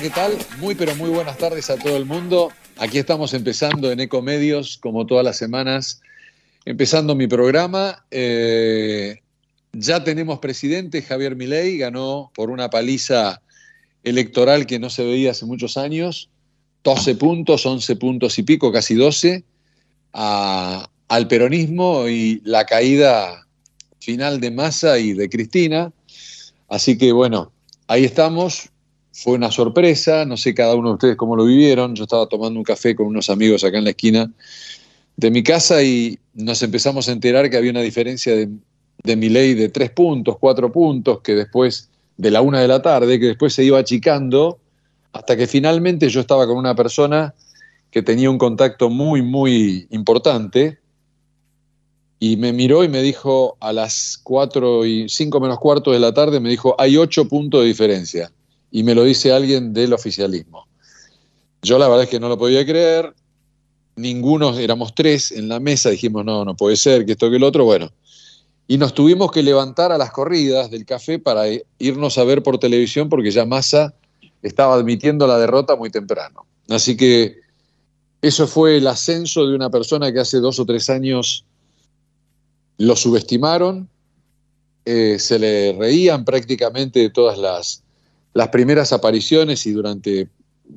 ¿qué tal? Muy, pero muy buenas tardes a todo el mundo. Aquí estamos empezando en Ecomedios, como todas las semanas, empezando mi programa. Eh, ya tenemos presidente, Javier Milei, ganó por una paliza electoral que no se veía hace muchos años, 12 puntos, 11 puntos y pico, casi 12, al peronismo y la caída final de Massa y de Cristina. Así que bueno, ahí estamos. Fue una sorpresa, no sé cada uno de ustedes cómo lo vivieron. Yo estaba tomando un café con unos amigos acá en la esquina de mi casa y nos empezamos a enterar que había una diferencia de, de mi ley de tres puntos, cuatro puntos, que después de la una de la tarde, que después se iba achicando, hasta que finalmente yo estaba con una persona que tenía un contacto muy, muy importante, y me miró y me dijo a las cuatro y cinco menos cuarto de la tarde, me dijo, hay ocho puntos de diferencia y me lo dice alguien del oficialismo. Yo la verdad es que no lo podía creer, ninguno, éramos tres en la mesa, dijimos, no, no puede ser, que esto que el otro, bueno. Y nos tuvimos que levantar a las corridas del café para irnos a ver por televisión porque ya Massa estaba admitiendo la derrota muy temprano. Así que eso fue el ascenso de una persona que hace dos o tres años lo subestimaron, eh, se le reían prácticamente de todas las las primeras apariciones y durante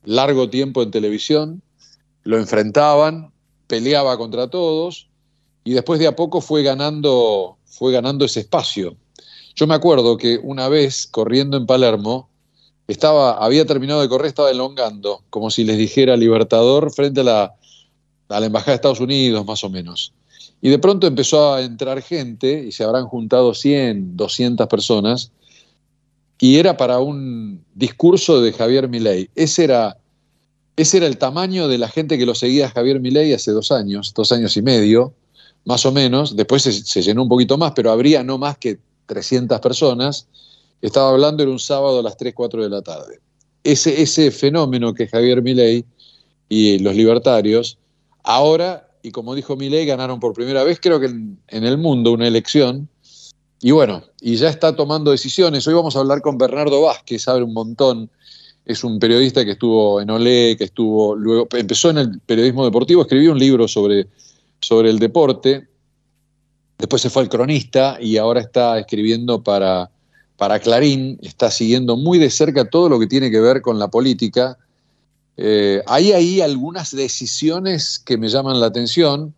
largo tiempo en televisión, lo enfrentaban, peleaba contra todos y después de a poco fue ganando, fue ganando ese espacio. Yo me acuerdo que una vez corriendo en Palermo, estaba, había terminado de correr, estaba elongando, como si les dijera Libertador frente a la, a la Embajada de Estados Unidos, más o menos. Y de pronto empezó a entrar gente, y se habrán juntado 100, 200 personas, y era para un discurso de Javier Milei. Ese era, ese era el tamaño de la gente que lo seguía a Javier Milei hace dos años, dos años y medio, más o menos. Después se, llenó un poquito más, pero habría no más que 300 personas. Estaba hablando, era un sábado a las 3, 4 de la tarde. Ese, ese fenómeno que Javier Milei y los libertarios, ahora, y como dijo Milei, ganaron por primera vez, creo que en el mundo, una elección y bueno, y ya está tomando decisiones. Hoy vamos a hablar con Bernardo Vázquez, sabe un montón. Es un periodista que estuvo en Olé, que estuvo, luego empezó en el periodismo deportivo, escribió un libro sobre, sobre el deporte, después se fue al cronista y ahora está escribiendo para, para Clarín, está siguiendo muy de cerca todo lo que tiene que ver con la política. Eh, hay ahí algunas decisiones que me llaman la atención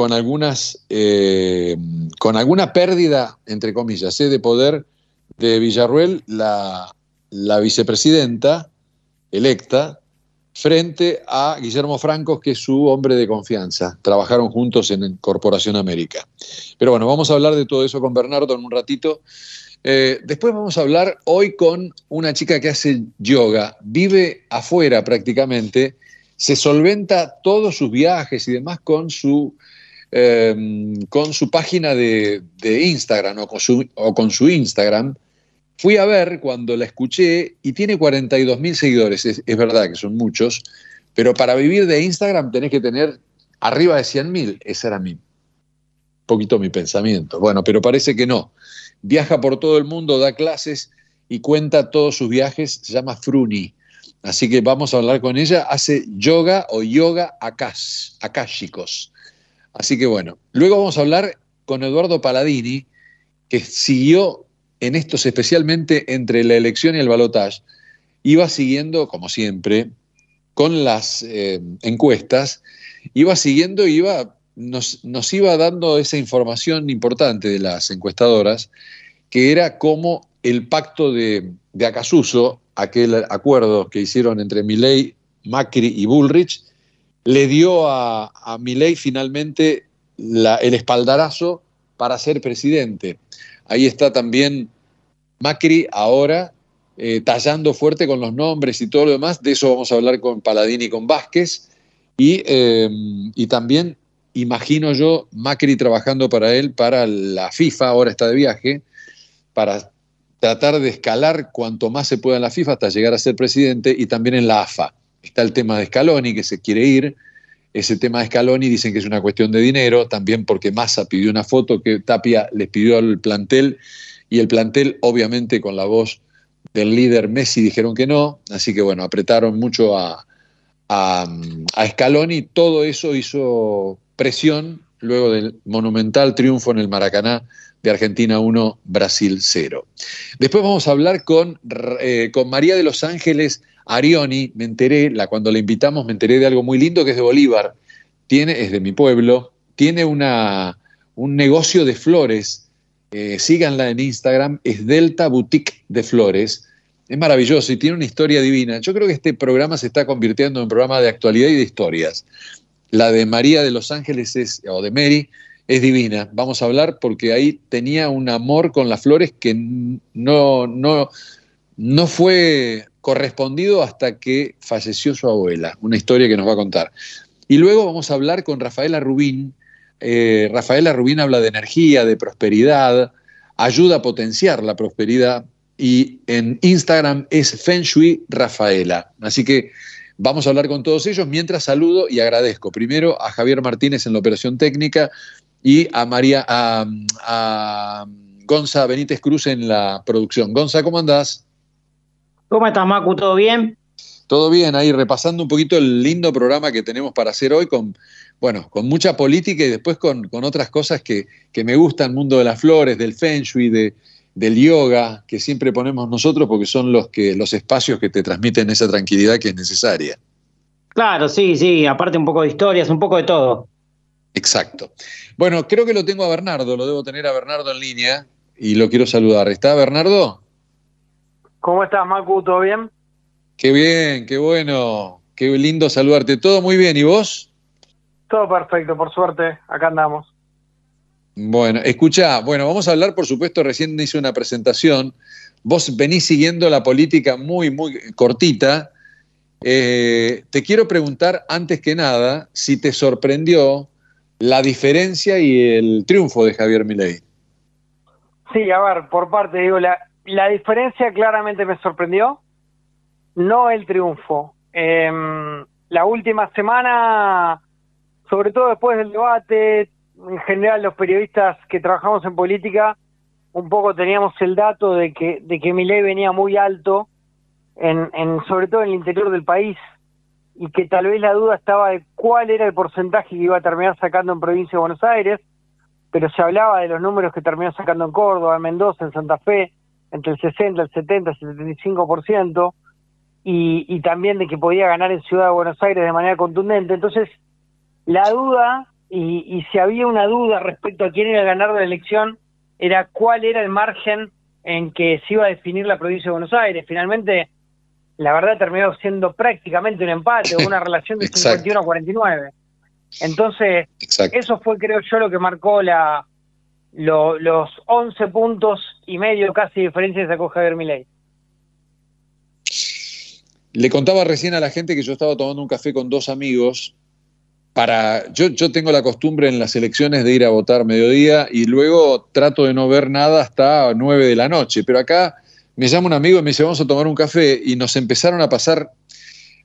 con algunas, eh, con alguna pérdida, entre comillas, ¿eh? de poder de Villarruel, la, vicepresidenta electa, frente a Guillermo Franco, que es su hombre de confianza. Trabajaron juntos en Corporación América. Pero bueno, vamos a hablar de todo eso con Bernardo en un ratito. Eh, después vamos a hablar hoy con una chica que hace yoga, vive afuera prácticamente, se solventa todos sus viajes y demás con su Em, con su página de, Instagram o con, su, Instagram. Fui a ver cuando la escuché y tiene 42 mil seguidores. Es, verdad que son muchos, pero para vivir de Instagram tenés que tener arriba de 100 mil. Ese era mi poquito mi pensamiento. Bueno, pero parece que no. Viaja por todo el mundo, da clases y cuenta todos sus viajes. Se llama Fruni. Así que vamos a hablar con ella. Hace yoga o yoga akash, akashicos. Así que bueno, luego vamos a hablar con Eduardo Paladini, que siguió en estos, especialmente entre la elección y el balotaje, iba siguiendo, como siempre, con las eh, encuestas, iba siguiendo iba, nos, nos, iba dando esa información importante de las encuestadoras, que era cómo el pacto de, de Acasuso, aquel acuerdo que hicieron entre Milley, Macri y Bullrich, le dio a, a Milei finalmente el espaldarazo para ser presidente. Ahí está también Macri ahora eh, tallando fuerte con los nombres y todo lo demás. De eso vamos a hablar con Paladini y con Vázquez. Y, em, y también imagino yo Macri trabajando para él, para la FIFA, ahora está de viaje, para tratar de escalar cuanto más se pueda en la FIFA hasta llegar a ser presidente y también en la AFA. Está el tema de Scaloni, que se quiere ir. Ese tema de Scaloni dicen que es una cuestión de dinero, también porque Massa pidió una foto que Tapia les pidió al plantel y el plantel, obviamente con la voz del líder Messi dijeron que no, así que bueno, apretaron mucho a, a, a Scaloni, todo eso hizo presión luego del monumental triunfo en el Maracaná de Argentina 1, Brasil 0. Después vamos a hablar con, eh, con María de los Ángeles Arioni, me enteré, la, cuando la invitamos me enteré de algo muy lindo que es de Bolívar, tiene, es de mi pueblo, tiene una, un negocio de flores, eh, síganla en Instagram, es Delta Boutique de Flores, es maravilloso y tiene una historia divina. Yo creo que este programa se está convirtiendo en un programa de actualidad y de historias. La de María de los Ángeles es, o de Mary es divina. Vamos a hablar porque ahí tenía un amor con las flores que no, no, no fue correspondido hasta que falleció su abuela. Una historia que nos va a contar. Y luego vamos a hablar con Rafaela Rubín. Eh, Rafaela Rubín habla de energía, de prosperidad, ayuda a potenciar la prosperidad y en Instagram es Feng Shui Rafaela. Así que vamos a hablar con todos ellos mientras saludo y agradezco primero a Javier Martínez en la operación técnica, y a María, a, Gonza Benítez Cruz en la producción. Gonza, ¿cómo andás? ¿Cómo estás, Macu? ¿Todo bien? Todo bien, ahí repasando un poquito el lindo programa que tenemos para hacer hoy con, bueno, con mucha política y después con, otras cosas que, me gustan, el mundo de las flores, del feng shui, de, del yoga, que siempre ponemos nosotros porque son los, que, los espacios que te transmiten esa tranquilidad que es necesaria. Claro, sí, sí, aparte un poco de historias, un poco de todo. Exacto. Bueno, creo que lo tengo a Bernardo, lo debo tener a Bernardo en línea y lo quiero saludar. ¿Está Bernardo? ¿Cómo estás, Macu? ¿Todo bien? Qué bien, qué bueno, qué lindo saludarte. ¿Todo muy bien? ¿Y vos? Todo perfecto, por suerte, acá andamos. Bueno, escucha, bueno, vamos a hablar, por supuesto, recién hice una presentación. Vos venís siguiendo la política muy, muy cortita. Eh, te quiero preguntar, antes que nada, si te sorprendió la diferencia y el triunfo de Javier Milei. Sí, a ver, por parte, digo, la, la diferencia claramente me sorprendió, no el triunfo. Em, la última semana, sobre todo después del debate, en general los periodistas que trabajamos en política, un poco teníamos el dato de que, de que Milei venía muy alto, en, en, sobre todo en el interior del país, y que tal vez la duda estaba de cuál era el porcentaje que iba a terminar sacando en provincia de Buenos Aires, pero se hablaba de los números que terminó sacando en Córdoba, en Mendoza, en Santa Fe, entre el 60, el 70, el 75%, y, y también de que podía ganar en Ciudad de Buenos Aires de manera contundente. Entonces, la duda, y, y si había una duda respecto a quién era el ganador de la elección, era cuál era el margen en que se iba a definir la provincia de Buenos Aires. Finalmente, la verdad terminó siendo prácticamente un empate o una relación de 51 a 49. Entonces, eso fue, creo yo, lo que marcó la los 11 puntos y medio casi de diferencia que sacó Javier Milei. Le contaba recién a la gente que yo estaba tomando un café con dos amigos para yo, yo tengo la costumbre en las elecciones de ir a votar mediodía y luego trato de no ver nada hasta 9 de la noche, pero acá me llama un amigo y me dice, vamos a tomar un café, y nos empezaron a pasar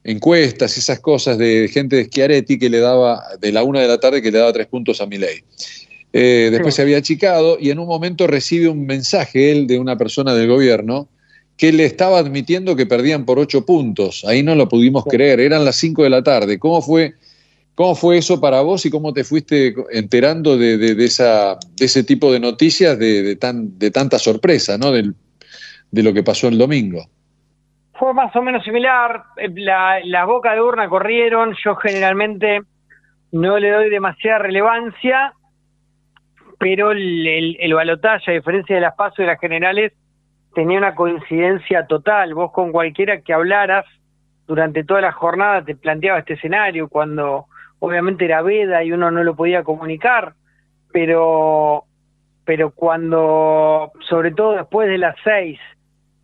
encuestas y esas cosas de gente de Schiaretti que le daba, de la una de la tarde, que le daba tres puntos a mi ley. Eh, después se había achicado y en un momento recibe un mensaje él de una persona del gobierno que le estaba admitiendo que perdían por ocho puntos. Ahí no lo pudimos creer, eran las cinco de la tarde. ¿Cómo fue, cómo fue eso para vos y cómo te fuiste enterando de, esa, de ese tipo de noticias de, tan, de tanta sorpresa, ¿no? De lo que pasó el domingo. Fue más o menos similar, eh, la, las bocas de urna corrieron, yo generalmente no le doy demasiada relevancia, pero el, el, balotaje, a diferencia de las pasos de las generales, tenía una coincidencia total. Vos con cualquiera que hablaras durante toda la jornada te planteaba este escenario, cuando obviamente era veda y uno no lo podía comunicar, pero, pero cuando, sobre todo después de las seis,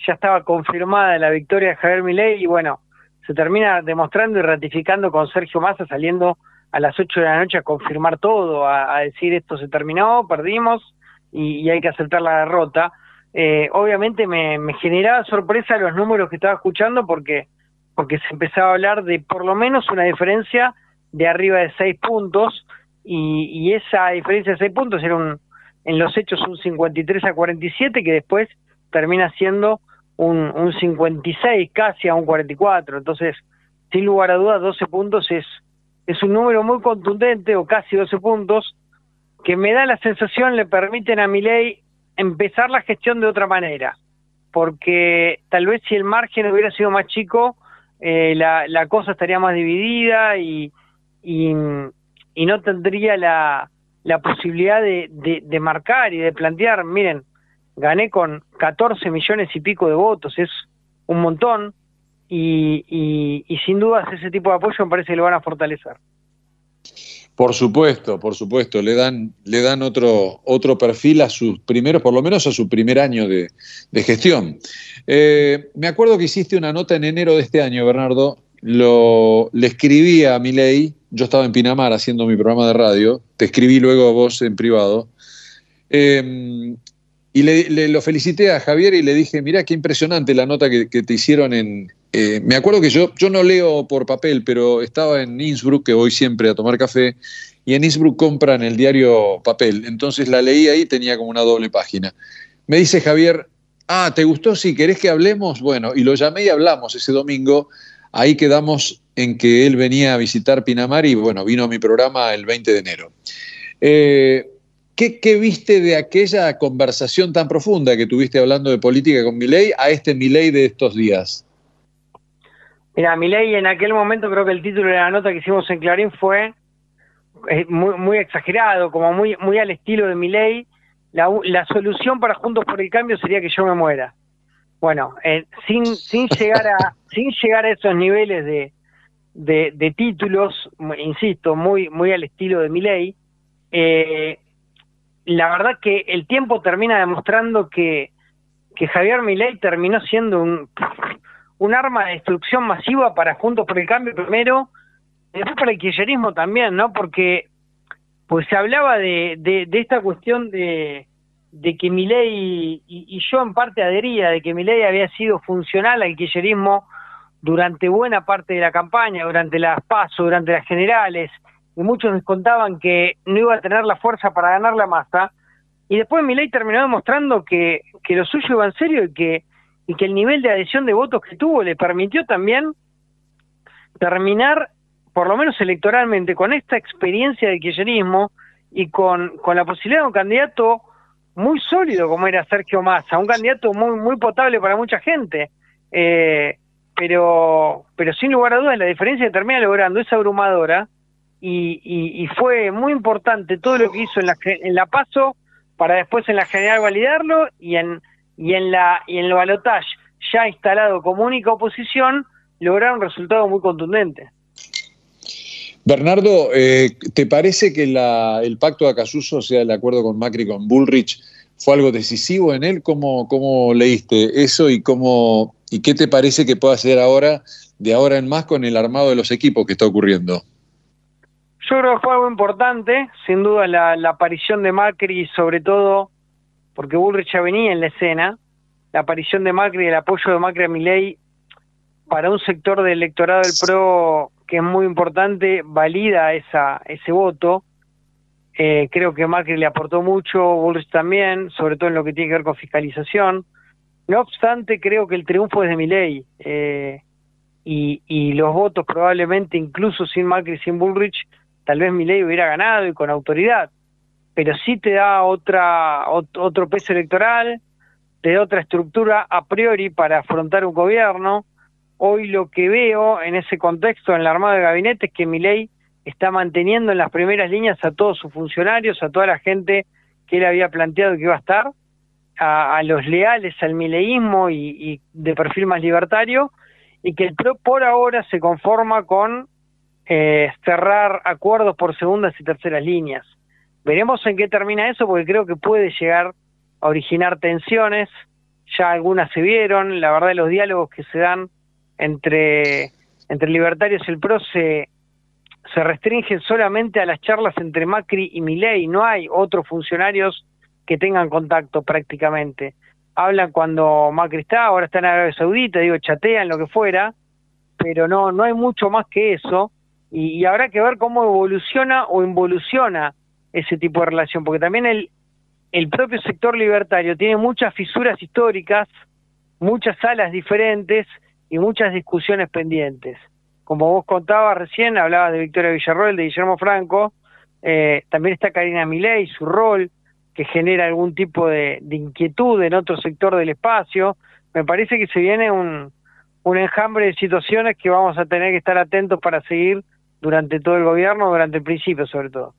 ya estaba confirmada la victoria de Javier Milei y bueno, se termina demostrando y ratificando con Sergio Massa saliendo a las 8 de la noche a confirmar todo, a, decir esto se terminó, perdimos y, hay que aceptar la derrota. Eh, obviamente me, generaba sorpresa los números que estaba escuchando porque, porque se empezaba a hablar de por lo menos una diferencia de arriba de 6 puntos y, y esa diferencia de 6 puntos era un, en los hechos un 53 a 47 que después termina siendo un, un 56 casi a un 44. Entonces, sin lugar a dudas, 12 puntos es, es un número muy contundente, o casi 12 puntos, que me da la sensación le permiten a Milei empezar la gestión de otra manera. Porque tal vez si el margen hubiera sido más chico, eh, la, la cosa estaría más dividida y, y, y no tendría la, la posibilidad de, marcar y de plantear, miren, gané con 14 millones y pico de votos, es un montón, y, y, y sin dudas ese tipo de apoyo me parece que lo van a fortalecer. Por supuesto, por supuesto, le dan, le dan otro, otro perfil a sus primeros, por lo menos a su primer año de, de gestión. Eh, me acuerdo que hiciste una nota en enero de este año, Bernardo, lo, le escribí a Milei, yo estaba en Pinamar haciendo mi programa de radio, te escribí luego a vos en privado, eh, y le, lo felicité a Javier y le dije, mira qué impresionante la nota que, te hicieron en... Eh, me acuerdo que yo, yo no leo por papel, pero estaba en Innsbruck, que voy siempre a tomar café, y en Innsbruck compran el diario papel. Entonces la leí ahí, tenía como una doble página. Me dice Javier, ah, ¿te gustó? Si querés que hablemos, bueno, y lo llamé y hablamos ese domingo. Ahí quedamos en que él venía a visitar Pinamar y bueno, vino a mi programa el 20 de enero. Eh, ¿Qué, ¿Qué, viste de aquella conversación tan profunda que tuviste hablando de política con Milei a este Milei de estos días? Mira, Milei en aquel momento creo que el título de la nota que hicimos en Clarín fue eh, muy, exagerado, como muy, muy al estilo de Milei. La solución para Juntos por el Cambio sería que yo me muera. Bueno, eh, sin, sin, llegar a, sin llegar a esos niveles de, de, de títulos, insisto, muy, muy al estilo de Milei, eh, la verdad que el tiempo termina demostrando que, que Javier Milei terminó siendo un, un arma de destrucción masiva para Juntos por el Cambio primero, y después para el kirchnerismo también, ¿no? Porque pues se hablaba de, de, de esta cuestión de, de que Milei, y, y, yo en parte adhería, de que Milei había sido funcional al kirchnerismo durante buena parte de la campaña, durante las pasos, durante las generales, y muchos les contaban que no iba a tener la fuerza para ganar la masa, y después Milei terminó demostrando que, que lo suyo iba en serio y que, y que el nivel de adhesión de votos que tuvo le permitió también terminar, por lo menos electoralmente, con esta experiencia de kirchnerismo y con, con la posibilidad de un candidato muy sólido como era Sergio Massa, un candidato muy, muy potable para mucha gente. Eh, pero, pero sin lugar a dudas la diferencia que termina logrando es abrumadora y, y, fue muy importante todo lo que hizo en la, en la PASO para después en la general validarlo y en, y en, la, y en el balotaje ya instalado como única oposición lograr un resultado muy contundente. Bernardo, eh, ¿te parece que la, el pacto de Acasuso, o sea, el acuerdo con Macri, con Bullrich, fue algo decisivo en él? ¿Cómo, cómo leíste eso y, cómo, y qué te parece que puede hacer ahora, de ahora en más, con el armado de los equipos que está ocurriendo? Yo creo que fue algo importante, sin duda la, la aparición de Macri, sobre todo porque Bullrich ya venía en la escena, la aparición de Macri y el apoyo de Macri a Milei para un sector del electorado del PRO que es muy importante, valida esa, ese voto. Eh, creo que Macri le aportó mucho, Bullrich también, sobre todo en lo que tiene que ver con fiscalización. No obstante, creo que el triunfo es de Milei eh, y, y los votos probablemente, incluso sin Macri, sin Bullrich, tal vez Milei hubiera ganado y con autoridad. Pero sí te da otra otro peso electoral, te da otra estructura a priori para afrontar un gobierno Hoy lo que veo en ese contexto en la Armada de Gabinete es que Milei está manteniendo en las primeras líneas a todos sus funcionarios, a toda la gente que él había planteado que iba a estar, a, a los leales al mileísmo y, y, de perfil más libertario, y que el PRO por ahora se conforma con eh, cerrar acuerdos por segundas y terceras líneas. Veremos en qué termina eso, porque creo que puede llegar a originar tensiones, ya algunas se vieron, la verdad los diálogos que se dan entre, entre libertarios y el PRO se, restringen solamente a las charlas entre Macri y Milei, no hay otros funcionarios que tengan contacto prácticamente. Hablan cuando Macri está, ahora está en Arabia Saudita, digo, chatean, lo que fuera, pero no, no hay mucho más que eso, y, y habrá que ver cómo evoluciona o involuciona ese tipo de relación, porque también el, el propio sector libertario tiene muchas fisuras históricas muchas salas diferentes y muchas discusiones pendientes. Como vos contabas recién, hablabas de Victoria Villarroel, de Guillermo Franco, eh, también está Karina Milei, su rol, que genera algún tipo de, inquietud en otro sector del espacio. Me parece que se viene un, un enjambre de situaciones que vamos a tener que estar atentos para seguir durante todo el gobierno, durante el principio sobre todo.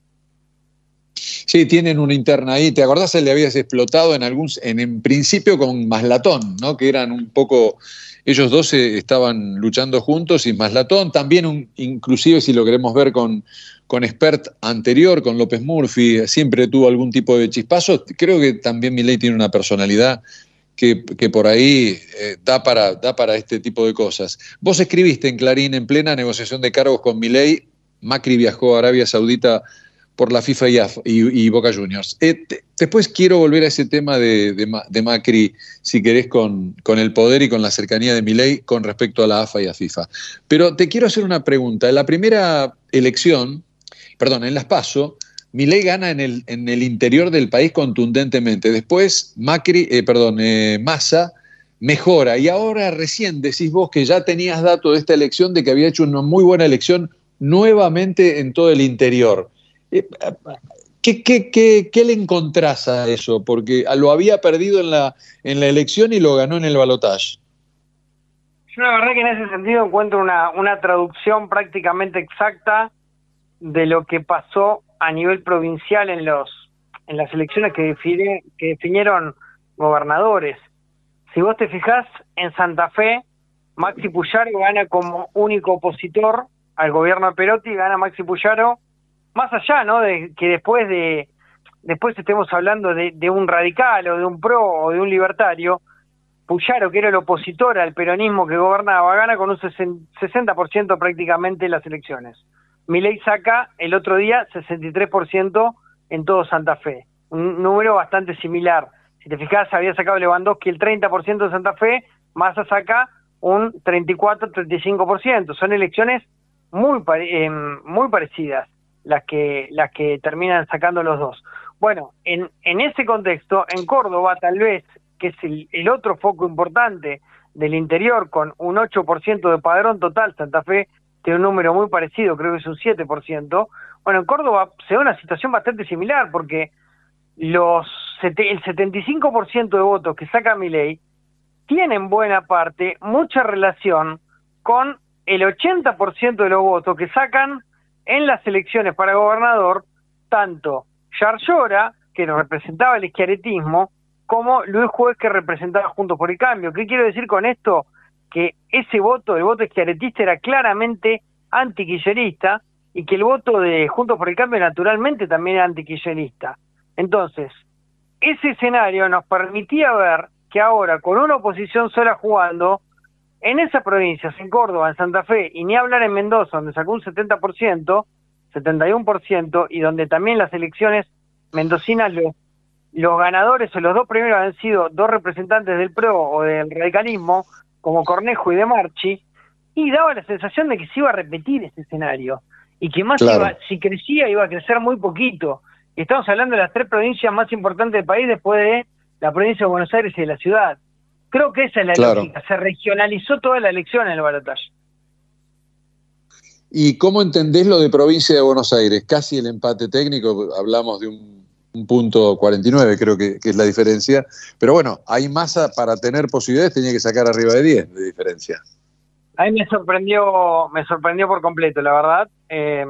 Sí, tienen una interna ahí. ¿Te acordás? Le habías explotado en algún, en, en principio con Maslatón, ¿no? Que eran un poco, ellos dos eh, estaban luchando juntos y Maslatón también, un, inclusive si lo queremos ver con, con Expert anterior, con López Murphy, siempre tuvo algún tipo de chispazo. Creo que también Milei tiene una personalidad que, por ahí eh, da, para, da para este tipo de cosas. Vos escribiste en Clarín, en plena negociación de cargos con Milei, Macri viajó a Arabia Saudita por la FIFA y, Boca Juniors. Eh, después quiero volver a ese tema de, Macri, si querés, con, el poder y con la cercanía de Milei con respecto a la AFA y a FIFA. Pero te quiero hacer una pregunta. En la primera elección, perdón, en las PASO, Milei gana en el, interior del país contundentemente. Después, Macri, eh, perdón, eh, Massa mejora. Y ahora recién decís vos que ya tenías datos de esta elección de que había hecho una muy buena elección nuevamente en todo el interior. Eh, ¿Qué, qué, qué, le encontrás a eso? Porque lo había perdido en la, en la elección y lo ganó en el balotaje. Yo la verdad que en ese sentido encuentro una, una traducción prácticamente exacta de lo que pasó a nivel provincial en los en las elecciones que, define, que definieron gobernadores. Si vos te fijás, en Santa Fe, Maxi Puyaro gana como único opositor al gobierno de Perotti, gana Maxi Puyaro, más allá, ¿no? De que después de después estemos hablando de, un radical o de un pro o de un libertario, Puyaro, que era el opositor al peronismo que gobernaba, gana con un 60% prácticamente las elecciones. Milei saca el otro día 63% en todo Santa Fe, un número bastante similar. Si te fijas, había sacado Lewandowski el 30% de Santa Fe, Massa saca un 34-35%. Son elecciones muy eh, muy parecidas las que las que terminan sacando los dos. Bueno, en, en ese contexto, en Córdoba tal vez, que es el, el otro foco importante del interior, con un 8% de padrón total, Santa Fe tiene un número muy parecido, creo que es un 7%. Bueno, en Córdoba se da una situación bastante similar porque los el 75% de votos que saca Milei tienen buena parte, mucha relación con el 80% de los votos que sacan en las elecciones para gobernador tanto Yarlora, que representaba el izquierdismo, como Luis Juez, que representaba Juntos por el Cambio. ¿Qué quiero decir con esto? que ese voto, el voto izquierdista era claramente antiquillerista y que el voto de Juntos por el Cambio naturalmente también era antiquillerista. Entonces, ese escenario nos permitía ver que ahora, con una oposición sola jugando, en esas provincias, en Córdoba, en Santa Fe, y ni hablar en Mendoza, donde sacó un 70%, 71%, y donde también las elecciones mendocinas, los, los ganadores o los dos primeros han sido dos representantes del PRO o del radicalismo, como Cornejo y de Marchi, y daba la sensación de que se iba a repetir ese escenario, y que más iba, si crecía iba a crecer muy poquito. Y estamos hablando de las tres provincias más importantes del país después de la provincia de Buenos Aires y de la ciudad. Creo que esa es la lógica, se regionalizó toda la elección en el balotaje. ¿Y cómo entendés lo de provincia de Buenos Aires? Casi el empate técnico, hablamos de un un punto 49 creo que, es la diferencia. Pero bueno, hay masa para tener posibilidades, tenía que sacar arriba de 10 de diferencia. A mí me sorprendió, me sorprendió por completo, la verdad. Eh,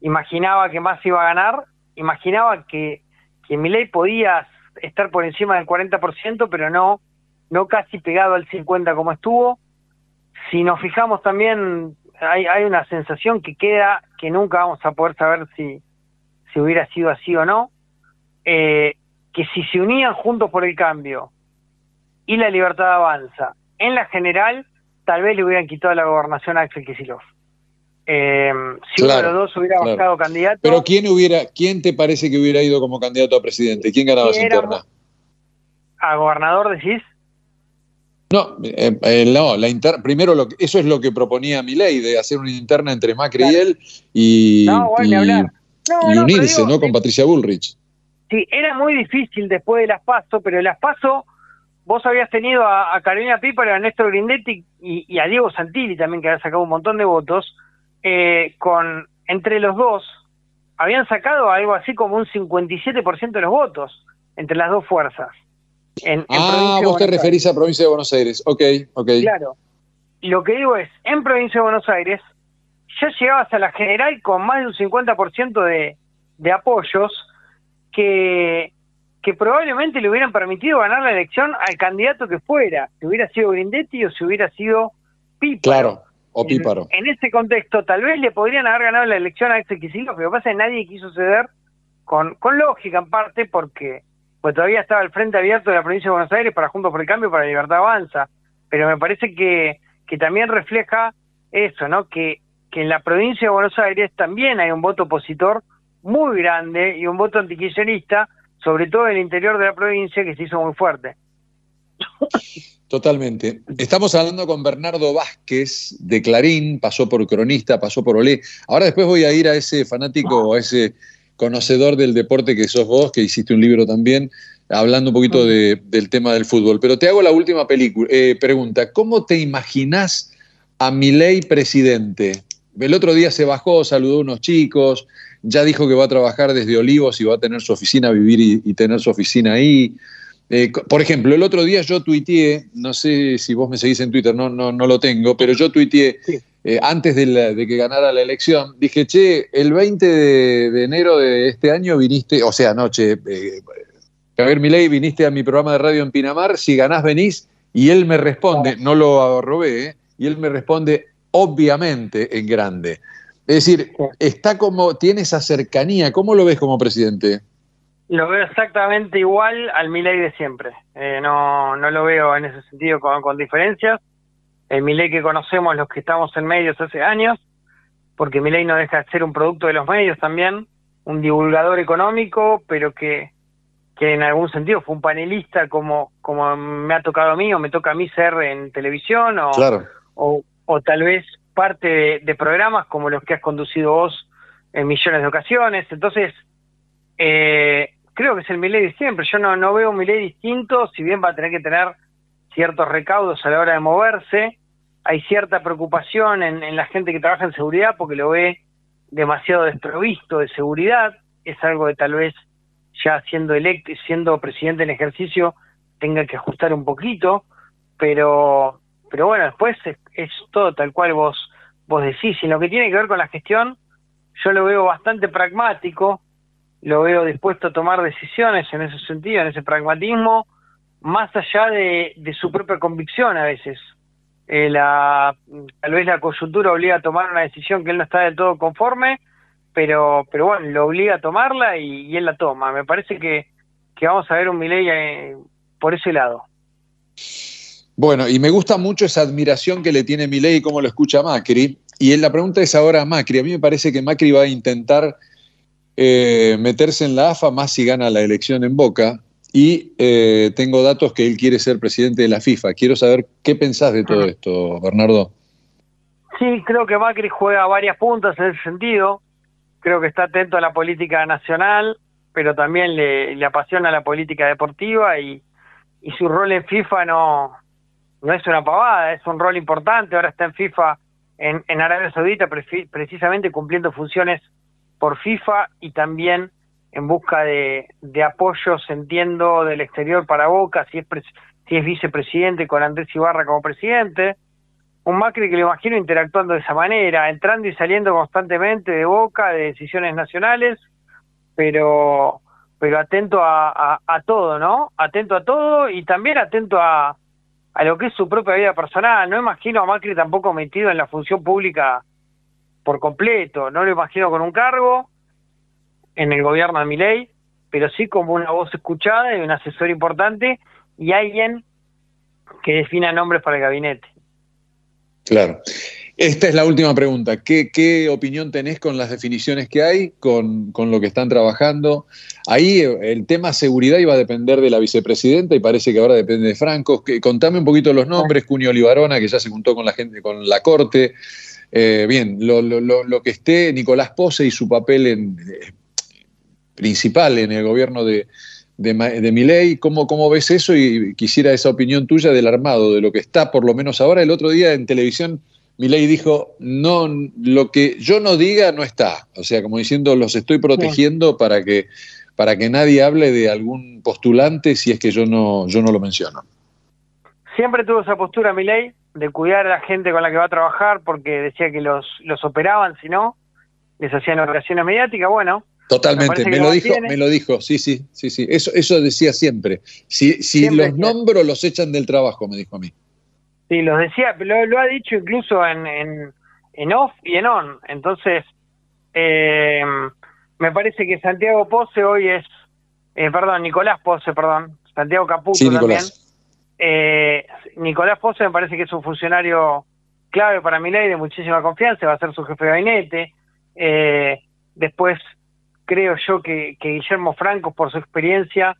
imaginaba que más iba a ganar, imaginaba que, que Milei podía estar por encima del 40%, pero no, no casi pegado al 50% como estuvo. Si nos fijamos también, hay, hay una sensación que queda que nunca vamos a poder saber si, si hubiera sido así o no eh, que si se unían juntos por el cambio y la libertad avanza, en la general, tal vez le hubieran quitado la gobernación a Axel Kicillof. Eh, si uno de los dos hubiera claro. candidato. Pero ¿quién hubiera, quién te parece que hubiera ido como candidato a presidente? ¿Quién ganaba esa interna? ¿A gobernador decís? No, eh, eh, no la inter primero lo eso es lo que proponía mi ley, de hacer una interna entre Macri y él y, y, unirse, ¿no? Con Patricia Bullrich. Sí, era muy difícil después de las PASO, pero las PASO vos habías tenido a, Carolina Píparo, a Néstor Grindetti y, a Diego Santilli también, que había sacado un montón de votos, eh, con entre los dos habían sacado algo así como un 57% de los votos entre las dos fuerzas. Ah, vos te referís a provincia de Buenos Aires, ok, ok. Claro, lo que digo es, en provincia de Buenos Aires, ya llegabas a la general con más de un 50% de, de apoyos que, que probablemente le hubieran permitido ganar la elección al candidato que fuera, si hubiera sido Grindetti o si hubiera sido Píparo. Claro, o Píparo. En, ese contexto, tal vez le podrían haber ganado la elección a ese Kicillof, pero pasa que nadie quiso ceder con, con lógica en parte porque pues todavía estaba el frente abierto de la provincia de Buenos Aires para Juntos por el Cambio, para Libertad Avanza, pero me parece que, que también refleja eso, ¿no? Que, que en la provincia de Buenos Aires también hay un voto opositor muy grande y un voto antikirchnerista, sobre todo en el interior de la provincia, que se hizo muy fuerte. Totalmente. Estamos hablando con Bernardo Vázquez de Clarín, pasó por cronista, pasó por Olé. Ahora después voy a ir a ese fanático, a ese conocedor del deporte que sos vos, que hiciste un libro también, hablando un poquito del tema del fútbol. Pero te hago la última película, eh, pregunta. ¿Cómo te imaginás a Milei presidente? El otro día se bajó, saludó a unos chicos, ya dijo que va a trabajar desde Olivos y va a tener su oficina, vivir y, tener su oficina ahí. Eh, por ejemplo, el otro día yo tuiteé, no sé si vos me seguís en Twitter, no, no, no lo tengo, pero yo tuiteé eh, antes de, que ganara la elección, dije, che, el 20 de, enero de este año viniste, o sea, anoche, eh, Javier Milei, viniste a mi programa de radio en Pinamar, si ganás venís, y él me responde, no lo robé, eh, y él me responde, obviamente, en grande. Es decir, está como, tiene esa cercanía. ¿Cómo lo ves como presidente? Lo veo exactamente igual al Milei de siempre. Eh, no, no lo veo en ese sentido con, con diferencias. El Milei que conocemos los que estamos en medios hace años, porque Milei no deja de ser un producto de los medios también, un divulgador económico, pero que, que en algún sentido fue un panelista como, como me ha tocado a mí o me toca a mí ser en televisión o, o, o tal vez parte de, programas como los que has conducido vos en millones de ocasiones. Entonces, eh, creo que es el Miley de siempre. Yo no, no veo un Miley distinto, si bien va a tener que tener ciertos recaudos a la hora de moverse. Hay cierta preocupación en, la gente que trabaja en seguridad porque lo ve demasiado desprovisto de seguridad. Es algo que tal vez ya siendo electo siendo presidente en ejercicio tenga que ajustar un poquito, pero pero bueno, después es, todo tal cual vos, vos decís. Y lo que tiene que ver con la gestión, yo lo veo bastante pragmático, lo veo dispuesto a tomar decisiones en ese sentido, en ese pragmatismo, más allá de, su propia convicción a veces. Eh, la, tal vez la coyuntura obliga a tomar una decisión que él no está del todo conforme, pero, pero bueno, lo obliga a tomarla y, él la toma. Me parece que, que vamos a ver un Milei eh, por ese lado. Bueno, y me gusta mucho esa admiración que le tiene Milei y cómo lo escucha Macri. Y la pregunta es ahora a Macri. A mí me parece que Macri va a intentar eh, meterse en la AFA más si gana la elección en Boca. Y eh, tengo datos que él quiere ser presidente de la FIFA. Quiero saber qué pensás de todo esto, Bernardo. Sí, creo que Macri juega varias puntas en ese sentido. Creo que está atento a la política nacional, pero también le, apasiona la política deportiva y su rol en FIFA no, no es una pavada, es un rol importante, ahora está en FIFA en, en Arabia Saudita precisamente cumpliendo funciones por FIFA y también en busca de, de apoyos, entiendo, del exterior para Boca, si es, si es vicepresidente con Andrés Ibarra como presidente. Un Macri que lo imagino interactuando de esa manera, entrando y saliendo constantemente de Boca, de decisiones nacionales, pero pero atento a, a todo, ¿no? Atento a todo y también atento a, a lo que es su propia vida personal. No imagino a Macri tampoco metido en la función pública por completo. No lo imagino con un cargo en el gobierno de Miley, pero sí como una voz escuchada y un asesor importante y alguien que defina nombres para el gabinete. Claro. Esta es la última pregunta. ¿Qué, opinión tenés con las definiciones que hay, con, lo que están trabajando? Ahí eh, el tema seguridad iba a depender de la vicepresidenta y parece que ahora depende de Franco. contame un poquito los nombres, Cunio Olivarona, que ya se juntó con la gente, con la corte. Eh, bien, lo, que esté Nicolás Pose y su papel en, eh, principal en el gobierno de, de, de Milei. ¿Cómo, ¿Cómo ves eso? Y quisiera esa opinión tuya del armado, de lo que está por lo menos ahora. El otro día en televisión Milei dijo, no, lo que yo no diga no está. O sea, como diciendo, los estoy protegiendo para que, para que nadie hable de algún postulante si es que yo no, yo no lo menciono. Siempre tuvo esa postura Milei de cuidar a la gente con la que va a trabajar porque decía que los, los operaban, si no, les hacían operaciones mediáticas, bueno. Totalmente, me, lo dijo, me lo dijo, sí, sí, sí, sí, eso, eso decía siempre. Si, si los nombro, los echan del trabajo, me dijo a mí. Sí, los decía, lo, lo ha dicho incluso en, en, en, off y en on. Entonces, eh, me parece que Santiago Pose hoy es, eh, perdón, Nicolás Pose, perdón, Santiago Caputo también. Nicolás. Eh, Nicolás Pose me parece que es un funcionario clave para mi ley, de muchísima confianza, va a ser su jefe de gabinete. Eh, después, creo yo que, Guillermo Franco, por su experiencia,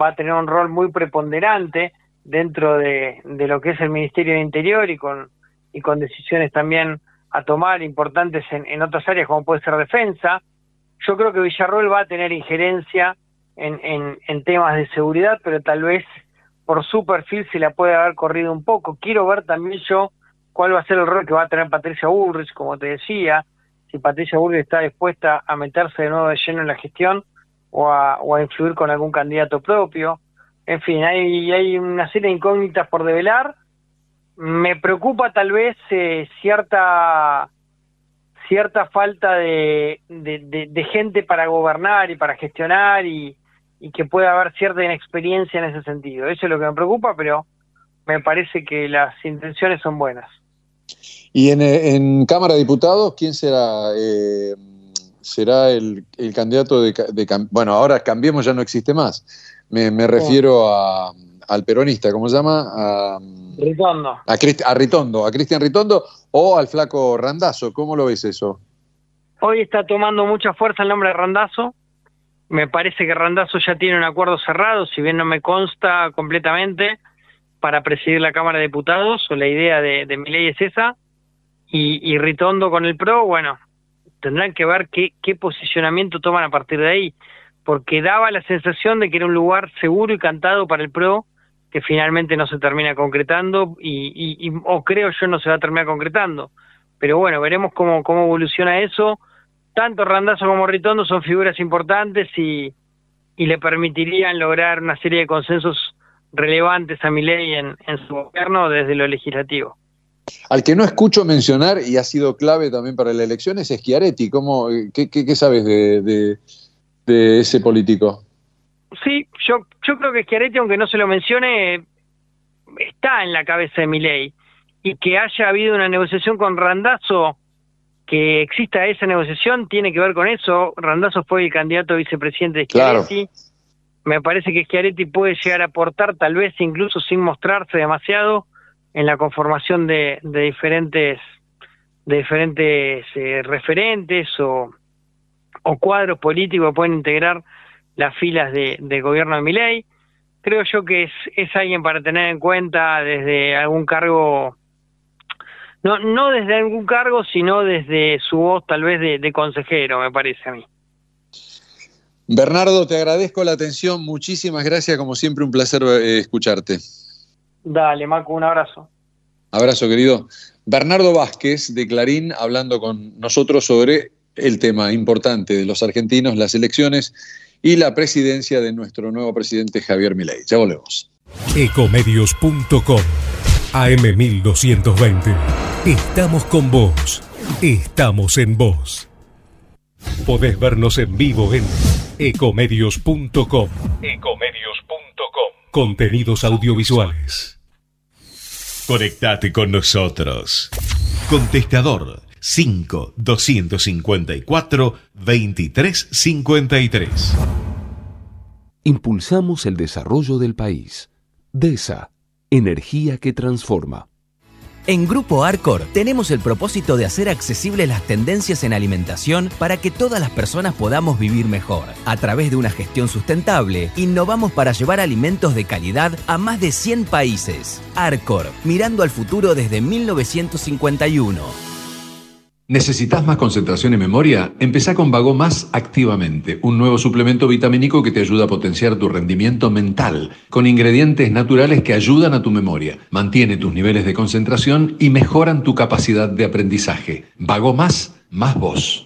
va a tener un rol muy preponderante dentro de, lo que es el Ministerio de Interior y con, y con decisiones también a tomar importantes en, en otras áreas como puede ser defensa. Yo creo que Villarroel va a tener injerencia en, en, en temas de seguridad, pero tal vez por su perfil se la puede haber corrido un poco. Quiero ver también yo cuál va a ser el rol que va a tener Patricia Bullrich, como te decía, si Patricia Bullrich está dispuesta a meterse de nuevo de lleno en la gestión o a, influir con algún candidato propio en fin, hay, hay una serie de incógnitas por develar. Me preocupa tal vez eh, cierta cierta falta de, de, gente para gobernar y para gestionar y, y que pueda haber cierta inexperiencia en ese sentido. Eso es lo que me preocupa, pero me parece que las intenciones son buenas. ¿Y en, en Cámara de Diputados quién será? Eh, ¿Será el, el candidato de, de, Bueno, ahora Cambiemos ya no existe más. Me, me refiero a, al peronista, ¿cómo se llama? A, Ritondo. A, a Ritondo, a Cristian Ritondo o al flaco Randazo. ¿Cómo lo ves eso? Hoy está tomando mucha fuerza el nombre de Randazo. Me parece que Randazo ya tiene un acuerdo cerrado, si bien no me consta completamente, para presidir la Cámara de Diputados, o la idea de, mi ley es esa. Y, Ritondo con el PRO, bueno, tendrán que ver qué, posicionamiento toman a partir de ahí porque daba la sensación de que era un lugar seguro y cantado para el PRO, que finalmente no se termina concretando, y, o creo yo no se va a terminar concretando. Pero bueno, veremos cómo evoluciona eso. Tanto Randazo como Ritondo son figuras importantes y, y le permitirían lograr una serie de consensos relevantes a mi ley en, en su gobierno desde lo legislativo. Al que no escucho mencionar, y ha sido clave también para la elección, es Schiaretti. ¿Cómo, qué, qué, sabes de, de ese político. Sí, yo, yo creo que Schiaretti, aunque no se lo mencione, está en la cabeza de mi ley. Y que haya habido una negociación con Randazo, que exista esa negociación, tiene que ver con eso. Randazo fue el candidato a vicepresidente de Schiaretti. Me parece que Schiaretti puede llegar a aportar, tal vez incluso sin mostrarse demasiado, en la conformación de, de diferentes de diferentes eh, referentes o, o cuadros políticos pueden integrar las filas de, gobierno de Miley. Creo yo que es, es alguien para tener en cuenta desde algún cargo, no, no desde algún cargo, sino desde su voz tal vez de, consejero, me parece a mí. Bernardo, te agradezco la atención, muchísimas gracias, como siempre un placer eh, escucharte. Dale, Marco, un abrazo. Abrazo, querido. Bernardo Vázquez, de Clarín, hablando con nosotros sobre el tema importante de los argentinos, las elecciones y la presidencia de nuestro nuevo presidente Javier Milei. Ya volvemos. Ecomedios.com AM1220. Estamos con vos. Estamos en vos. Podés vernos en vivo en ecomedios.com. Ecomedios.com. Contenidos audiovisuales. Conectate con nosotros. Contestador 5 254 2353. Impulsamos el desarrollo del país. DESA, energía que transforma. En Grupo Arcor tenemos el propósito de hacer accesibles las tendencias en alimentación para que todas las personas podamos vivir mejor. A través de una gestión sustentable, innovamos para llevar alimentos de calidad a más de 100 países. Arcor, mirando al futuro desde 1951. ¿Necesitas más concentración y memoria? Empezá con Vago Más activamente, un nuevo suplemento vitamínico que te ayuda a potenciar tu rendimiento mental, con ingredientes naturales que ayudan a tu memoria, mantiene tus niveles de concentración y mejoran tu capacidad de aprendizaje. Vago Más, más vos.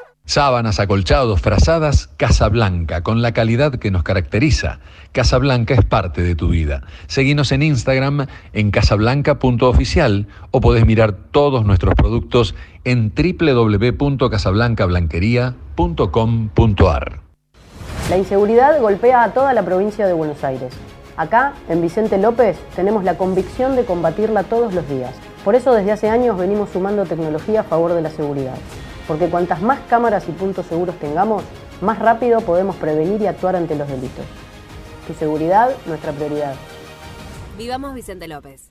Sábanas, acolchados, frazadas, Casablanca, con la calidad que nos caracteriza. Casablanca es parte de tu vida. Seguinos en Instagram en casablanca.oficial o podés mirar todos nuestros productos en www.casablancablanquería.com.ar. La inseguridad golpea a toda la provincia de Buenos Aires. Acá, en Vicente López, tenemos la convicción de combatirla todos los días. Por eso desde hace años venimos sumando tecnología a favor de la seguridad porque cuantas más cámaras y puntos seguros tengamos, más rápido podemos prevenir y actuar ante los delitos. Tu seguridad, nuestra prioridad. Vivamos Vicente López.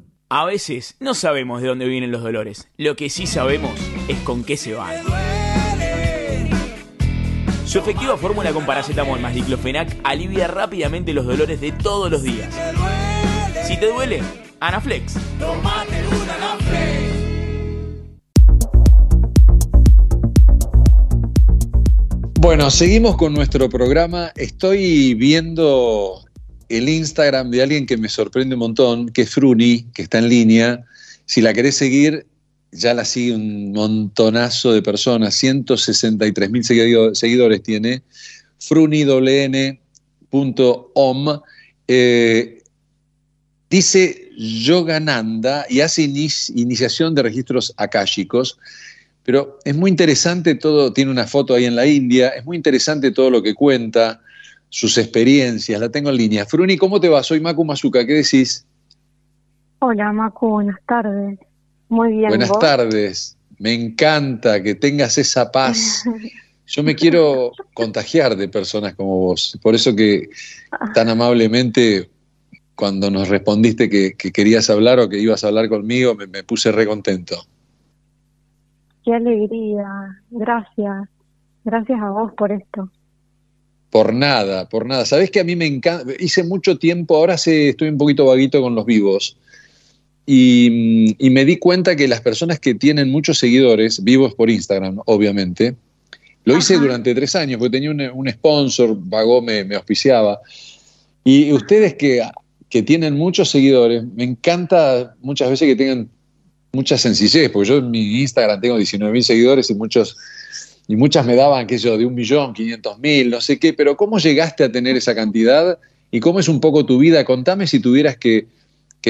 A veces no sabemos de dónde vienen los dolores. Lo que sí sabemos es con qué se van. Su efectiva fórmula con paracetamol más diclofenac alivia rápidamente los dolores de todos los días. Si te duele, Anaflex. Bueno, seguimos con nuestro programa. Estoy viendo el Instagram de alguien que me sorprende un montón, que es Fruni, que está en línea. Si la querés seguir, ya la sigue un montonazo de personas, 163 mil seguidores tiene, fruniwn.om. Eh, dice Yogananda y hace iniciación de registros akáshicos, pero es muy interesante todo, tiene una foto ahí en la India, es muy interesante todo lo que cuenta sus experiencias. La tengo en línea. Fruni, ¿cómo te va? Soy Macu Mazuka, ¿qué decís? Hola Macu, buenas tardes. Muy bien. Buenas tardes. Me encanta que tengas esa paz. Yo me quiero contagiar de personas como vos. Por eso que tan amablemente cuando nos respondiste que, querías hablar o que ibas a hablar conmigo, me, me puse re contento. Qué alegría. Gracias. Gracias a vos por esto. Por nada, por nada. Sabes que a mí me encanta, hice mucho tiempo, ahora estoy un poquito vaguito con los vivos, y, me di cuenta que las personas que tienen muchos seguidores, vivos por Instagram, obviamente, lo hice durante tres años, porque tenía un, sponsor, Vago me, me, auspiciaba, y ustedes que, que tienen muchos seguidores, me encanta muchas veces que tengan mucha sencillez, porque yo en mi Instagram tengo 19 mil seguidores y muchos y muchas me daban, yo, de un millón, quinientos mil, no sé qué, pero ¿cómo llegaste a tener esa cantidad y cómo es un poco tu vida? Contame si tuvieras que,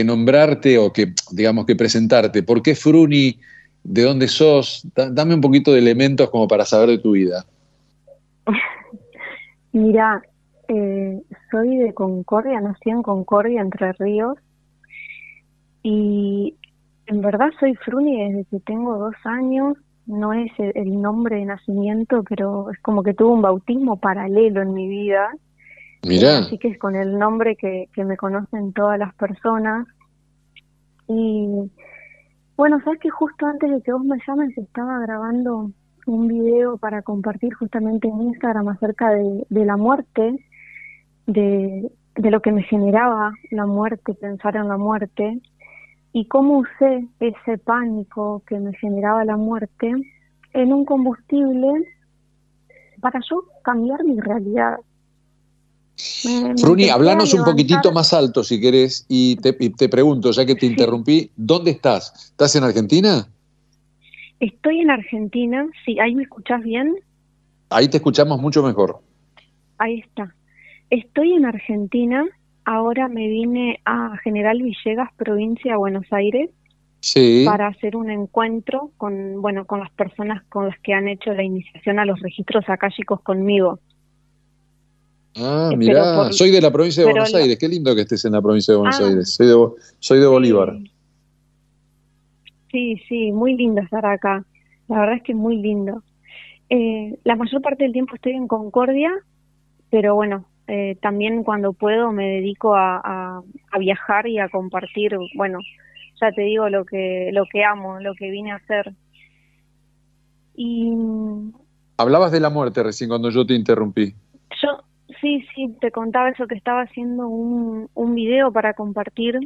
nombrarte o que, digamos, que presentarte. ¿Por qué Fruni? ¿De dónde sos? Dame un poquito de elementos como para saber de tu vida. Mira, eh, soy de Concordia, nací en Concordia, Entre Ríos, y en verdad soy Fruni desde que tengo dos años no es el nombre de nacimiento, pero es como que tuvo un bautismo paralelo en mi vida. Mira. Así que es con el nombre que, que me conocen todas las personas. Y bueno, sabes que justo antes de que vos me llames estaba grabando un video para compartir justamente en Instagram acerca de, de la muerte, de, de lo que me generaba la muerte, pensar en la muerte y cómo usé ese pánico que me generaba la muerte en un combustible para yo cambiar mi realidad. Fruni, hablanos un poquitito más alto si querés y te, te pregunto, ya que te interrumpí, ¿dónde estás? ¿Estás en Argentina? Estoy en Argentina, sí, ahí me escuchás bien. Ahí te escuchamos mucho mejor. Ahí está. Estoy en Argentina, ahora me vine a General Villegas, provincia de Buenos Aires, para hacer un encuentro con, bueno, con las personas con las que han hecho la iniciación a los registros akáshicos conmigo. Ah, mirá, soy de la provincia de Buenos Aires, qué lindo que estés en la provincia de Buenos ah. Aires, soy de, soy de Bolívar. Sí, sí, muy lindo estar acá, la verdad es que es muy lindo. Eh, la mayor parte del tiempo estoy en Concordia, pero bueno, eh, también cuando puedo me dedico a, viajar y a compartir, bueno, ya te digo lo que, lo que amo, lo que vine a hacer. Y... Hablabas de la muerte recién cuando yo te interrumpí. Yo, sí, sí, te contaba eso, que estaba haciendo un, un video para compartir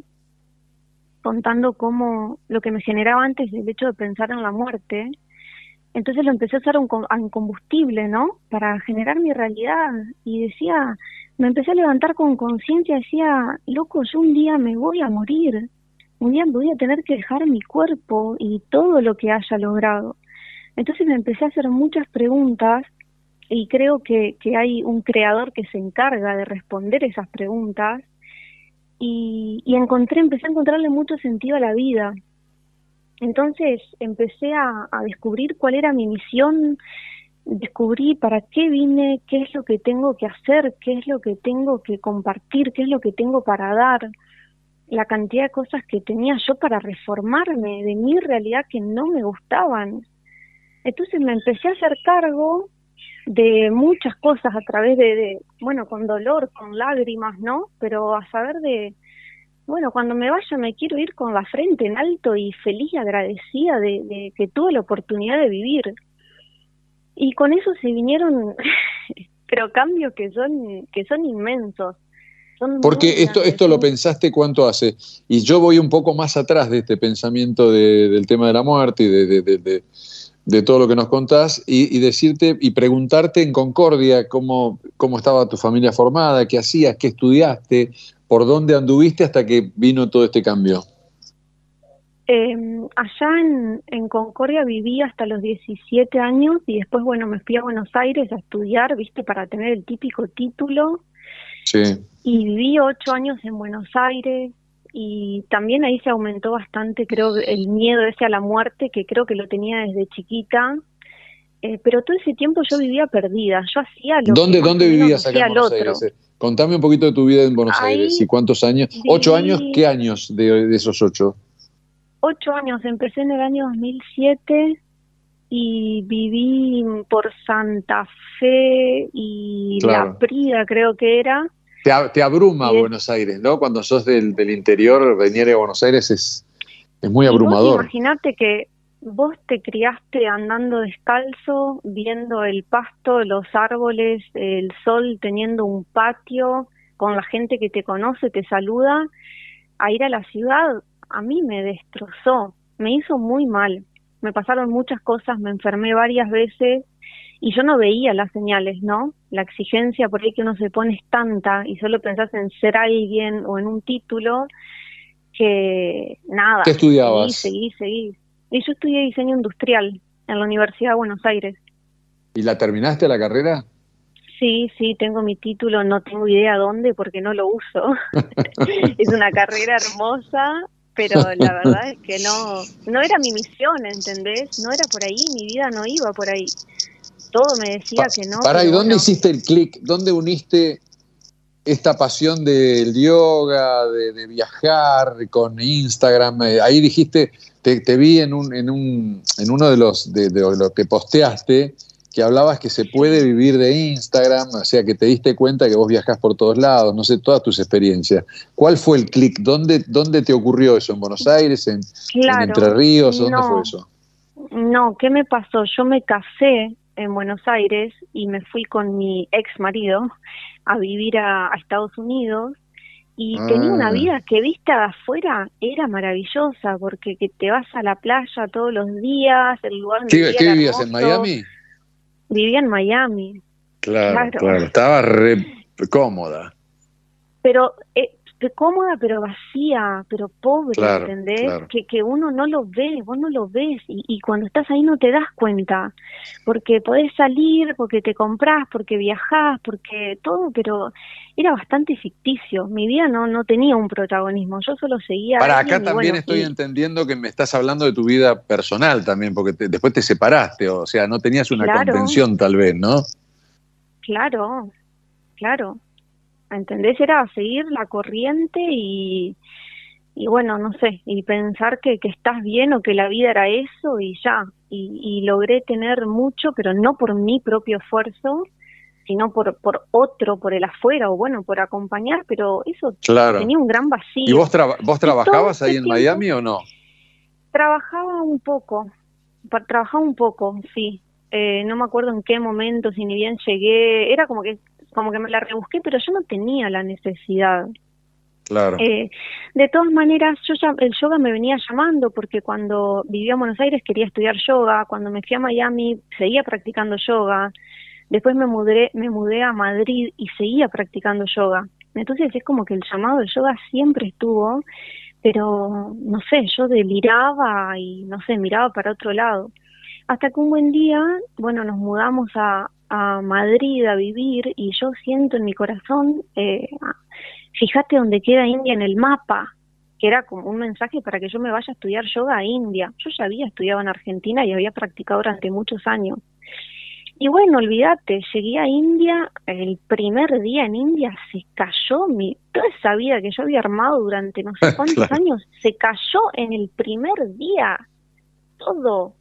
contando cómo lo que me generaba antes el hecho de pensar en la muerte entonces lo empecé a usar un, combustible, ¿no? Para generar mi realidad. Y decía, me empecé a levantar con conciencia, decía, loco, yo un día me voy a morir. Un día voy a tener que dejar mi cuerpo y todo lo que haya logrado. Entonces me empecé a hacer muchas preguntas y creo que, que hay un creador que se encarga de responder esas preguntas y, y encontré, empecé a encontrarle mucho sentido a la vida entonces empecé a, descubrir cuál era mi misión, descubrí para qué vine, qué es lo que tengo que hacer, qué es lo que tengo que compartir, qué es lo que tengo para dar, la cantidad de cosas que tenía yo para reformarme de mi realidad que no me gustaban. Entonces me empecé a hacer cargo de muchas cosas a través de, de bueno, con dolor, con lágrimas, ¿no? Pero a saber de, bueno, cuando me vaya me quiero ir con la frente en alto y feliz y agradecida de, que tuve la oportunidad de vivir. Y con eso se vinieron, pero cambios que son, que son inmensos. Porque esto, esto lo pensaste cuánto hace. Y yo voy un poco más atrás de este pensamiento del tema de la muerte y de, de, todo lo que nos contás y, decirte y preguntarte en Concordia cómo, cómo estaba tu familia formada, qué hacías, qué estudiaste, ¿Por dónde anduviste hasta que vino todo este cambio? Em, allá en, en, Concordia viví hasta los 17 años y después, bueno, me fui a Buenos Aires a estudiar, viste, para tener el típico título. Sí. Y viví ocho años en Buenos Aires y también ahí se aumentó bastante, creo, el miedo ese a la muerte, que creo que lo tenía desde chiquita. Eh, pero todo ese tiempo yo vivía perdida, yo hacía lo ¿Dónde, ¿dónde vivías acá en Buenos Aires? Contame un poquito de tu vida en Buenos Aires y cuántos años. ¿Ocho años? ¿Qué años de, esos ocho? Ocho años. Empecé en el año 2007 y viví por Santa Fe y La Prida, creo que era. Te, abruma Buenos Aires, ¿no? Cuando sos del, interior, venir a Buenos Aires es, es muy abrumador. Imagínate que vos te criaste andando descalzo, viendo el pasto, los árboles, el sol, teniendo un patio, con la gente que te conoce, te saluda, a ir a la ciudad, a mí me destrozó, me hizo muy mal. Me pasaron muchas cosas, me enfermé varias veces y yo no veía las señales, ¿no? La exigencia por ahí que uno se pone es tanta y solo pensás en ser alguien o en un título que nada. ¿Qué estudiabas? Seguí, seguí, seguí y yo estudié diseño industrial en la Universidad de Buenos Aires. ¿Y la terminaste la carrera? Sí, sí, tengo mi título, no tengo idea dónde porque no lo uso. es una carrera hermosa, pero la verdad es que no, no era mi misión, ¿entendés? No era por ahí, mi vida no iba por ahí. Todo me decía que no. Para, ¿y dónde hiciste el clic? ¿Dónde uniste esta pasión del yoga, de, viajar con Instagram? Eh, ahí dijiste, te, vi en, un, en, un, en uno de los de, lo que posteaste que hablabas que se puede vivir de Instagram, o sea, que te diste cuenta que vos viajás por todos lados, no sé, todas tus experiencias. ¿Cuál fue el clic? ¿Dónde, ¿Dónde te ocurrió eso? ¿En Buenos Aires? ¿En, Entre Ríos? ¿Dónde fue eso? No, ¿qué me pasó? Yo me casé en Buenos Aires y me fui con mi ex marido a vivir a Estados Unidos y tenía una ah. vida que vista de afuera era maravillosa porque que te vas a la playa todos los días, el lugar donde ¿Qué, vivías en Miami? Vivía en Miami. Claro, claro, estaba re cómoda. Pero eh, cómoda pero vacía, pero pobre, ¿entendés? Que, que uno no lo ve, vos no lo ves y, y, cuando estás ahí no te das cuenta, porque podés salir, porque te comprás, porque viajás, porque todo, pero era bastante ficticio, mi vida no, no tenía un protagonismo, yo solo seguía... Para acá también estoy entendiendo que me estás hablando de tu vida personal también, porque después te separaste, o sea, no tenías una contención tal vez, ¿no? Claro, claro. ¿Entendés? Era seguir la corriente y, y bueno, no sé, y pensar que, que estás bien o que la vida era eso y ya. Y, y logré tener mucho, pero no por mi propio esfuerzo, sino por, por otro, por el afuera o bueno, por acompañar, pero eso Claro. tenía un gran vacío. ¿Y vos, traba- vos trabajabas ahí en tiempo- Miami o no? Trabajaba un poco, trabajaba un poco, sí. Eh, no me acuerdo en qué momento, si ni bien llegué, era como que como que me la rebusqué, pero yo no tenía la necesidad. Claro. Eh, de todas maneras, yo ya, el yoga me venía llamando porque cuando vivía en Buenos Aires quería estudiar yoga, cuando me fui a Miami seguía practicando yoga, después me mudé, me mudé a Madrid y seguía practicando yoga. Entonces es como que el llamado del yoga siempre estuvo, pero no sé, yo deliraba y no sé, miraba para otro lado. Hasta que un buen día, bueno, nos mudamos a, a Madrid a vivir y yo siento en mi corazón, eh, fíjate dónde queda India en el mapa, que era como un mensaje para que yo me vaya a estudiar yoga a India. Yo ya había estudiado en Argentina y había practicado durante muchos años. Y bueno, olvídate, llegué a India, el primer día en India se cayó mi, toda esa vida que yo había armado durante no sé cuántos Claro. años, se cayó en el primer día. Todo,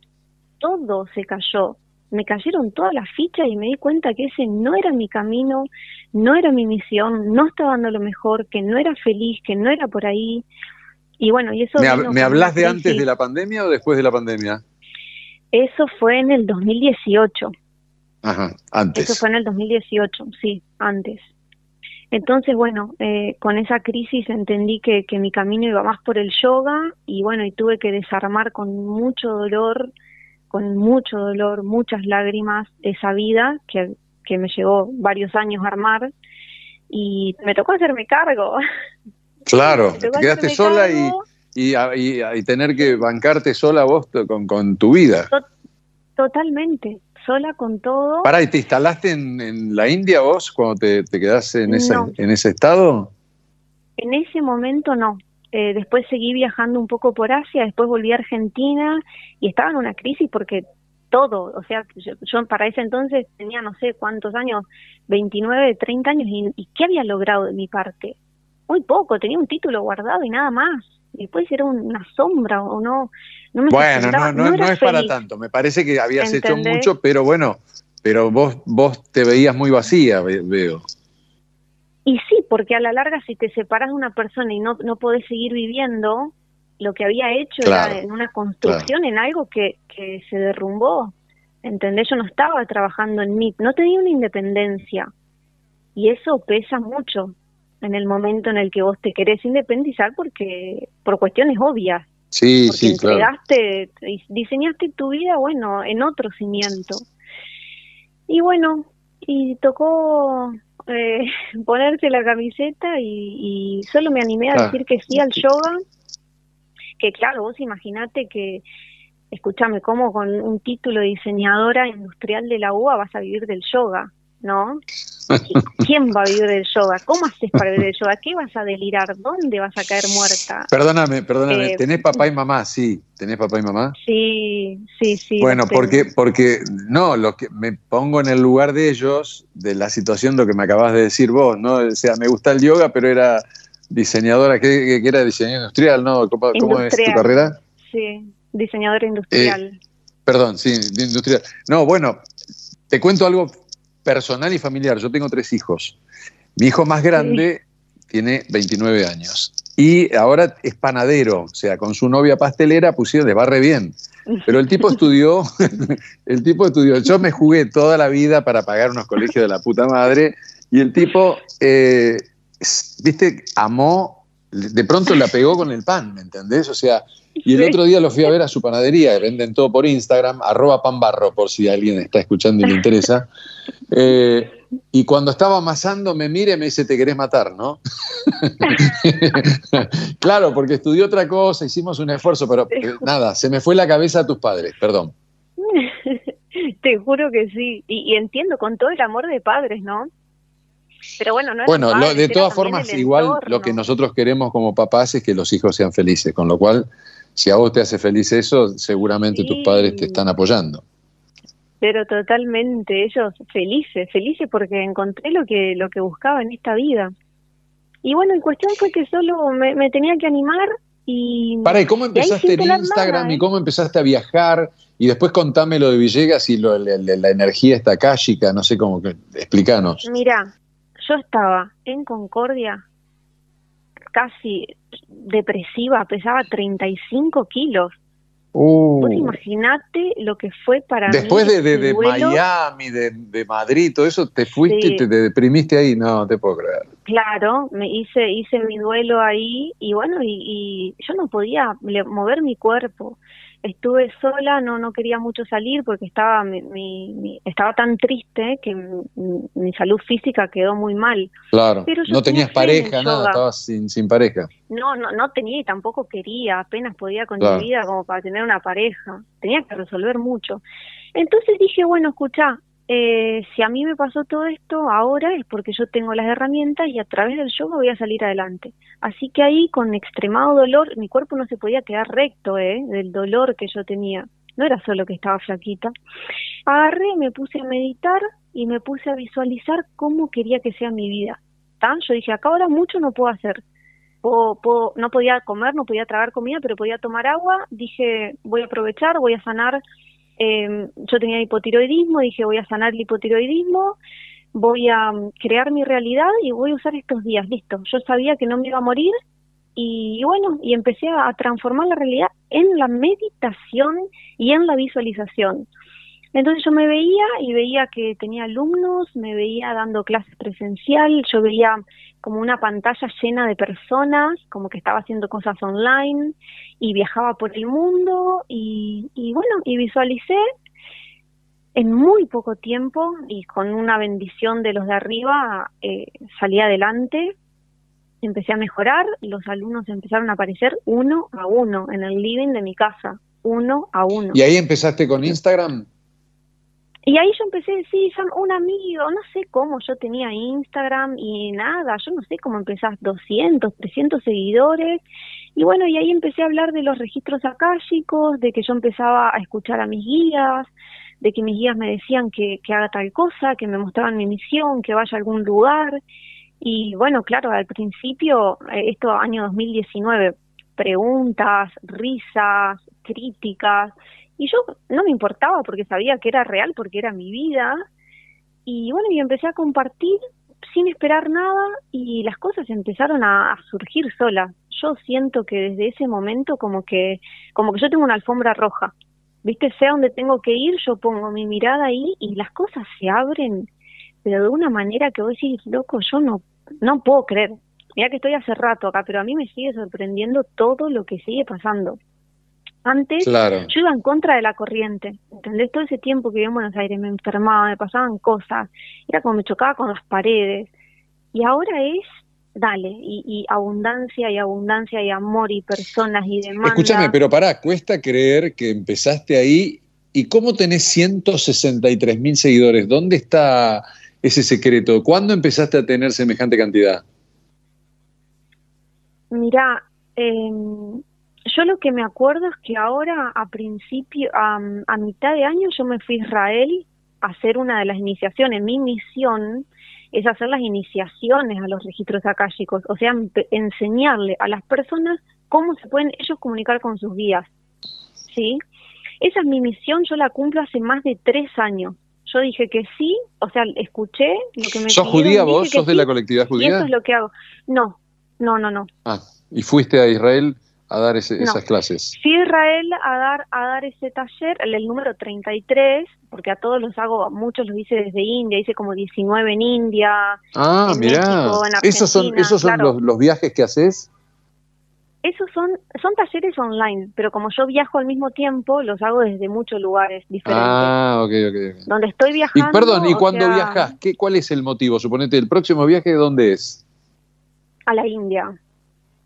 todo se cayó. Me cayeron todas las fichas y me di cuenta que ese no era mi camino, no era mi misión, no estaba dando lo mejor, que no era feliz, que no era por ahí. Y bueno, y eso ¿Me, hab- hablas de antes de la pandemia o después de la pandemia? Eso fue en el 2018. Ajá, antes. Eso fue en el 2018, sí, antes. Entonces, bueno, eh, con esa crisis entendí que, que mi camino iba más por el yoga y bueno, y tuve que desarmar con mucho dolor, con mucho dolor, muchas lágrimas esa vida que, que me llevó varios años armar y me tocó hacerme cargo. Claro, te quedaste sola y, y, y tener que bancarte sola vos con, con tu vida. To- Totalmente, sola con todo. Pará, ¿y te instalaste en, en la India vos cuando te, te quedás en, esa- No. en ese estado? En ese momento no. Eh, después seguí viajando un poco por Asia, después volví a Argentina y estaba en una crisis porque todo, o sea, yo, yo para ese entonces tenía no sé cuántos años, 29, 30 años, y, y ¿qué había logrado de mi parte? Muy poco, tenía un título guardado y nada más. Después era un- una sombra o no, no me Bueno, no, no, es para tanto. Me parece que habías hecho mucho, pero bueno, pero vos, vos te veías muy vacía, ve- veo. Y sí, porque a la larga si te separas de una persona y no, no podés seguir viviendo, lo que había hecho Claro, era en una construcción, en algo que, que se derrumbó. ¿Entendés? Yo no estaba trabajando en mí, no tenía una independencia. Y eso pesa mucho en el momento en el que vos te querés independizar porque por cuestiones obvias. Sí, Porque sí, claro. entregaste, y diseñaste tu vida, bueno, en otro cimiento. Y bueno, y tocó eh, ponerse la camiseta y, y solo me animé a decir que sí al yoga, que claro, vos imaginate que, escúchame, como con un título de diseñadora industrial de la UBA vas a vivir del yoga, ¿no? ¿Quién va a vivir del yoga? ¿Cómo haces para vivir del yoga? ¿Qué vas a delirar? ¿Dónde vas a caer muerta? Perdóname, perdóname. Eh, ¿Tenés papá y mamá? Sí, ¿tenés papá y mamá? Sí, sí, sí. Bueno, porque, porque no, lo que me pongo en el lugar de ellos, de la situación, lo que me acabas de decir vos, ¿no? O sea, me gusta el yoga, pero era diseñadora, que, que era diseñadora industrial, ¿no? ¿Cómo, cómo es tu carrera? Sí, diseñadora industrial. Perdón, sí, de industrial. No, bueno, te cuento algo personal y familiar. Yo tengo tres hijos. Mi hijo más grande tiene 29 años y ahora es panadero, o sea, con su novia pastelera pusieron, le va re bien. Pero el tipo estudió, el tipo estudió, yo me jugué toda la vida para pagar unos colegios de la puta madre y el tipo, eh, viste, amó, de pronto la pegó con el pan, ¿me entendés? O sea, y el Sí. otro día lo fui a ver a su panadería, venden todo por Instagram, arroba panbarro, por si alguien está escuchando y le interesa. Eh, y cuando estaba amasando me mira y me dice, te querés matar, ¿no? claro, porque estudió otra cosa, hicimos un esfuerzo, pero eh, nada, se me fue la cabeza a tus padres, perdón. Te juro que sí. Y, y entiendo con todo el amor de padres, ¿no? Pero bueno, no Bueno, lo- padres, de era todas formas, igual lo que nosotros queremos como papás es que los hijos sean felices, con lo cual, si a vos te hace feliz eso, seguramente tus padres te están apoyando. pero totalmente, ellos felices, felices porque encontré lo que, lo que buscaba en esta vida. Y bueno, la cuestión fue que solo me, tenía que animar y... Para, ¿y cómo empezaste en Instagram y ¿eh? cómo empezaste a viajar? Y después contame lo de Villegas y lo, la, la, energía esta akáshica, no sé cómo, que, explícanos. Mira, yo estaba en Concordia, casi depresiva, pesaba 35 kilos. Uh. imaginate lo que fue para Después mí. Después de, de, Miami, de, de, Madrid, todo eso, te fuiste y te, deprimiste ahí, no te puedo creer. Claro, me hice hice mi duelo ahí y bueno, y yo no podía mover mi cuerpo estuve sola, no no quería mucho salir porque estaba mi, estaba tan triste que mi, salud física quedó muy mal. Claro. no tenías pareja, nada, estabas sin, sin pareja. No, no no tenía y tampoco quería, apenas podía con mi vida como para tener una pareja. Tenía que resolver mucho. Entonces dije, bueno, escucha, eh, si a mí me pasó todo esto ahora es porque yo tengo las herramientas y a través del yoga voy a salir adelante. Así que ahí con extremado dolor, mi cuerpo no se podía quedar recto, ¿eh? Del dolor que yo tenía. No era solo que estaba flaquita. Agarré, me puse a meditar y me puse a visualizar cómo quería que sea mi vida. ¿Tan? Yo dije, acá ahora mucho no puedo hacer. no podía comer, no podía tragar comida, pero podía tomar agua. Dije, voy a aprovechar, voy a sanar eh, yo tenía hipotiroidismo, dije voy a sanar el hipotiroidismo, voy a mm, crear mi realidad y voy a usar estos días, listo. Yo sabía que no me iba a morir y, bueno, y empecé a transformar la realidad en la meditación y en la visualización. Entonces yo me veía y veía que tenía alumnos, me veía dando clases presencial, yo veía como una pantalla llena de personas, como que estaba haciendo cosas online y viajaba por el mundo y, bueno, y visualicé en muy poco tiempo y con una bendición de los de arriba eh, salí adelante, empecé a mejorar, los alumnos empezaron a aparecer uno a uno en el living de mi casa, uno a uno. ¿Y ahí empezaste con Instagram? Y ahí yo empecé a decir, un amigo, no sé cómo yo tenía Instagram y nada, yo no sé cómo empezás, 200, 300 seguidores. Y bueno, y ahí empecé a hablar de los registros akáshicos, de que yo empezaba a escuchar a mis guías, de que mis guías me decían que, que haga tal cosa, que me mostraban mi misión, que vaya a algún lugar. Y bueno, claro, al principio, eh, esto año 2019, preguntas, risas, críticas, y yo no me importaba porque sabía que era real, porque era mi vida. Y bueno, y empecé a compartir sin esperar nada y las cosas empezaron a, surgir solas. Yo siento que desde ese momento como que como que yo tengo una alfombra roja. ¿Viste? Sea donde tengo que ir, yo pongo mi mirada ahí y las cosas se abren, pero de una manera que vos decís, loco, yo no no puedo creer. Mira que estoy hace rato acá, pero a mí me sigue sorprendiendo todo lo que sigue pasando. Antes yo iba en contra de la corriente, ¿entendés? Todo ese tiempo que vivía en Buenos Aires me enfermaba, me pasaban cosas, era como me chocaba con las paredes. Y ahora es, dale, y, abundancia y abundancia y amor y personas y demás. Escúchame, pero pará, cuesta creer que empezaste ahí y cómo tenés 163 mil seguidores. ¿Dónde está ese secreto? ¿Cuándo empezaste a tener semejante cantidad? Mira, eh, yo lo que me acuerdo es que ahora a principio, a, mitad de año yo me fui a Israel a hacer una de las iniciaciones. Mi misión es hacer las iniciaciones a los registros akáshicos, o sea, enseñarle a las personas cómo se pueden ellos comunicar con sus guías. ¿Sí? Esa es mi misión, yo la cumplo hace más de tres años. Yo dije que sí, o sea, escuché lo que me ¿Sos judía vos? ¿Sos de la colectividad judía? Y eso es lo que hago. No, no, no, no. Ah, ¿y fuiste a Israel a dar esas clases? A Israel a dar, a dar ese taller, el, número 33, porque a todos los hago, muchos los hice desde India, hice como 19 en India. Ah, mira. ¿Esos son, esos son los, viajes que haces? Esos son, son talleres online, pero como yo viajo al mismo tiempo, los hago desde muchos lugares diferentes. Ah, ok, ok. Donde estoy viajando. Y perdón, ¿y cuando viajas? ¿qué, ¿Cuál es el motivo? Suponete, ¿el próximo viaje dónde es? A la India.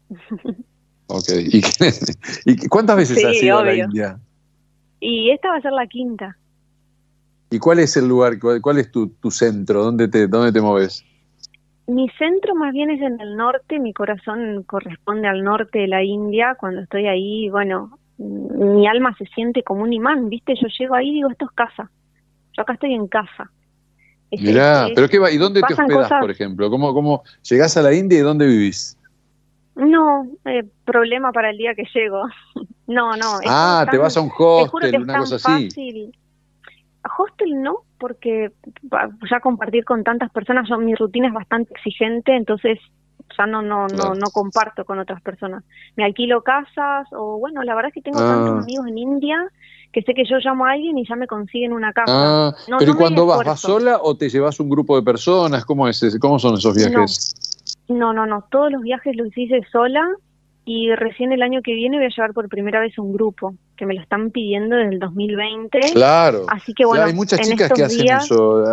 Ok. ¿Y, cuántas veces has ido a la India? Y esta va a ser la quinta. ¿Y cuál es el lugar, cuál, es tu, centro? ¿Dónde te, ¿Dónde te moves? Mi centro más bien es en el norte, mi corazón corresponde al norte de la India. Cuando estoy ahí, bueno, mi alma se siente como un imán, ¿viste? Yo llego ahí y digo, esto es casa. Yo acá estoy en casa. Mirá, pero qué va, ¿y dónde te hospedas, por ejemplo? ¿Cómo, ¿Cómo llegás a la India y dónde vivís? No, eh, problema para el día que llego. no, no. Ah, te vas a un hostel, una cosa así. Fácil. Hostel no, porque ya compartir con tantas personas, yo, mi rutina es bastante exigente, entonces ya no no no no comparto con otras personas. Me alquilo casas o bueno, la verdad es que tengo tantos ah. amigos en India que sé que yo llamo a alguien y ya me consiguen una casa. Ah, pero ¿y cuando vas, vas sola o te llevas un grupo de personas? ¿Cómo es cómo son esos viajes? No, no, no, todos los viajes los hice sola y recién el año que viene voy a llevar por primera vez un grupo que me lo están pidiendo desde el 2020. Claro. Así que bueno, hay muchas chicas que hacen eso.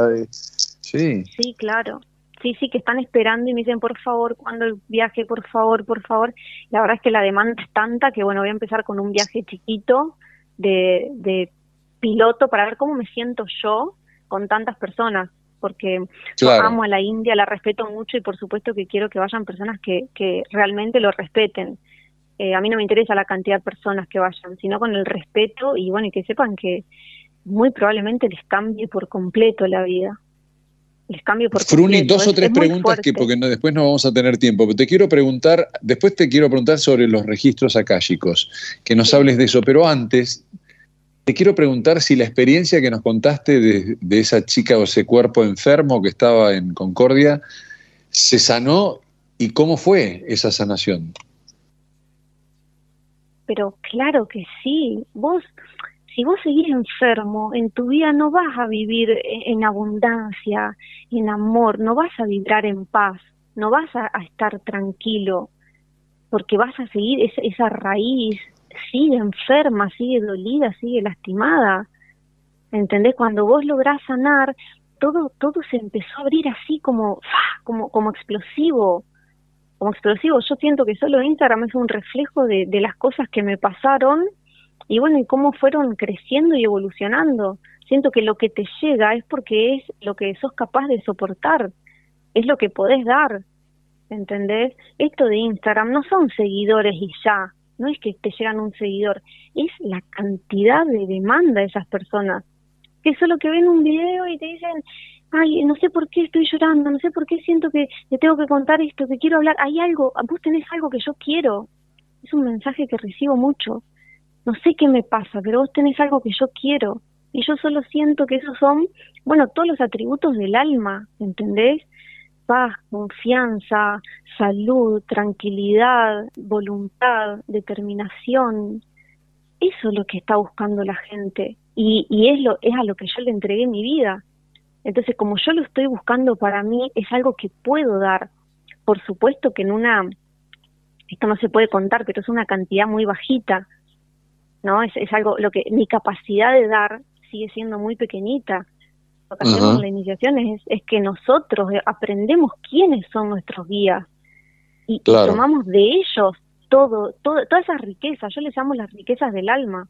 Sí. Sí, claro sí, sí, que están esperando y me dicen, por favor, cuando el viaje, por favor, por favor. La verdad es que la demanda es tanta que, bueno, voy a empezar con un viaje chiquito de, de piloto para ver cómo me siento yo con tantas personas, porque yo amo a la India, la respeto mucho y por supuesto que quiero que vayan personas que, que realmente lo respeten. Eh, a mí no me interesa la cantidad de personas que vayan, sino con el respeto y bueno, y que sepan que muy probablemente les cambie por completo la vida les cambio por Fruni, dos o tres preguntas que porque no, después no vamos a tener tiempo. Pero te quiero preguntar, después te quiero preguntar sobre los registros akáshicos, que nos hables de eso. Pero antes, te quiero preguntar si la experiencia que nos contaste de, esa chica o ese cuerpo enfermo que estaba en Concordia se sanó y cómo fue esa sanación. Pero claro que sí. Vos si vos seguís enfermo, en tu vida no vas a vivir en abundancia, en amor, no vas a vibrar en paz, no vas a, estar tranquilo, porque vas a seguir esa raíz, sigue enferma, sigue dolida, sigue lastimada. ¿Entendés? Cuando vos lográs sanar, todo, todo se empezó a abrir así como, como, como explosivo, como explosivo. Yo siento que solo Instagram es un reflejo de, de las cosas que me pasaron y bueno, y cómo fueron creciendo y evolucionando. Siento que lo que te llega es porque es lo que sos capaz de soportar, es lo que podés dar, ¿entendés? Esto de Instagram no son seguidores y ya, no es que te llegan un seguidor, es la cantidad de demanda de esas personas, que solo que ven un video y te dicen, ay, no sé por qué estoy llorando, no sé por qué siento que te tengo que contar esto, que quiero hablar, hay algo, vos tenés algo que yo quiero, es un mensaje que recibo mucho no sé qué me pasa, pero vos tenés algo que yo quiero. Y yo solo siento que esos son, bueno, todos los atributos del alma, ¿entendés? Paz, confianza, salud, tranquilidad, voluntad, determinación. Eso es lo que está buscando la gente. Y, es, lo, es a lo que yo le entregué mi vida. Entonces, como yo lo estoy buscando para mí, es algo que puedo dar. Por supuesto que en una, esto no se puede contar, pero es una cantidad muy bajita ¿no? Es, es algo, lo que mi capacidad de dar sigue siendo muy pequeñita. Lo que hacemos en la iniciación es, es, que nosotros aprendemos quiénes son nuestros guías y, tomamos de ellos todo, todo, todas esas riquezas, yo les llamo las riquezas del alma.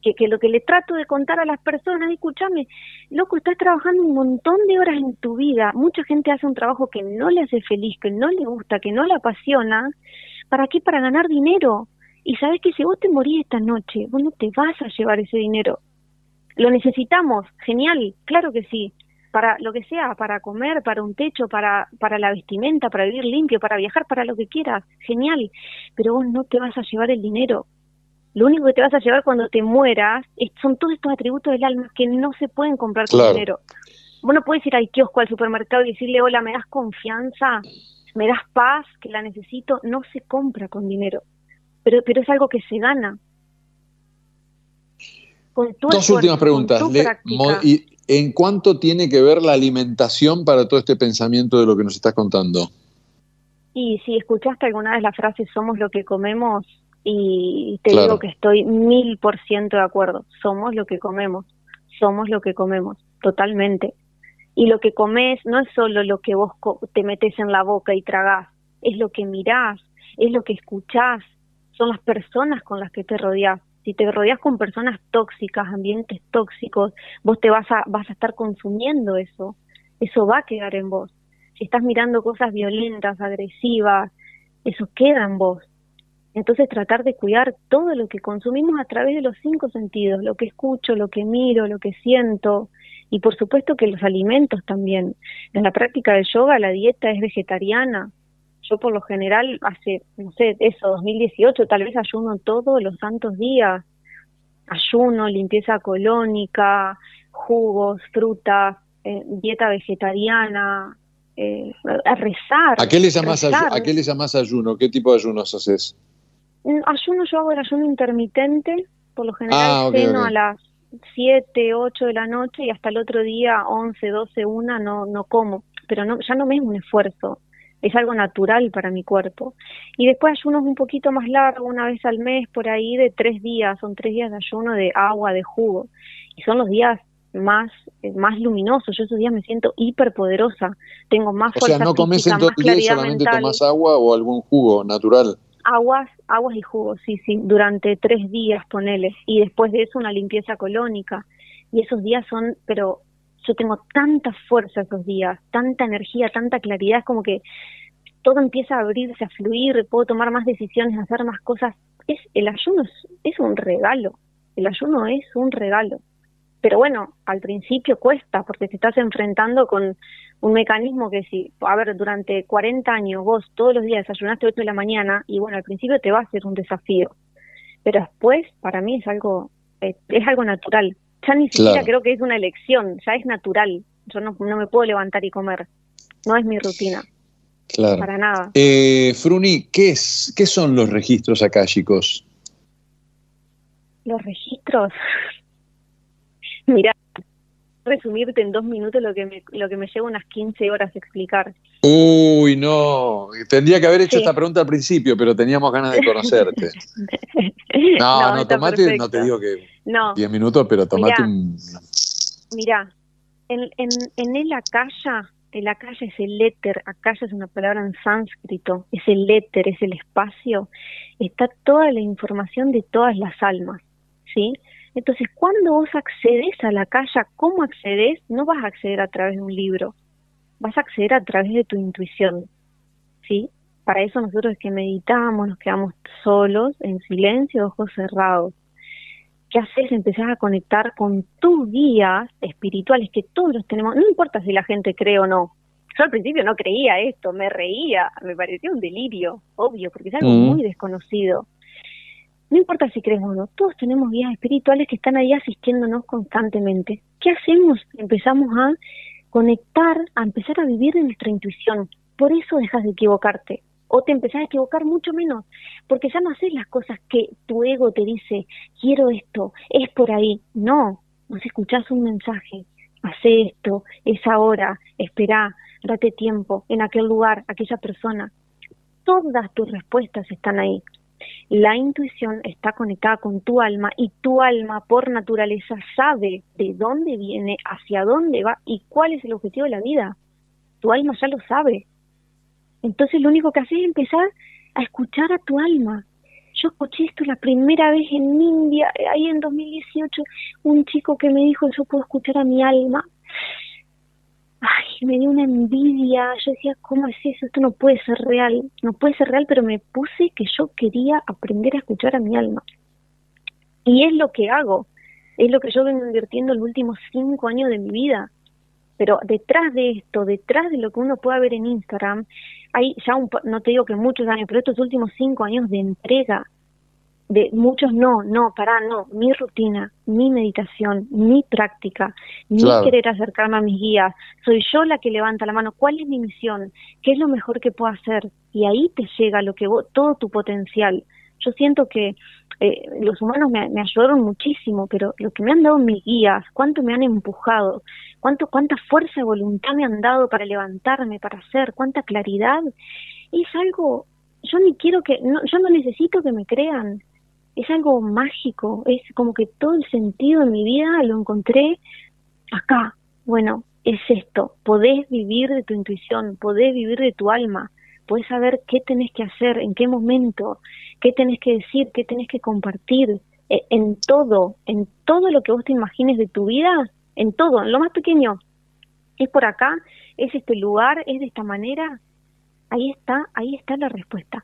Que, que, lo que le trato de contar a las personas, escúchame, loco, estás trabajando un montón de horas en tu vida, mucha gente hace un trabajo que no le hace feliz, que no le gusta, que no le apasiona, ¿para qué? Para ganar dinero. Y sabes que si vos te morís esta noche, vos no te vas a llevar ese dinero. Lo necesitamos, genial, claro que sí, para lo que sea, para comer, para un techo, para, para la vestimenta, para vivir limpio, para viajar, para lo que quieras, genial, pero vos no te vas a llevar el dinero. Lo único que te vas a llevar cuando te mueras son todos estos atributos del alma que no se pueden comprar con dinero. Vos no puedes ir al kiosco, al supermercado y decirle, hola, ¿me das confianza? ¿Me das paz? Que la necesito. No se compra con dinero pero, pero es algo que se gana. Dos últimas preguntas. ¿Y en cuánto tiene que ver la alimentación para todo este pensamiento de lo que nos estás contando? Y si escuchaste alguna vez la frase somos lo que comemos, y te digo que estoy mil por ciento de acuerdo. Somos lo que comemos, somos lo que comemos, totalmente. Y lo que comes no es solo lo que vos te metes en la boca y tragás, es lo que mirás, es lo que escuchás, son las personas con las que te rodeas. Si te rodeas con personas tóxicas, ambientes tóxicos, vos te vas a, vas a estar consumiendo eso. Eso va a quedar en vos. Si estás mirando cosas violentas, agresivas, eso queda en vos. Entonces tratar de cuidar todo lo que consumimos a través de los cinco sentidos, lo que escucho, lo que miro, lo que siento, Y por supuesto que los alimentos también. En la práctica del yoga la dieta es vegetariana. Yo por lo general hace, no sé, eso, 2018, tal vez ayuno todos los santos días. Ayuno, limpieza colónica, jugos, frutas, eh, dieta vegetariana, eh, a rezar. ¿A qué, le llamas ¿A qué le ayuno? ¿Qué tipo de ayunos haces? Mm, ayuno, yo hago el ayuno intermitente, por lo general ah, ceno a las 7, 8 de la noche y hasta el otro día 11, 12, 1 no, no como, pero no, ya no me es un esfuerzo, es algo natural para mi cuerpo. Y después ayunos un poquito más largo, una vez al mes, por ahí de tres días, son tres días de ayuno de agua, de jugo, y son los días más, eh, más luminosos, yo esos días me siento hiperpoderosa, tengo más fuerza. O sea, no comes en todo el día y solamente tomas agua o algún jugo natural. Aguas, aguas y jugos, sí, sí, durante tres días, ponele. Y después de eso una limpieza colónica. Y esos días son, pero yo tengo tanta fuerza esos días, tanta energía, tanta claridad, es como que todo empieza a abrirse, a fluir, puedo tomar más decisiones, hacer más cosas. Es, el ayuno es un regalo, el ayuno es un regalo. Pero bueno, al principio cuesta porque te estás enfrentando con un mecanismo que si, a ver, durante 40 años vos todos los días desayunaste 8 de la mañana y bueno, al principio te va a ser un desafío. Pero después, para mí es algo, es, algo natural. Ya ni siquiera creo que es una elección, ya es natural. Yo no, no me puedo levantar y comer. No es mi rutina. Claro. Para nada. Eh, Fruni, ¿qué, es, ¿qué son los registros chicos? Los registros. Mira, resumirte en dos minutos lo que me, lo que me lleva unas 15 horas explicar. Uy, no. Tendría que haber hecho esta pregunta al principio, pero teníamos ganas de conocerte. no, no, tomate, no te digo que no. 10 minutos, pero tomate un... Mira, en, en, en el acaya, el acaya es el éter, acaya es una palabra en sánscrito, es el éter, es el espacio, está toda la información de todas las almas, ¿sí? Entonces, cuando vos accedes a la calle, ¿cómo accedes? No vas a acceder a través de un libro, vas a acceder a través de tu intuición, ¿sí? Para eso nosotros es que meditamos, nos quedamos solos, en silencio, ojos cerrados. ¿Qué haces? Empezás a conectar con tus guías espirituales que todos los tenemos, no importa si la gente cree o no. Yo al principio no creía esto, me reía, me parecía un delirio, obvio, porque es algo mm. muy desconocido no importa si creemos o no, todos tenemos guías espirituales que están ahí asistiéndonos constantemente. ¿Qué hacemos? Empezamos a conectar, a empezar a vivir en nuestra intuición. Por eso dejas de equivocarte. O te empezás a equivocar mucho menos, porque ya no haces las cosas que tu ego te dice, quiero esto, es por ahí. No, nos escuchás un mensaje, hace esto, es ahora, espera, date tiempo, en aquel lugar, aquella persona. Todas tus respuestas están ahí. La intuición está conectada con tu alma y tu alma por naturaleza sabe de dónde viene, hacia dónde va y cuál es el objetivo de la vida. Tu alma ya lo sabe. Entonces lo único que haces es empezar a escuchar a tu alma. Yo escuché esto la primera vez en India, ahí en 2018, un chico que me dijo yo puedo escuchar a mi alma ay, me dio una envidia, yo decía, ¿cómo es eso? Esto no puede ser real, no puede ser real, pero me puse que yo quería aprender a escuchar a mi alma. Y es lo que hago, es lo que yo vengo invirtiendo los últimos cinco años de mi vida. Pero detrás de esto, detrás de lo que uno pueda ver en Instagram, hay ya un, no te digo que muchos años, pero estos últimos cinco años de entrega, de muchos no, no, para no, mi rutina, mi meditación, mi práctica, mi querer acercarme a mis guías, soy yo la que levanta la mano, ¿cuál es mi misión? ¿Qué es lo mejor que puedo hacer? Y ahí te llega lo que todo tu potencial. Yo siento que eh, los humanos me, me, ayudaron muchísimo, pero lo que me han dado mis guías, cuánto me han empujado, cuánto, cuánta fuerza de voluntad me han dado para levantarme, para hacer, cuánta claridad, es algo, yo ni quiero que, no, yo no necesito que me crean, es algo mágico, es como que todo el sentido de mi vida lo encontré acá. Bueno, es esto, podés vivir de tu intuición, podés vivir de tu alma, podés saber qué tenés que hacer, en qué momento, qué tenés que decir, qué tenés que compartir, e, en todo, en todo lo que vos te imagines de tu vida, en todo, en lo más pequeño. Es por acá, es este lugar, es de esta manera, Ahí está, ahí está la respuesta.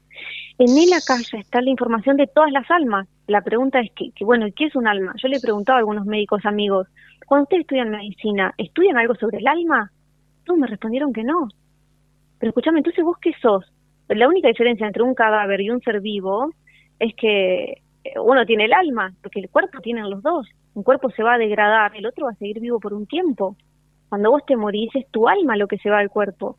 En el acaya está la información de todas las almas. La pregunta es que, que, bueno, ¿qué es un alma? Yo le he preguntado a algunos médicos amigos, cuando ustedes estudian medicina, ¿estudian algo sobre el alma? Todos me respondieron que no. Pero escúchame, entonces vos qué sos? La única diferencia entre un cadáver y un ser vivo es que uno tiene el alma, porque el cuerpo tienen los dos. Un cuerpo se va a degradar, el otro va a seguir vivo por un tiempo. Cuando vos te morís es tu alma lo que se va al cuerpo.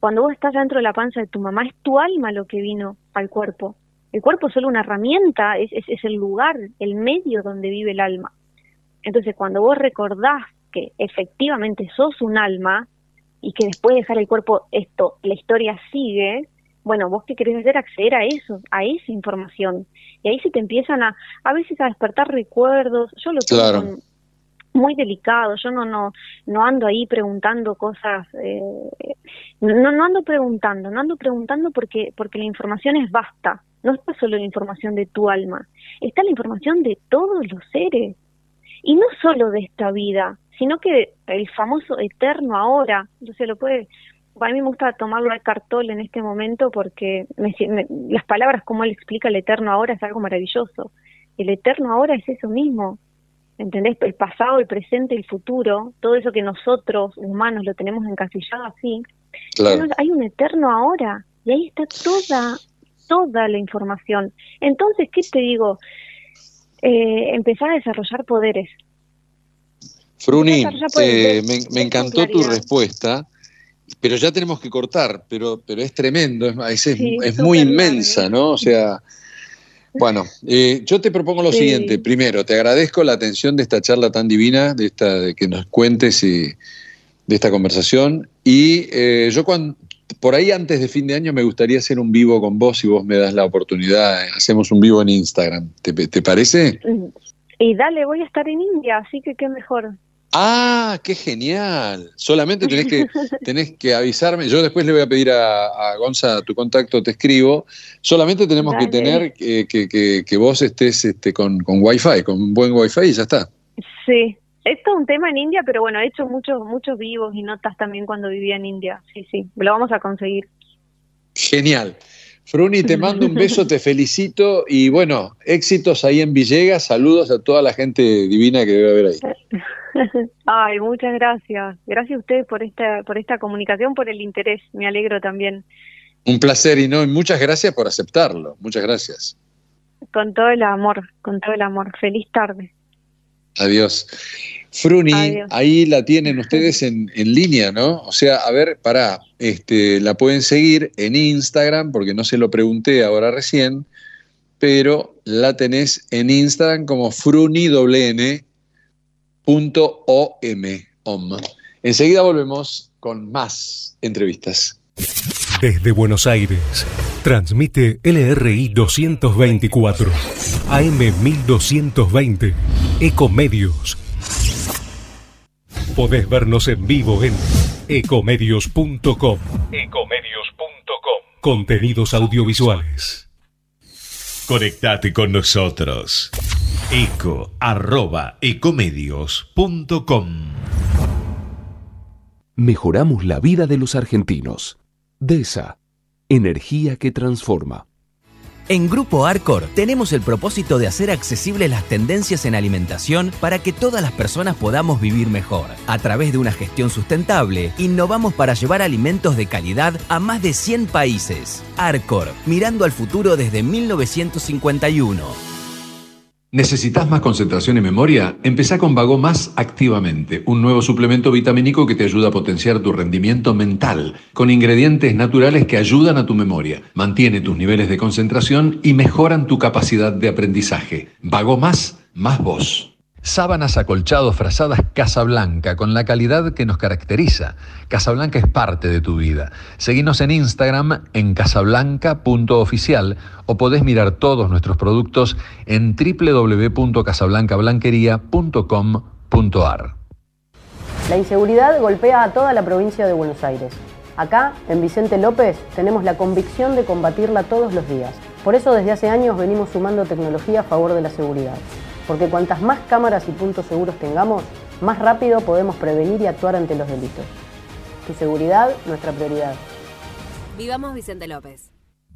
Cuando vos estás dentro de la panza de tu mamá es tu alma lo que vino al cuerpo. El cuerpo es solo una herramienta, es, es, el lugar, el medio donde vive el alma. Entonces cuando vos recordás que efectivamente sos un alma y que después de dejar el cuerpo esto, la historia sigue, bueno, vos qué querés hacer, acceder a eso, a esa información. Y ahí se te empiezan a, a veces a despertar recuerdos. Yo lo tengo muy delicado. Yo no, no, no ando ahí preguntando cosas. Eh, no, no ando preguntando, no ando preguntando porque, porque la información es vasta. No está solo la información de tu alma, está la información de todos los seres. Y no solo de esta vida, sino que el famoso eterno ahora. Entonces lo puede a mí me gusta tomarlo al cartol en este momento porque las palabras como él explica el eterno ahora es algo maravilloso. El eterno ahora es eso mismo, ¿entendés? El pasado, el presente, el futuro, todo eso que nosotros humanos lo tenemos encasillado así. Hay un eterno ahora y ahí está toda, toda la información. Entonces, ¿qué te digo? Eh, empezar a desarrollar poderes. Fruni, eh, me, encantó tu respuesta pero ya tenemos que cortar, pero, pero es tremendo, es, es, muy inmensa, ¿no? O sea, bueno, eh, yo te propongo lo siguiente. Primero, te agradezco la atención de esta charla tan divina, de esta de que nos cuentes y, de esta conversación. Y eh, yo cuando, por ahí antes de fin de año me gustaría hacer un vivo con vos si vos me das la oportunidad. Hacemos un vivo en Instagram. ¿Te, te parece? Y dale, voy a estar en India, así que qué mejor. Ah, qué genial. Solamente tenés que, tenés que avisarme. Yo después le voy a pedir a, Gonza tu contacto, te escribo. Solamente tenemos que tener que, que, que, vos estés este, con, con Wi-Fi, con buen Wi-Fi y ya está. Sí, esto es un tema en India, pero bueno, he hecho muchos, muchos vivos y notas también cuando vivía en India. Sí, sí, lo vamos a conseguir. Genial. Fruni, te mando un beso, te felicito y bueno, éxitos ahí en Villegas. Saludos a toda la gente divina que debe haber ahí. Ay, muchas gracias. Gracias a ustedes por esta, por esta comunicación, por el interés. Me alegro también. Un placer y no, muchas gracias por aceptarlo. Muchas gracias. Con todo el amor, con todo el amor. Feliz tarde. Adiós. Fruni, ahí la tienen ustedes en, en, línea, ¿no? O sea, a ver, pará, este, la pueden seguir en Instagram, porque no se lo pregunté ahora recién, pero la tenés en Instagram como fruni.n .om. Enseguida volvemos con más entrevistas. Desde Buenos Aires, transmite LRI 224, AM 1220, Ecomedios. Podés vernos en vivo en ecomedios.com. Ecomedios.com. Contenidos audiovisuales. Conectate con nosotros eco arroba Mejoramos la vida de los argentinos. DESA, energía que transforma. En Grupo Arcor tenemos el propósito de hacer accesibles las tendencias en alimentación para que todas las personas podamos vivir mejor. A través de una gestión sustentable, innovamos para llevar alimentos de calidad a más de 100 países. Arcor, mirando al futuro desde 1951. ¿Necesitas más concentración y memoria? Empezá con Vago Más activamente, un nuevo suplemento vitamínico que te ayuda a potenciar tu rendimiento mental, con ingredientes naturales que ayudan a tu memoria, mantiene tus niveles de concentración y mejoran tu capacidad de aprendizaje. Vago Más, más vos. Sábanas acolchados frazadas Casablanca, con la calidad que nos caracteriza. Casablanca es parte de tu vida. Seguinos en Instagram en casablanca.oficial o podés mirar todos nuestros productos en www.casablancablanquería.com.ar. La inseguridad golpea a toda la provincia de Buenos Aires. Acá, en Vicente López, tenemos la convicción de combatirla todos los días. Por eso desde hace años venimos sumando tecnología a favor de la seguridad porque cuantas más cámaras y puntos seguros tengamos, más rápido podemos prevenir y actuar ante los delitos. Tu seguridad, nuestra prioridad. Vivamos Vicente López.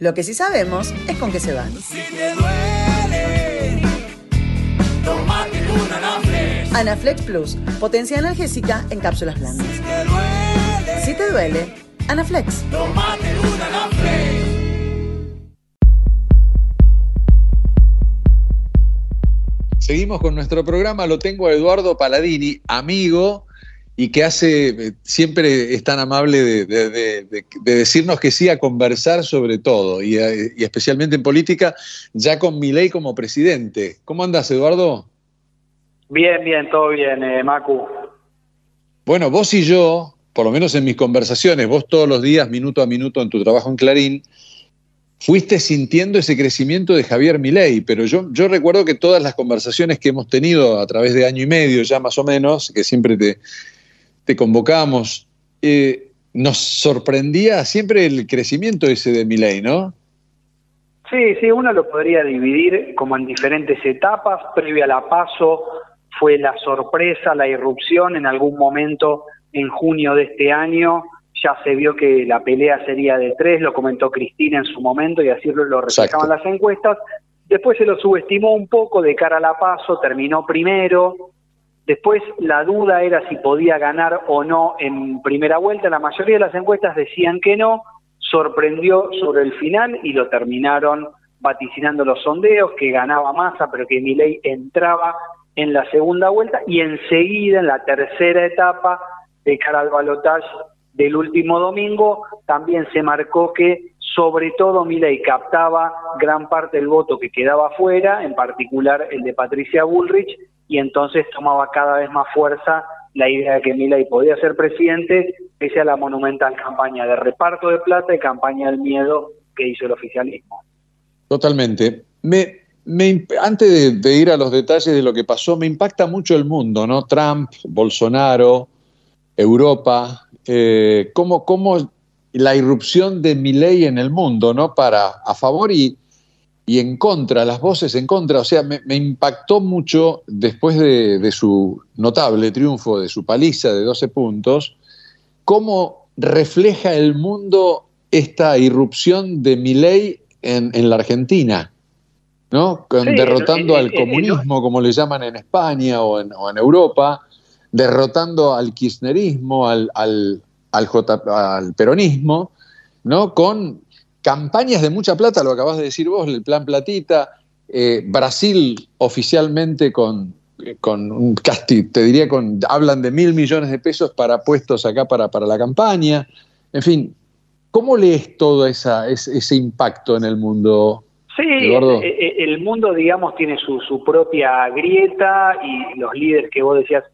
Lo que sí sabemos es con qué se van. Si te duele, una Anaflex. Anaflex Plus, potencia analgésica en cápsulas blandas. Si te duele, si te duele Anaflex. Tomate una Anaflex. Seguimos con nuestro programa, lo tengo a Eduardo Paladini, amigo y que hace, eh, siempre es tan amable de, decirnos que sí a conversar sobre todo, y, eh, especialmente en política, ya con mi ley como presidente. ¿Cómo andas, Eduardo? Bien, bien, todo bien, eh, Macu. Bueno, vos y yo, por lo menos en mis conversaciones, vos todos los días, minuto a minuto en tu trabajo en Clarín, fuiste sintiendo ese crecimiento de Javier Milei, pero yo, yo recuerdo que todas las conversaciones que hemos tenido a través de año y medio ya más o menos, que siempre te, te convocamos, eh, nos sorprendía siempre el crecimiento ese de Milei, ¿no? Sí, sí, uno lo podría dividir como en diferentes etapas. Previa a la paso fue la sorpresa, la irrupción en algún momento en junio de este año. Ya se vio que la pelea sería de tres, lo comentó Cristina en su momento y así lo, lo reflejaban las encuestas. Después se lo subestimó un poco de cara a la paso, terminó primero, Después la duda era si podía ganar o no en primera vuelta. La mayoría de las encuestas decían que no. Sorprendió sobre el final y lo terminaron vaticinando los sondeos, que ganaba masa, pero que Milei entraba en la segunda vuelta y enseguida en la tercera etapa de cara al balotaje del último domingo también se marcó que sobre todo Milei captaba gran parte del voto que quedaba fuera, en particular el de Patricia Bullrich, y entonces tomaba cada vez más fuerza la idea de que Milei podía ser presidente, pese a la monumental campaña de reparto de plata y campaña del miedo que hizo el oficialismo. Totalmente. Me, antes de, ir a los detalles de lo que pasó, me impacta mucho el mundo, ¿no? Trump, Bolsonaro, Europa, eh, cómo la irrupción de Milei en el mundo, ¿no? Para a favor y, y en contra, las voces en contra. O sea, me, impactó mucho después de, su notable triunfo, de su paliza de 12 puntos, cómo refleja el mundo esta irrupción de Milei en, en la Argentina. ¿no? derrotando al comunismo, como le llaman en España o en, Europa, derrotando al kirchnerismo, al, al, al peronismo, ¿no? con campañas de mucha plata, lo acabas de decir vos, el plan Platita, eh, Brasil oficialmente con, con un casti, te diría, con, hablan de mil millones de pesos para puestos acá para, para la campaña. En fin, ¿cómo lees todo esa, ese, impacto en el mundo? Sí, eh, eh, el mundo, digamos, tiene su, su propia grieta y los líderes que vos decías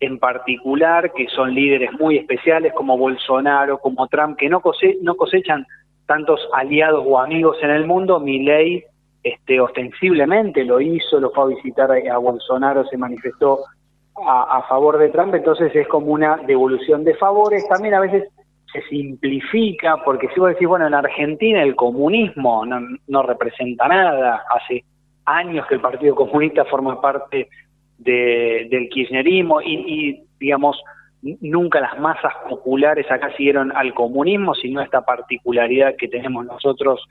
en particular, que son líderes muy especiales como Bolsonaro, como Trump, que no, no cosechan tantos aliados o amigos en el mundo, Milei este, ostensiblemente lo hizo, lo fue a visitar a, Bolsonaro, se manifestó a, favor de Trump, entonces es como una devolución de favores. También a veces se simplifica, porque si vos decís, bueno, en Argentina el comunismo no, representa nada, hace años que el Partido Comunista forma parte del kirchnerismo y, y digamos, nunca las masas populares acá siguieron al comunismo, sino esta particularidad que tenemos nosotros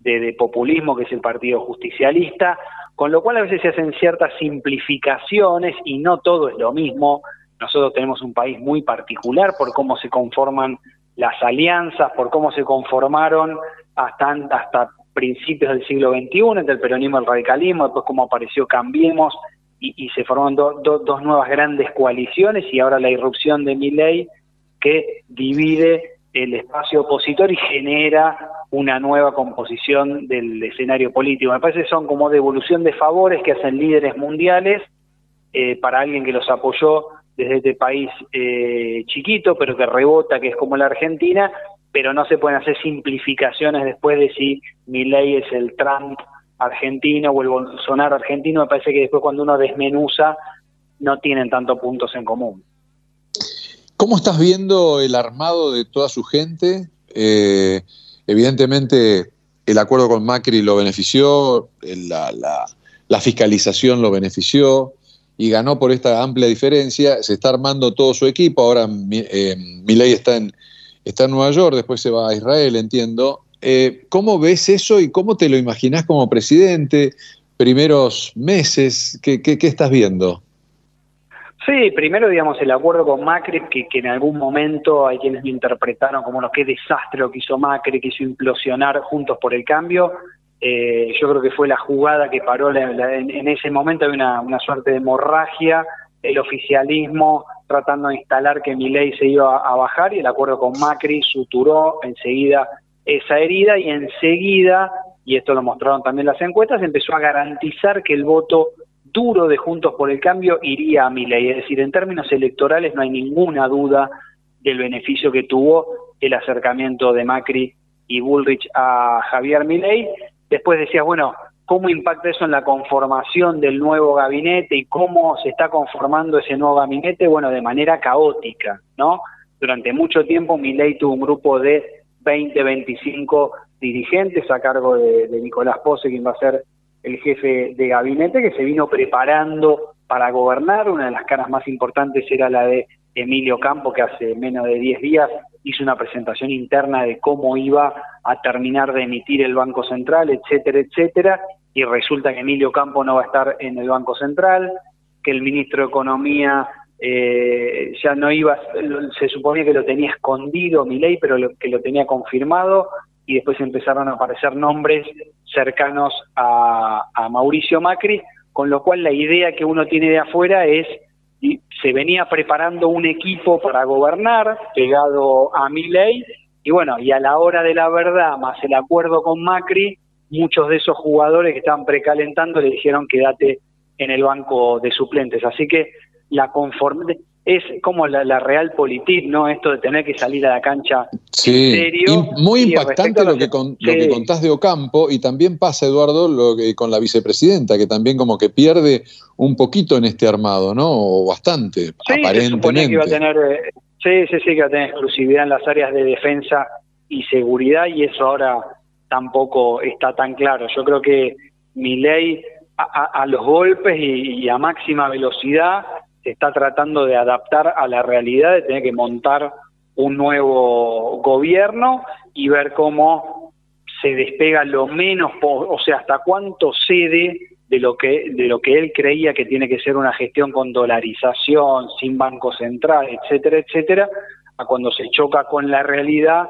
de, populismo, que es el Partido Justicialista, con lo cual a veces se hacen ciertas simplificaciones y no todo es lo mismo. Nosotros tenemos un país muy particular por cómo se conforman las alianzas, por cómo se conformaron hasta, hasta principios del siglo XXI, entre el peronismo y el radicalismo, después cómo apareció Cambiemos, y, se forman dos nuevas grandes coaliciones y ahora la irrupción de ley que divide el espacio opositor y genera una nueva composición del escenario político. Me parece que son como devolución de favores que hacen líderes mundiales eh, para alguien que los apoyó desde este país eh, chiquito, pero que rebota, que es como la Argentina, pero no se pueden hacer simplificaciones después de si mi ley es el Trump argentino o el Bolsonaro argentino, me parece que después cuando uno desmenuza no tienen tantos puntos en común. ¿Cómo estás viendo el armado de toda su gente? Eh, evidentemente el acuerdo con Macri lo benefició, la, la, fiscalización lo benefició y ganó por esta amplia diferencia. Se está armando todo su equipo. Ahora eh, Milei está en, está en Nueva York, después se va a Israel, entiendo. Eh, ¿Cómo ves eso y cómo te lo imaginas como presidente? Primeros meses, ¿qué, qué, qué estás viendo? Sí, primero, digamos, el acuerdo con Macri, que, en algún momento hay quienes lo interpretaron como lo que desastre lo que hizo Macri, que hizo implosionar Juntos por el Cambio. Eh, yo creo que fue la jugada que paró en, ese momento, había una, suerte de hemorragia, el oficialismo tratando de instalar que mi ley se iba a, a bajar y el acuerdo con Macri suturó enseguida esa herida y enseguida, y esto lo mostraron también las encuestas, empezó a garantizar que el voto duro de Juntos por el Cambio iría a Milei. Es decir, en términos electorales no hay ninguna duda del beneficio que tuvo el acercamiento de Macri y Bullrich a Javier Milei. Después decías, bueno, ¿cómo impacta eso en la conformación del nuevo gabinete y cómo se está conformando ese nuevo gabinete? Bueno, de manera caótica, ¿no? Durante mucho tiempo Milei tuvo un grupo de 20, 25 dirigentes a cargo de, Nicolás Pose, quien va a ser el jefe de gabinete que se vino preparando para gobernar. Una de las caras más importantes era la de Emilio Campo, que hace menos de 10 días hizo una presentación interna de cómo iba a terminar de emitir el Banco Central, etcétera, etcétera. Y resulta que Emilio Campo no va a estar en el Banco Central, que el ministro de Economía eh, ya no iba, se suponía que lo tenía escondido mi ley, pero que lo tenía confirmado y después empezaron a aparecer nombres cercanos a, Mauricio Macri, con lo cual la idea que uno tiene de afuera es y se venía preparando un equipo para gobernar pegado a mi ley y bueno, y a la hora de la verdad, más el acuerdo con Macri, muchos de esos jugadores que estaban precalentando le dijeron quédate en el banco de suplentes. Así que la conformidad es como la, la realpolitik, ¿no? Esto de tener que salir a la cancha sí. en serio. muy impactante lo, que, lo que contás de Ocampo y también pasa, Eduardo, lo que, con la vicepresidenta, que también como que pierde un poquito en este armado, ¿no? O bastante, sí, aparentemente. que iba a tener, eh, sí, sí, sí, que va a tener exclusividad en las áreas de defensa y seguridad y eso ahora tampoco está tan claro. Yo creo que mi ley a, a, los golpes y a máxima velocidad se está tratando de adaptar a la realidad de tener que montar un nuevo gobierno y ver cómo se despega lo menos, o sea, hasta cuánto cede de lo que de lo que él creía que tiene que ser una gestión con dolarización, sin banco central, etcétera, etcétera, a cuando se choca con la realidad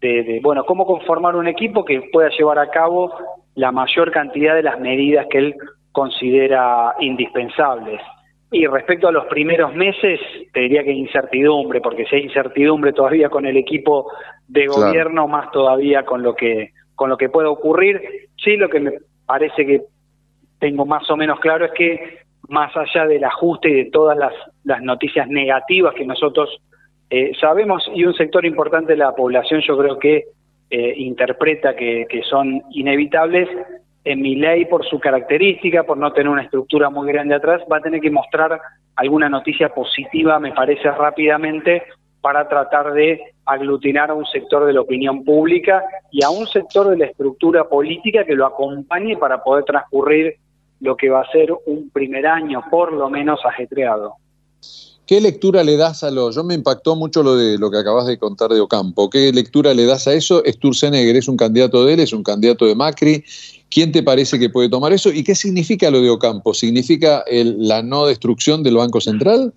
de, de bueno, cómo conformar un equipo que pueda llevar a cabo la mayor cantidad de las medidas que él considera indispensables. Y respecto a los primeros meses, te diría que incertidumbre, porque si hay incertidumbre todavía con el equipo de gobierno, más todavía con lo que con lo que puede ocurrir. Sí, lo que me parece que tengo más o menos claro es que más allá del ajuste y de todas las, las noticias negativas que nosotros eh, sabemos, y un sector importante de la población yo creo que eh, interpreta que, que son inevitables, en mi ley, por su característica, por no tener una estructura muy grande atrás, va a tener que mostrar alguna noticia positiva, me parece, rápidamente, para tratar de aglutinar a un sector de la opinión pública y a un sector de la estructura política que lo acompañe para poder transcurrir lo que va a ser un primer año, por lo menos ajetreado. ¿Qué lectura le das a lo? Yo me impactó mucho lo de lo que acabas de contar de Ocampo. ¿Qué lectura le das a eso? Sturzenegger es un candidato de él, es un candidato de Macri ¿Quién te parece que puede tomar eso? ¿Y qué significa lo de Ocampo? ¿Significa la no destrucción del Banco Central?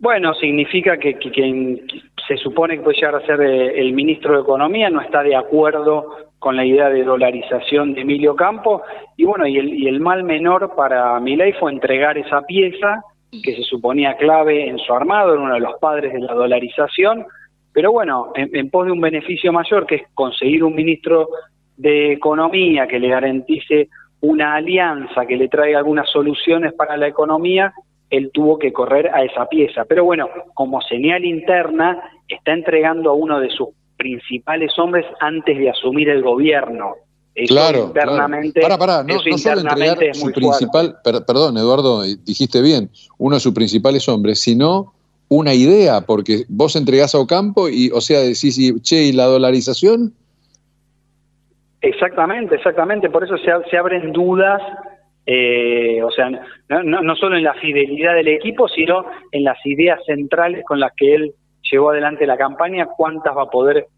Bueno, significa que, quien se supone que puede llegar a ser eh, el ministro de Economía no está de acuerdo con la idea de dolarización de Emilio Campo y bueno, y el, mal menor para Milei fue entregar esa pieza que se suponía clave en su armado, era uno de los padres de la dolarización, pero bueno, en, en pos de un beneficio mayor que es conseguir un ministro de economía que le garantice una alianza que le traiga algunas soluciones para la economía, él tuvo que correr a esa pieza. Pero bueno, como señal interna, está entregando a uno de sus principales hombres antes de asumir el gobierno. Eso claro, internamente, para, para, no, no solo entregar su principal, perdón Eduardo, dijiste bien, uno de sus principales hombres, sino una idea, porque vos entregás a Ocampo y, o sea, decís, che, ¿y la dolarización? Exactamente, exactamente, por eso se, se abren dudas, eh, o sea, no, no, solo en la fidelidad del equipo, sino en las ideas centrales con las que él llevó adelante la campaña, cuántas va a poder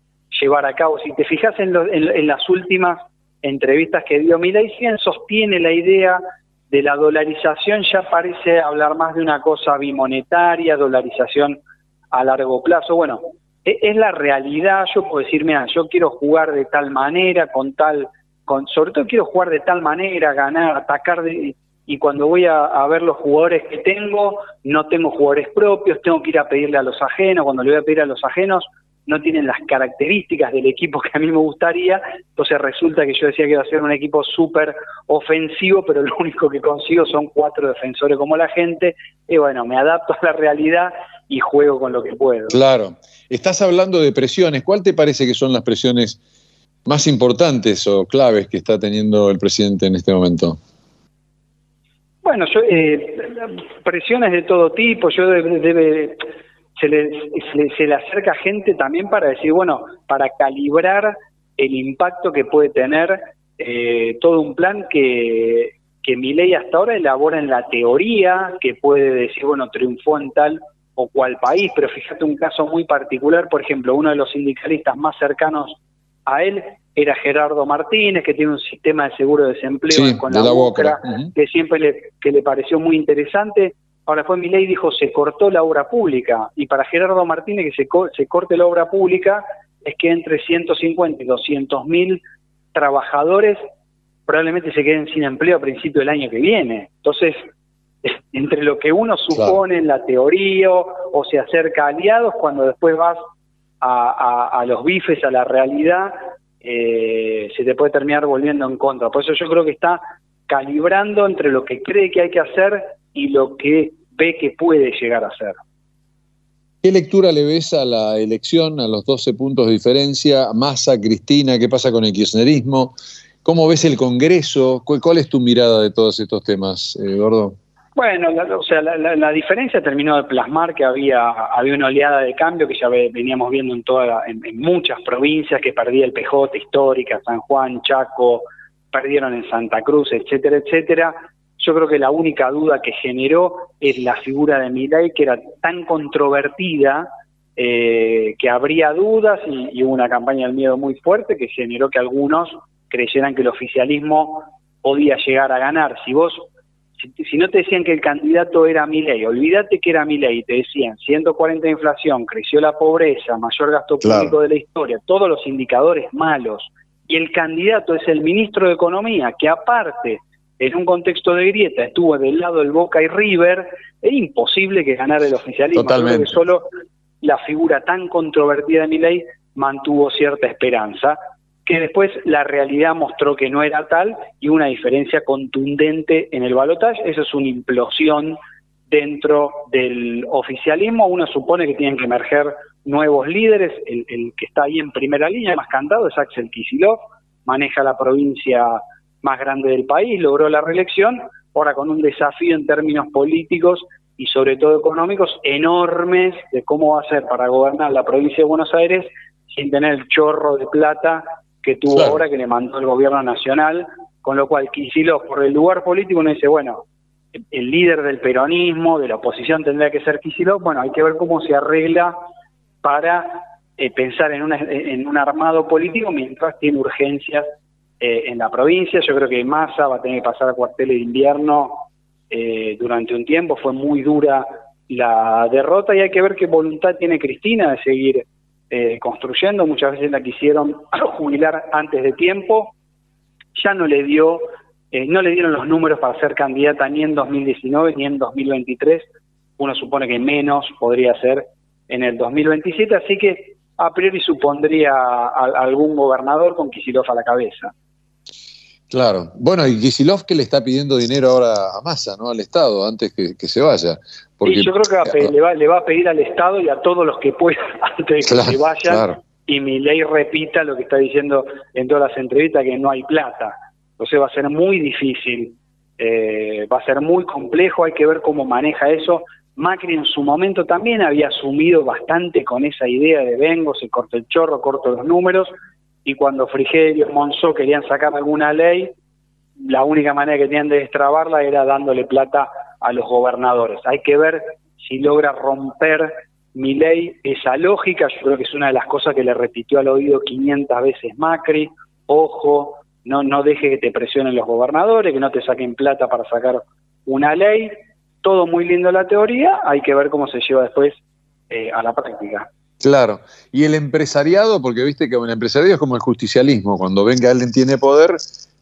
llevar a cabo. Si te fijas en, en, las últimas entrevistas que dio Milei, si sostiene la idea de la dolarización, ya parece hablar más de una cosa bimonetaria, dolarización a largo plazo. Bueno, e, es, la realidad, yo puedo decir, mira, yo quiero jugar de tal manera, con tal, con, sobre todo quiero jugar de tal manera, ganar, atacar de, y cuando voy a, ver los jugadores que tengo, no tengo jugadores propios, tengo que ir a pedirle a los ajenos, cuando le voy a pedir a los ajenos, no tienen las características del equipo que a mí me gustaría, entonces resulta que yo decía que iba a ser un equipo súper ofensivo, pero lo único que consigo son cuatro defensores como la gente, y bueno, me adapto a la realidad y juego con lo que puedo. Claro, estás hablando de presiones, ¿cuál te parece que son las presiones más importantes o claves que está teniendo el presidente en este momento? Bueno, yo, eh, presiones de todo tipo, yo debe, se, le, se, le, acerca gente también para decir, bueno, para calibrar el impacto que puede tener eh, todo un plan que, que mi ley hasta ahora elabora en la teoría, que puede decir, bueno, triunfó en tal o cual país, pero fíjate un caso muy particular, por ejemplo, uno de los sindicalistas más cercanos a él era Gerardo Martínez, que tiene un sistema de seguro de desempleo con la, boca, que siempre le, que le pareció muy interesante. Ahora fue mi ley dijo, se cortó la obra pública. Y para Gerardo Martínez que se, se corte la obra pública es que entre 150 y 200 mil trabajadores probablemente se queden sin empleo a principio del año que viene. Entonces, entre lo que uno supone en la teoría o, se acerca a aliados, cuando después vas a, los bifes, a la realidad, eh, se te puede terminar volviendo en contra. Por eso yo creo que está calibrando entre lo que cree que hay que hacer y lo que ve que puede llegar a hacer. ¿Qué lectura le ves a la elección, a los 12 puntos de diferencia? Massa, Cristina, ¿qué pasa con el kirchnerismo? ¿Cómo ves el Congreso? ¿Cuál es tu mirada de todos estos temas, Eduardo? Bueno, o sea, la, diferencia terminó de plasmar que había, había una oleada de cambio que ya veníamos viendo en, toda, en, muchas provincias, que perdía el PJ histórica, San Juan, Chaco, perdieron en Santa Cruz, etcétera, etcétera. Yo creo que la única duda que generó es la figura de Milei, que era tan controvertida eh, que habría dudas y, y hubo una campaña del miedo muy fuerte que generó que algunos creyeran que el oficialismo podía llegar a ganar. Si vos si, no te decían que el candidato era Milei, olvídate que era Milei, te decían 140 de inflación, creció la pobreza, mayor gasto público de la historia, todos los indicadores malos, y el candidato es el ministro de Economía, que aparte, en un contexto de grieta, estuvo del lado del Boca y River, es imposible que ganara el oficialismo. Totalmente. solo la figura tan controvertida de Milei mantuvo cierta esperanza que después la realidad mostró que no era tal y una diferencia contundente en el balotaje. Eso es una implosión dentro del oficialismo. Uno supone que tienen que emerger nuevos líderes. El, que está ahí en primera línea, más cantado, es Axel Kisilov. Maneja la provincia más grande del país, logró la reelección. Ahora con un desafío en términos políticos y sobre todo económicos enormes de cómo va a ser para gobernar la provincia de Buenos Aires sin tener el chorro de plata que tuvo ahora que le mandó el gobierno nacional, con lo cual Kicillof, por el lugar político, uno dice, bueno, el líder del peronismo, de la oposición tendría que ser Kicillof, bueno, hay que ver cómo se arregla para eh, pensar en, en un armado político mientras tiene urgencias eh, en la provincia. Yo creo que Massa va a tener que pasar a cuarteles de invierno eh, durante un tiempo, fue muy dura la derrota y hay que ver qué voluntad tiene Cristina de seguir eh, construyendo, muchas veces la quisieron jubilar antes de tiempo, ya no le dio, eh, no le dieron los números para ser candidata ni en 2019 ni en 2023, uno supone que menos podría ser en el 2027, así que a priori supondría algún gobernador con Kisilov a la cabeza. Claro. Bueno, y Kisilov que le está pidiendo dinero ahora a Massa, ¿no? Al Estado, antes que, se vaya. Porque, sí, yo creo que le, va, le va a pedir al Estado y a todos los que puedan antes de que se vayan y mi ley repita lo que está diciendo en todas las entrevistas, que no hay plata. Entonces va a ser muy difícil, eh, va a ser muy complejo, hay que ver cómo maneja eso. Macri en su momento también había asumido bastante con esa idea de vengo, se corta el chorro, corto los números, y cuando Frigerio, Monzó querían sacar alguna ley, la única manera que tenían de destrabarla era dándole plata a los gobernadores. Hay que ver si logra romper mi ley esa lógica, yo creo que es una de las cosas que le repitió al oído 500 veces Macri, ojo, no, no deje que te presionen los gobernadores, que no te saquen plata para sacar una ley, todo muy lindo la teoría, hay que ver cómo se lleva después eh, a la práctica. Claro, y el empresariado, porque viste que el empresariado es como el justicialismo, cuando ven que alguien tiene poder,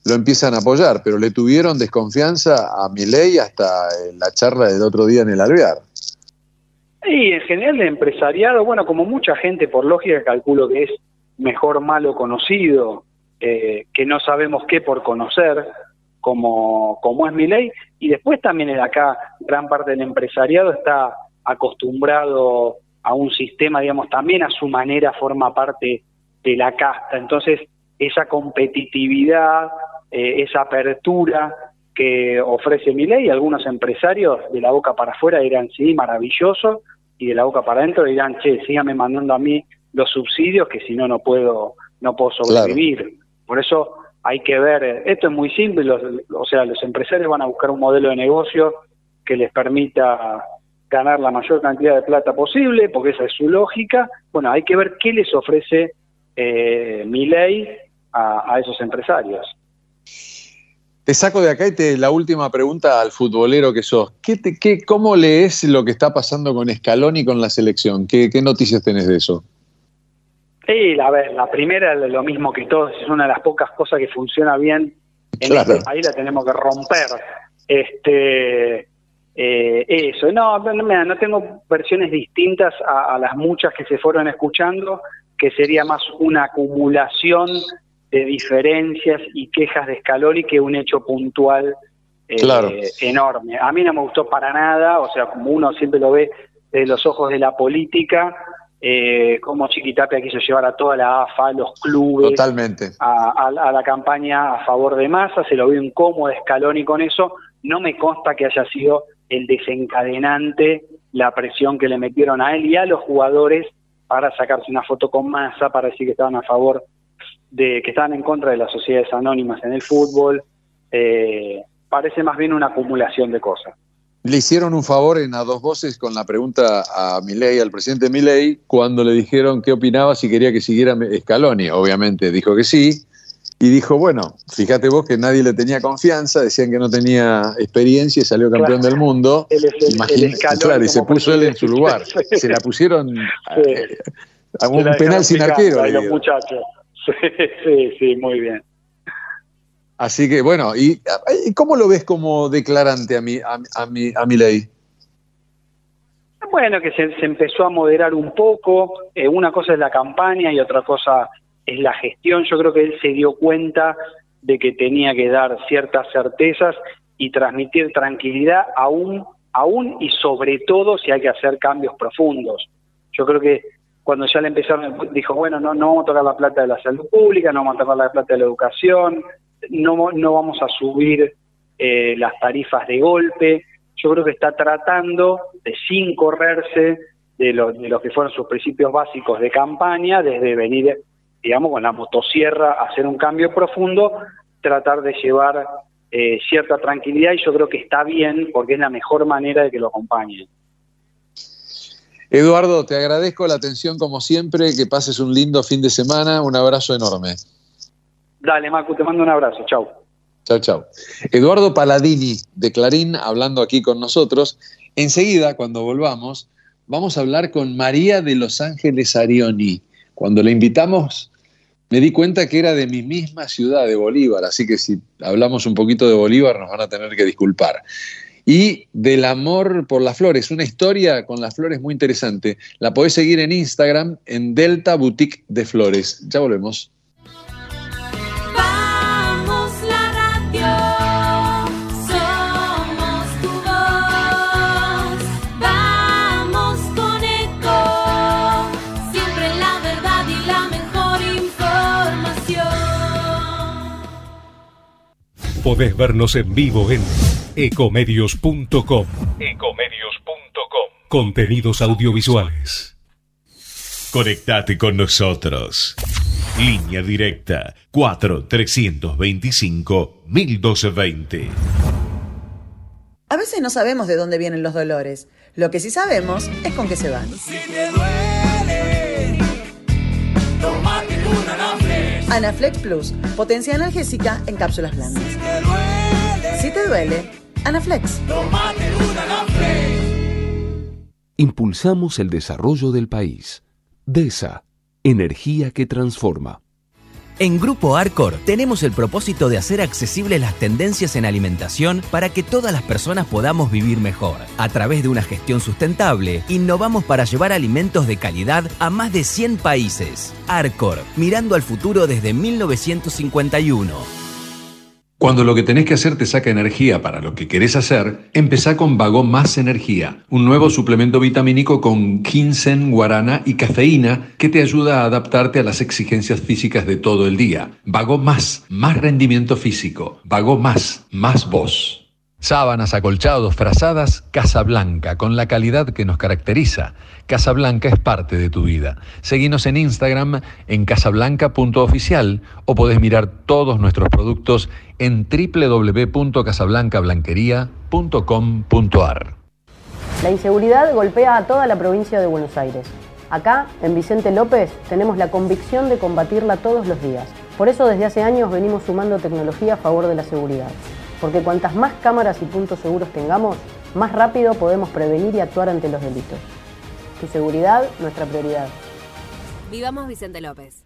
lo empiezan a apoyar, pero le tuvieron desconfianza a Milei hasta la charla del otro día en el Alvear. Y en general el empresariado, bueno, como mucha gente por lógica calculo que es mejor malo conocido, eh, que no sabemos qué por conocer, como, como es mi ley, y después también acá gran parte del empresariado está acostumbrado a un sistema, digamos, también a su manera forma parte de la casta. Entonces, esa competitividad, eh, esa apertura que ofrece mi ley, algunos empresarios de la boca para afuera dirán, sí, maravilloso, y de la boca para adentro dirán, che, síganme mandando a mí los subsidios que si no, no puedo, no puedo sobrevivir. Por eso hay que ver, esto es muy simple, o sea, los empresarios van a buscar un modelo de negocio que les permita ganar la mayor cantidad de plata posible, porque esa es su lógica. Bueno, hay que ver qué les ofrece eh, mi ley a, esos empresarios. Te saco de acá y te la última pregunta al futbolero que sos. ¿Qué te, qué, ¿Cómo lees lo que está pasando con Scaloni y con la selección? ¿Qué, qué noticias tenés de eso? Sí, a ver, la primera es lo mismo que todos, es una de las pocas cosas que funciona bien en este país, la tenemos que romper. Este, eh, eso, no, no, no tengo versiones distintas a, las muchas que se fueron escuchando, que sería más una acumulación de diferencias y quejas de Scaloni que un hecho puntual eh, enorme. A mí no me gustó para nada, o sea, como uno siempre lo ve desde los ojos de la política, eh, como Chiquitapia quiso llevar a toda la AFA, a los clubes, Totalmente. A, la campaña a favor de Massa, se lo vio incómodo Scaloni con eso, no me consta que haya sido el desencadenante, la presión que le metieron a él y a los jugadores para sacarse una foto con masa, para decir que estaban a favor de, que estaban en contra de las sociedades anónimas en el fútbol. Eh, parece más bien una acumulación de cosas. Le hicieron un favor en a dos voces con la pregunta a Milei, al presidente Milei, cuando le dijeron qué opinaba si quería que siguiera Scaloni. Obviamente dijo que sí, y dijo, bueno, fíjate vos que nadie le tenía confianza, decían que no tenía experiencia y salió campeón del mundo. claro, y se puso él en su lugar. Se la pusieron a, un penal sin arquero. Los muchachos. Sí, sí, muy bien. Así que bueno, ¿y, cómo lo ves como declarante a mi, a, mi, a mi ley? Bueno, que se, empezó a moderar un poco. Eh, una cosa es la campaña y otra cosa es la gestión. Yo creo que él se dio cuenta de que tenía que dar ciertas certezas y transmitir tranquilidad aún, aún y sobre todo si hay que hacer cambios profundos. Yo creo que cuando ya le empezaron, dijo, bueno, no, no vamos a tocar la plata de la salud pública, no vamos a tocar la plata de la educación, no, no vamos a subir eh, las tarifas de golpe. Yo creo que está tratando de sin correrse de lo, de lo que fueron sus principios básicos de campaña, desde venir digamos, con la motosierra, hacer un cambio profundo, tratar de llevar eh, cierta tranquilidad y yo creo que está bien porque es la mejor manera de que lo acompañen. Eduardo, te agradezco la atención como siempre, que pases un lindo fin de semana, un abrazo enorme. Dale, Marco, te mando un abrazo, chau. Chau, chau. Eduardo Paladini de Clarín hablando aquí con nosotros. Enseguida, cuando volvamos, vamos a hablar con María de Los Ángeles Arioni. Cuando la invitamos me di cuenta que era de mi misma ciudad, de Bolívar, así que si hablamos un poquito de Bolívar nos van a tener que disculpar. Y del amor por las flores, una historia con las flores muy interesante. La podés seguir en Instagram en Delta Boutique de Flores. Ya volvemos. Podés vernos en vivo en ecomedios.com. Ecomedios.com. Contenidos audiovisuales. Conectate con nosotros. Línea directa 4 325 1220. A veces no sabemos de dónde vienen los dolores. Lo que sí sabemos es con qué se van. Anaflex Plus, potencia analgésica en cápsulas blandas. Si te duele, Anaflex. Impulsamos el desarrollo del país. DESA, energía que transforma. En Grupo Arcor tenemos el propósito de hacer accesibles las tendencias en alimentación para que todas las personas podamos vivir mejor. A través de una gestión sustentable, innovamos para llevar alimentos de calidad a más de 100 países. Arcor, mirando al futuro desde 1951. Cuando lo que tenés que hacer te saca energía para lo que querés hacer, empezá con Vago Más Energía, un nuevo suplemento vitamínico con ginseng, guarana y cafeína que te ayuda a adaptarte a las exigencias físicas de todo el día. Vago Más, más rendimiento físico. Vago Más, más voz. Sábanas, acolchados, frazadas, Casablanca, con la calidad que nos caracteriza. Casablanca es parte de tu vida. Seguinos en Instagram en casablanca.oficial o podés mirar todos nuestros productos en www.casablancablanquería.com.ar. La inseguridad golpea a toda la provincia de Buenos Aires. Acá, en Vicente López, tenemos la convicción de combatirla todos los días. Por eso desde hace años venimos sumando tecnología a favor de la seguridad. Porque cuantas más cámaras y puntos seguros tengamos, más rápido podemos prevenir y actuar ante los delitos. Tu seguridad, nuestra prioridad. Vivamos Vicente López.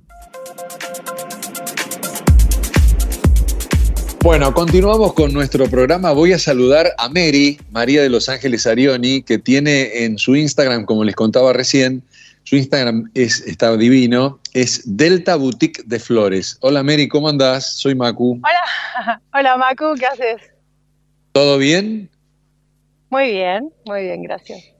Bueno, continuamos con nuestro programa. Voy a saludar a Mary, María de Los Ángeles Arioni, que tiene en su Instagram, como les contaba recién, su Instagram es, está divino, es Delta Boutique de Flores. Hola Mary, ¿cómo andás? Soy Macu. Hola, hola Macu, ¿qué haces? ¿Todo bien? Muy bien, muy bien, gracias.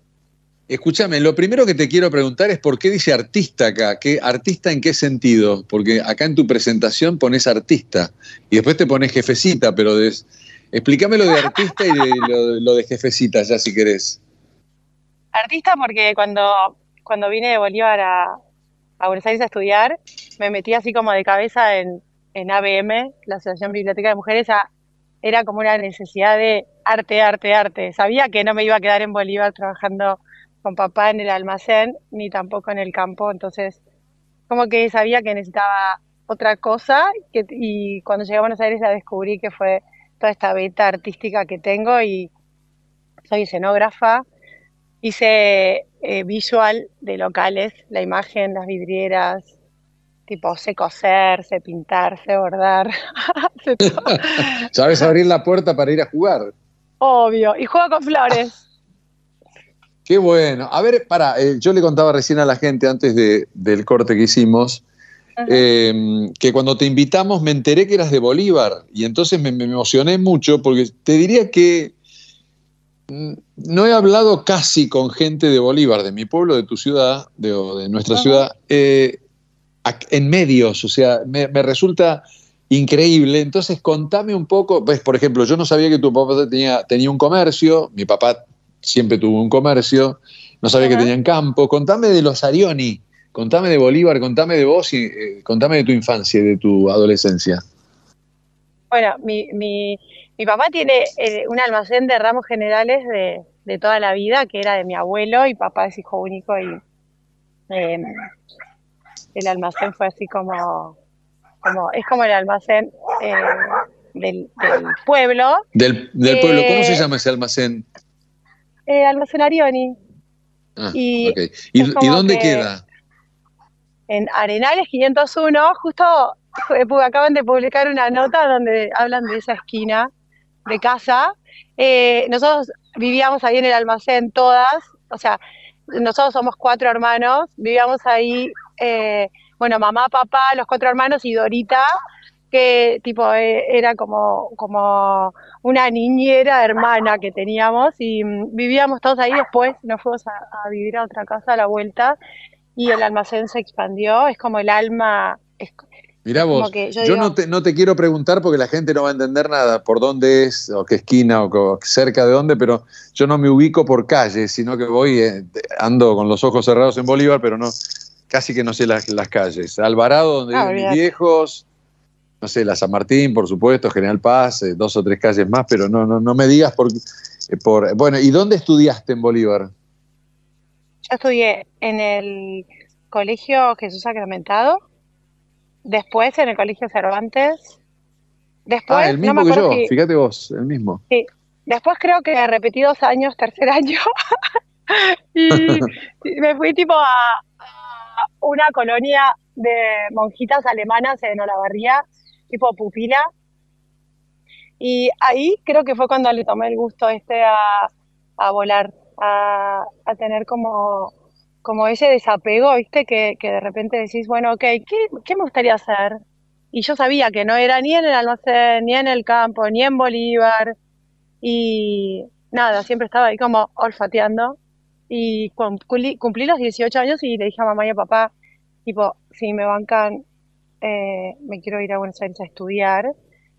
Escúchame, lo primero que te quiero preguntar es por qué dice artista acá. ¿Qué, ¿Artista en qué sentido? Porque acá en tu presentación pones artista y después te pones jefecita, pero des... explícame lo de artista y lo, lo, de jefecita, ya si querés. Artista porque cuando, cuando vine de Bolívar a, a Buenos Aires a estudiar, me metí así como de cabeza en, en ABM, la Asociación Biblioteca de Mujeres, era como una necesidad de arte, arte, arte. Sabía que no me iba a quedar en Bolívar trabajando con papá en el almacén, ni tampoco en el campo, entonces como que sabía que necesitaba otra cosa que, y cuando llegué a Buenos Aires la descubrí que fue toda esta beta artística que tengo y soy escenógrafa, hice eh, visual de locales, la imagen, las vidrieras, tipo sé coser, sé pintar, sé bordar. ¿Sabes abrir la puerta para ir a jugar? Obvio, y juego con flores. Qué bueno. A ver, para, eh, yo le contaba recién a la gente antes de, del corte que hicimos, eh, que cuando te invitamos me enteré que eras de Bolívar y entonces me, me, emocioné mucho porque te diría que no he hablado casi con gente de Bolívar, de mi pueblo, de tu ciudad, de, de nuestra ciudad, eh, en medios, o sea, me, me, resulta increíble. Entonces, contame un poco, pues, por ejemplo, yo no sabía que tu papá tenía, tenía un comercio, mi papá siempre tuvo un comercio, no sabía Ajá. que tenían campo. Contame de los Arioni, contame de Bolívar, contame de vos y eh, contame de tu infancia y de tu adolescencia. Bueno, mi, mi, mi papá tiene eh, un almacén de ramos generales de, de, toda la vida, que era de mi abuelo, y papá es hijo único, y eh, el almacén fue así como, como es como el almacén eh, del, del, pueblo. Del, del pueblo, ¿cómo se llama ese almacén? Eh, almacén Arioni. Ah, y, okay. ¿Y, ¿Y, dónde queda? En Arenales 501, justo acaban de publicar una nota donde hablan de esa esquina de casa. Eh, nosotros vivíamos ahí en el almacén todas, o sea, nosotros somos cuatro hermanos, vivíamos ahí, eh, bueno, mamá, papá, los cuatro hermanos y Dorita, que tipo eh, era como, como una niñera hermana que teníamos y mm, vivíamos todos ahí, después nos fuimos a, a vivir a otra casa a la vuelta y el almacén se expandió, es como el alma, es, Mirá vos, que yo, yo digo- no, te, no te quiero preguntar porque la gente no va a entender nada por dónde es, o qué esquina, o cerca de dónde, pero yo no me ubico por calles, sino que voy, eh, ando con los ojos cerrados en Bolívar, pero no, casi que no sé las, las calles. Alvarado, donde Ah, viven mis viejos, no sé, la San Martín, por supuesto, General Paz, eh, dos o tres calles más, pero no, no, no me digas por, eh, por... Bueno, ¿y dónde estudiaste en Bolívar? Yo estudié en el Colegio Jesús Sacramentado, después en el Colegio Cervantes, después, ah, el mismo que yo, si- fíjate vos, el mismo. sí, después creo que repetí dos años, tercer año, y me fui tipo a, a una colonia de monjitas alemanas en Olavarría, tipo pupila, y ahí creo que fue cuando le tomé el gusto este a, a volar, a, a tener como, como ese desapego, ¿viste? Que, que de repente decís, bueno, ok, ¿qué, qué me gustaría hacer? Y yo sabía que no era ni en el almacén, ni en el campo, ni en Bolívar, y nada, siempre estaba ahí como olfateando. Y cumplí, cumplí los 18 años y le dije a mamá y a papá, tipo, si me bancan, eh, me quiero ir a Buenos Aires a estudiar.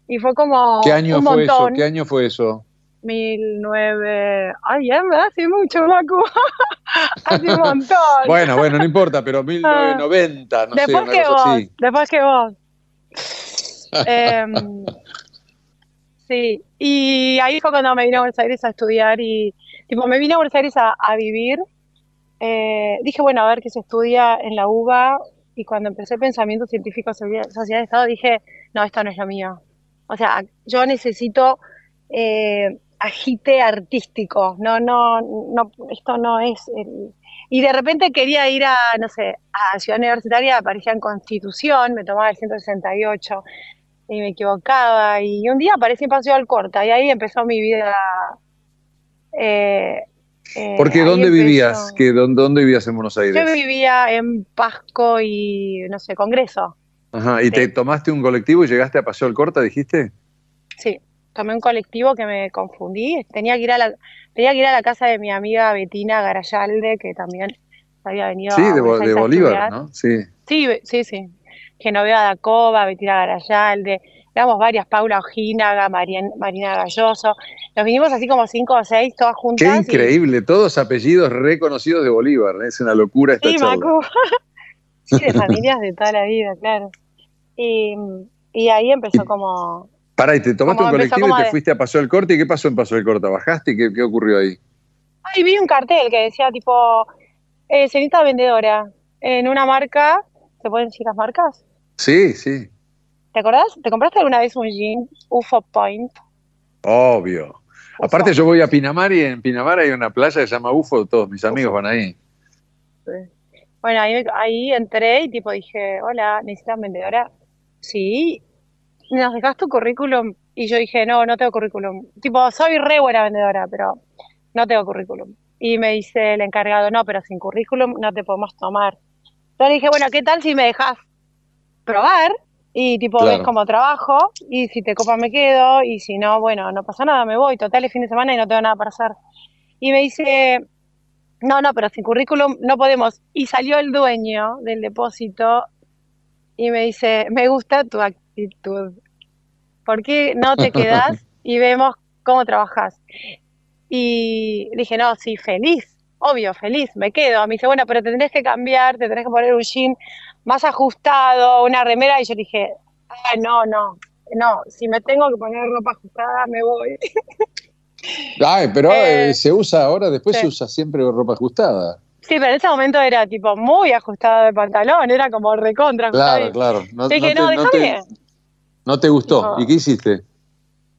Y fue como ¿Qué año un fue eso? ¿Qué año fue eso? 1009. Ay, ya me hace mucho, Macu. hace un montón. Bueno, bueno, no importa, pero 1990, no sé, después una que vos, así. después que vos. Em, sí, y ahí fue cuando me vine a Buenos Aires a estudiar y, tipo, me vine a Buenos Aires a, a vivir. Eh, dije, bueno, a ver qué se estudia en la UBA y cuando empecé pensamiento científico, Sociedad de Estado, dije, no, esto no es lo mío. O sea, yo necesito eh, agite artístico, no, no, no, esto no es. Y de repente quería ir a, no sé, a Ciudad Universitaria, aparecía en Constitución, me tomaba el 168 y me equivocaba, y un día aparecí en Paseo Alcorta, y ahí empezó mi vida. eh, eh, Porque ¿dónde vivías? ¿Qué, dónde, dónde vivías en Buenos Aires? Yo vivía en Pasco y, no sé, Congreso. Ajá, ¿y te tomaste un colectivo y llegaste a Paseo Alcorta, dijiste? Sí, tomé un colectivo que me confundí. Tenía que ir a la, tenía que ir a la casa de mi amiga Betina Garayalde, que también había venido Sí, a de, de a Bolívar. ¿no? Sí. Sí, sí, sí. Genoveva da Cova, Betina Garayalde, éramos varias, Paula Ojinaga, Marian- Marina Galloso. Nos vinimos así como cinco o seis, todas Qué juntas. y- increíble, todos apellidos reconocidos de Bolívar, ¿eh? es una locura esta Sí, charla. Macu. Sí, de familias de toda la vida, claro. Y, y ahí empezó como... Pará, y te tomaste un colectivo y te de- fuiste a Paseo del Corte, ¿y qué pasó en Paseo del Corte? ¿Bajaste y qué, qué ocurrió ahí? Ay, vi un cartel que decía tipo, eh, cenita vendedora en una marca, ¿se pueden decir las marcas? Sí, sí, ¿Te acordás? ¿Te compraste alguna vez un jean UFO Point? obvio. Aparte yo voy a Pinamar y en Pinamar hay una playa que se llama UFO, todos mis amigos van ahí. Bueno, ahí, ahí entré y tipo dije, hola, ¿necesitas vendedora? Sí. ¿Nos dejas tu currículum? Y yo dije, no, no tengo currículum. Tipo, soy re buena vendedora, pero no tengo currículum. Y me dice el encargado, no, pero sin currículum no te podemos tomar. Entonces dije, bueno, ¿qué tal si me dejas probar? Y tipo, Claro. ves cómo trabajo, y si te copa me quedo, y si no, bueno, no pasa nada, me voy. Total, es fin de semana y no tengo nada para hacer. Y me dice, no, no, pero sin currículum no podemos. Y salió el dueño del depósito y me dice, me gusta tu actitud. ¿Por qué no te quedas y vemos cómo trabajas? Y dije, no, sí, feliz, obvio, feliz, me quedo. Me dice, bueno, pero tendrás que cambiar, te tenés que poner un jean más ajustado, una remera. Y yo dije, ah, no, no, no, si me tengo que poner ropa ajustada, me voy. Ay, pero Eh, eh, se usa ahora, después sí. se usa siempre ropa ajustada. Sí, pero en ese momento era tipo muy ajustado de pantalón, era como recontra. Claro, claro. No, no te, no te- no te gustó. ¿Y qué hiciste?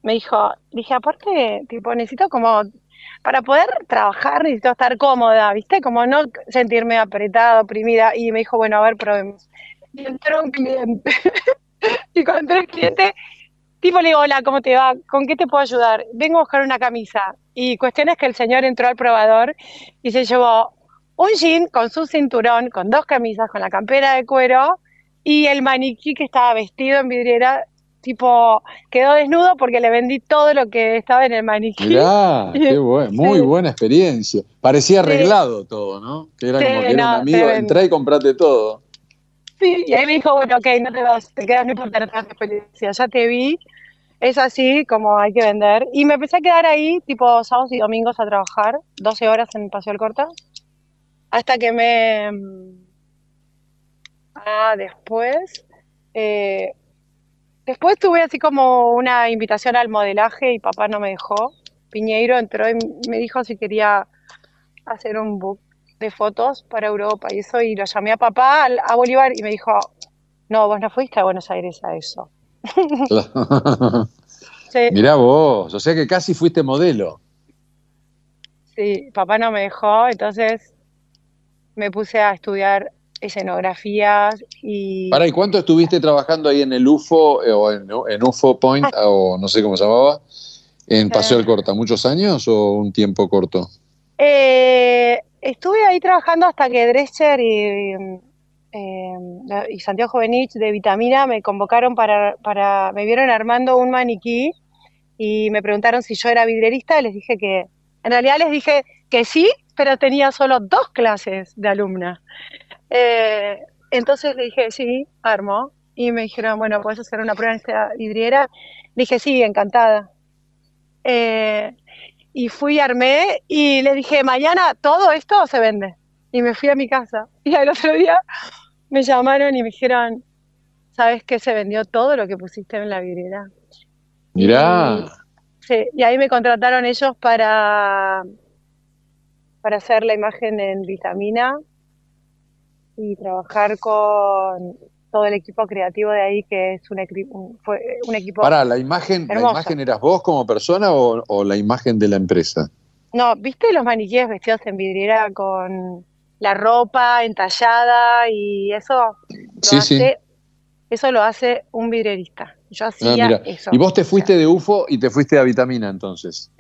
Me dijo, dije, aparte, tipo, necesito como, para poder trabajar necesito estar cómoda, ¿viste? Como no sentirme apretada, oprimida. Y me dijo, bueno, a ver, probemos. Y entró un cliente. y cuando entró el cliente, Tipo le digo, hola, ¿cómo te va? ¿Con qué te puedo ayudar? Vengo a buscar una camisa. Y cuestión es que el señor entró al probador y se llevó un jean con su cinturón, con dos camisas, con la campera de cuero y el maniquí que estaba vestido en vidriera, tipo, quedó desnudo porque le vendí todo lo que estaba en el maniquí. Mirá, qué buen, muy Sí. buena experiencia. Parecía arreglado todo, ¿no? Que era Sí, como que era no, un amigo, entrá y comprate todo. Sí, y ahí me dijo, bueno, ok, no te vas, te quedas, no importa, das experiencia, ya te vi, es así como hay que vender. Y me empecé a quedar ahí, tipo sábados y domingos a trabajar, 12 horas en Paseo del Corta, hasta que me... Ah, después... eh, después tuve así como una invitación al modelaje y papá no me dejó. Piñeiro entró y me dijo si quería hacer un book de fotos para Europa y eso, y lo llamé a papá, a Bolívar, y me dijo, no, vos no fuiste a Buenos Aires a eso. Sí, Mirá vos, o sea que casi fuiste modelo. sí, papá no me dejó, entonces me puse a estudiar escenografías y Pará, ¿y cuánto estuviste trabajando ahí en el UFO eh, o en, en UFO Point o no sé cómo se llamaba? En Paseo del Corta, ¿muchos años o un tiempo corto? Eh, estuve ahí trabajando hasta que Drescher y, eh, y Santiago Jovenich de Vitamina me convocaron para, para, me vieron armando un maniquí y me preguntaron si yo era vidrierista y les dije que, en realidad les dije que sí, pero tenía solo dos clases de alumna. Eh, entonces le dije, sí, armo. Y me dijeron, bueno, ¿puedes hacer una prueba en esta vidriera? Dije, sí, encantada. Eh, y fui, armé y le dije, mañana todo esto se vende. Y me fui a mi casa. Y al otro día me llamaron y me dijeron, ¿sabes qué? Se vendió todo lo que pusiste en la vidriera. Mirá, Sí, y ahí me contrataron ellos para, para hacer la imagen en vitamina y trabajar con todo el equipo creativo de ahí, que es un, equi- un- fue un equipo pará, ¿la imagen, ¿la imagen eras vos como persona o, o la imagen de la empresa? No, ¿viste los maniquíes vestidos en vidriera con la ropa entallada y eso? Sí, sí. Eso lo hace un vidrierista. Yo Ah, hacía eso. Y vos te fuiste de UFO y te fuiste a Vitamina entonces.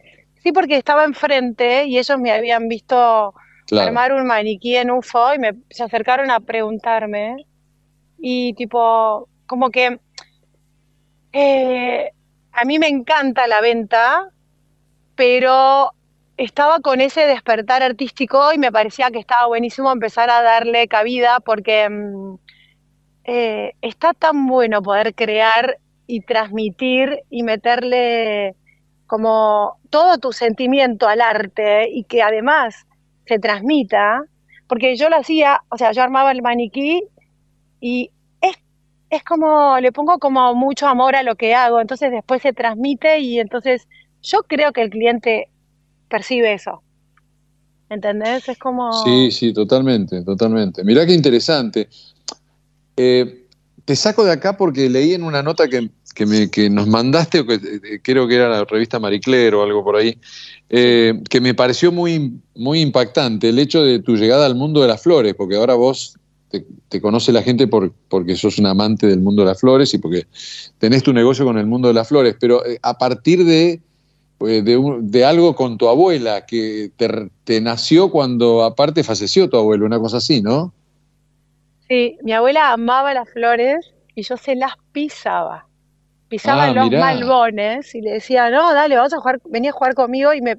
Sí, porque estaba enfrente y ellos me habían visto Armar un maniquí en UFO y me se acercaron a preguntarme y tipo, como que eh, a mí me encanta la venta, pero estaba con ese despertar artístico y me parecía que estaba buenísimo empezar a darle cabida porque mm, eh, está tan bueno poder crear y transmitir y meterle como todo tu sentimiento al arte y que además se transmita, porque yo lo hacía, o sea, yo armaba el maniquí y es, es como, le pongo como mucho amor a lo que hago, entonces después se transmite y entonces yo creo que el cliente percibe eso. ¿Entendés? Es como... Sí, sí, totalmente, totalmente. Mirá qué interesante. Eh, te saco de acá porque leí en una nota que, que me, que nos mandaste, o que, eh, creo que era la revista Marie Claire o algo por ahí, eh, que me pareció muy, muy impactante el hecho de tu llegada al mundo de las flores, porque ahora vos te, te conoce la gente por, porque sos un amante del mundo de las flores y porque tenés tu negocio con el mundo de las flores, pero eh, a partir de, de algo con tu abuela que te, te nació cuando aparte falleció tu abuelo, una cosa así, ¿no? Sí, mi abuela amaba las flores y yo se las pisaba. Pisaba Ah, los mirá. malbones y le decía, no, dale, vamos a jugar, vení a jugar conmigo y me,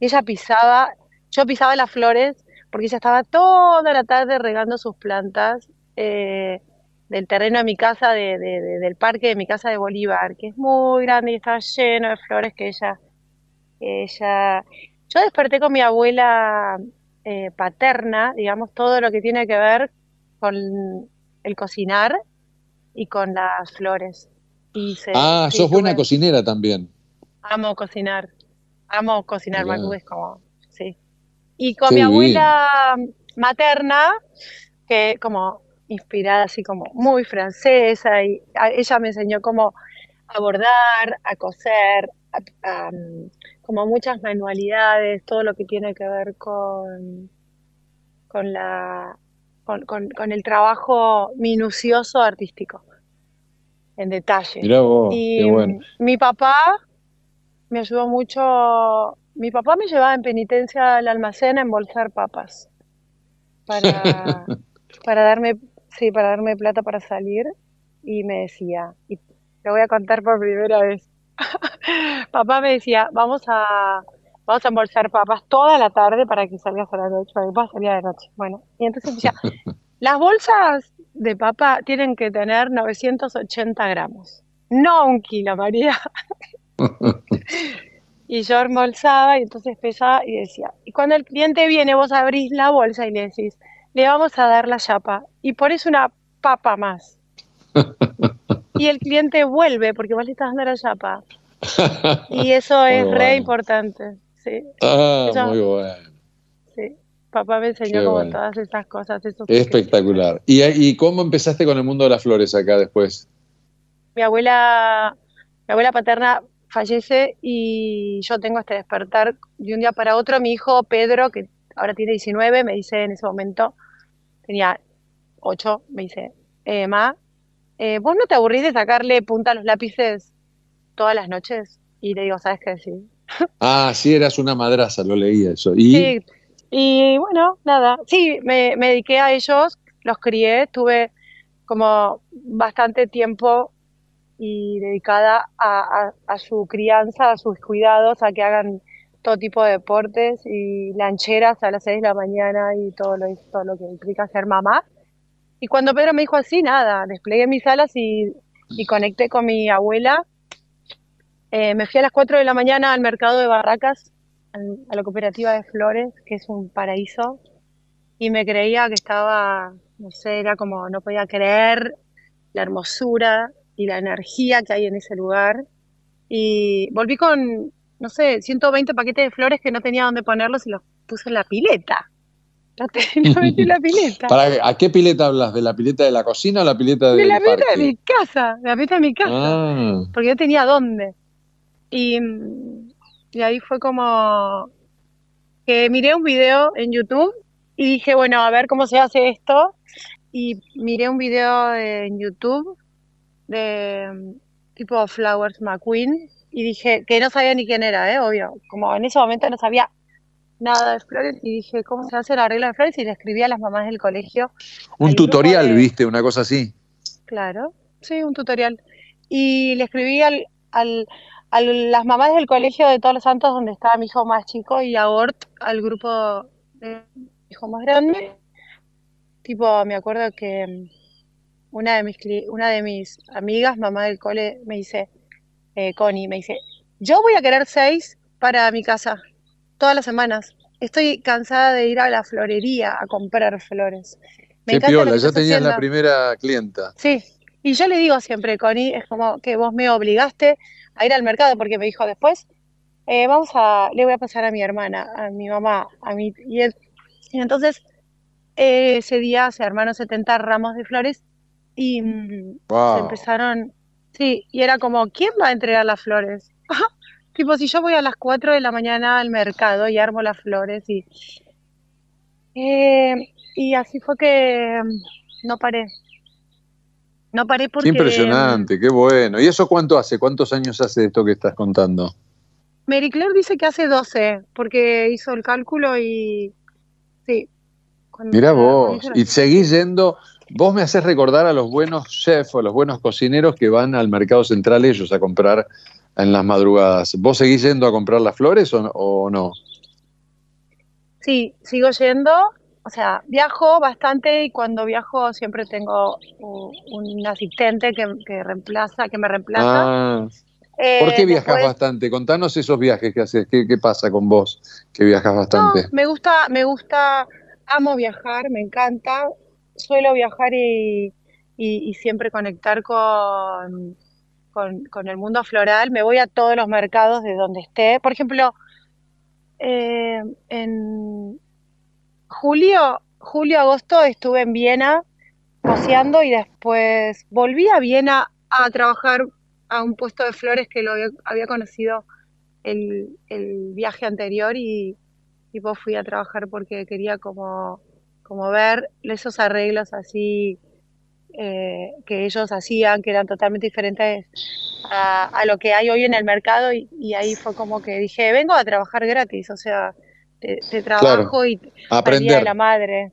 y ella pisaba, yo pisaba las flores porque ella estaba toda la tarde regando sus plantas eh, del terreno de mi casa, de, de- de- del parque de mi casa de Bolívar, que es muy grande y estaba lleno de flores que ella, ella, yo desperté con mi abuela eh, paterna, digamos, todo lo que tiene que ver con el cocinar y con las flores. Ah, sí, sos buena cocinera también. Amo cocinar. Amo cocinar. Macu, es como, sí. Y con Qué mi bien. abuela materna, que como inspirada así como muy francesa, y a- ella me enseñó cómo a bordar, a coser, a- a, mm, como muchas manualidades, todo lo que tiene que ver con, con la, con, con- con el trabajo minucioso artístico. En detalle. Mirá vos, y qué bueno. mi papá me ayudó mucho. Mi papá me llevaba en penitencia al almacén a embolsar papas para, para darme, sí, para darme plata para salir y me decía, y lo voy a contar por primera vez. Papá me decía, vamos a, vamos a embolsar papas toda la tarde para que salgas a la noche, para que puedas salir la noche. Bueno, y entonces decía, las bolsas de papa tienen que tener 980 gramos, no un kilo, María. y yo embolsaba y entonces pesaba y decía, y cuando el cliente viene vos abrís la bolsa y le decís, le vamos a dar la chapa y pones una papa más. y el cliente vuelve porque vos le estás dando la chapa. Y eso es re importante. Sí. Ah, muy bueno. Papá me enseñó Qué como bueno. todas esas cosas. esos Espectacular. ¿Y, ¿Y cómo empezaste con el mundo de las flores acá después? mi abuela, mi abuela paterna fallece y yo tengo este despertar de un día para otro. Mi hijo Pedro, que ahora tiene 19, me dice en ese momento, tenía 8, me dice, eh, Ma, eh, ¿vos no te aburrís de sacarle punta a los lápices todas las noches? Y le digo, ¿sabes qué? Sí. Ah, sí, eras una madraza, lo leí eso. ¿Y? Sí, y bueno, nada, sí, me, dediqué a ellos, los crié, tuve como bastante tiempo y dedicada a, su crianza, a sus cuidados, a que hagan todo tipo de deportes y lancheras a las 6 de la mañana y todo lo, todo lo que implica ser mamá. Y cuando Pedro me dijo así, nada, desplegué mis alas y, y conecté con mi abuela. Eh, me fui a las 4 de la mañana al mercado de Barracas, a la cooperativa de flores, que es un paraíso, y me creía que estaba, no sé, era como, no podía creer la hermosura y la energía que hay en ese lugar. Y volví con, no sé, 120 paquetes de flores que no tenía dónde ponerlos y los puse en la pileta. Te- en la pileta. ¿Para, ¿A qué pileta hablas? ¿De la pileta de la cocina o la pileta De la pileta de mi casa, de la pileta de mi casa. Ah, porque no tenía dónde. Y, y ahí fue como que miré un video en YouTube y dije, bueno, a ver cómo se hace esto. Y miré un video de- en YouTube de tipo Flowers McQueen y dije que no sabía ni quién era, ¿eh? Obvio. Como en ese momento no sabía nada de flores y dije, ¿cómo se hace el arreglo de flores? Y le escribí a las mamás del colegio. un tutorial, de- ¿viste? Una cosa así. Claro, sí, un tutorial. Y le escribí al, al, a las mamás del colegio de Todos los Santos donde estaba mi hijo más chico y a Ort, al grupo de mi hijo más grande. Tipo, me acuerdo que mm, una de mis, una de mis amigas, mamá del cole, me dice, eh, Connie, me dice, yo voy a querer seis para mi casa, todas las semanas. Estoy cansada de ir a la florería a comprar flores. Me Qué piola, ya tenías la haciendo". primera clienta. Sí, y yo le digo siempre, Connie, es como que vos me obligaste a ir al mercado porque me dijo después, eh, vamos a, le voy a pasar a mi hermana, a mi mamá, a mi, y, él- y entonces eh, ese día se armaron 70 ramos de flores y mm, se empezaron, sí, y era como, ¿quién va a entregar las flores? Tipo, si yo voy a las 4 de la mañana al mercado y armo las flores y, eh, y así fue que mm, no paré. No paré porque impresionante, qué bueno. ¿Y eso cuánto hace? ¿Cuántos años hace esto que estás contando? Mary Claire dice que hace 12, porque hizo el cálculo y sí. cuando vos, la- y seguís yendo, vos me haces recordar a los buenos chefs o los buenos cocineros que van al mercado central ellos a comprar en las madrugadas. ¿Vos seguís yendo a comprar las flores o, o no? Sí, sigo yendo, o sea, viajo bastante y cuando viajo siempre tengo un asistente que, que reemplaza, que me reemplaza. Ah, Eh, ¿por qué viajas después- bastante? Contanos esos viajes que haces. ¿Qué, qué pasa con vos que viajas No, bastante? me gusta, me gusta, amo viajar, me encanta. Suelo viajar y, y- y siempre conectar con, con, con el mundo floral. Me voy a todos los mercados de donde esté. Por ejemplo, eh, en julio, julio, agosto estuve en Viena paseando y después volví a Viena a trabajar a un puesto de flores que lo había, conocido el, el viaje anterior y tipo fui a trabajar porque quería como, como ver esos arreglos así eh, que ellos hacían, que eran totalmente diferentes a, a lo que hay hoy en el mercado y, y ahí fue como que dije, vengo a trabajar gratis, o sea, te trabajo y de aprender. la madre.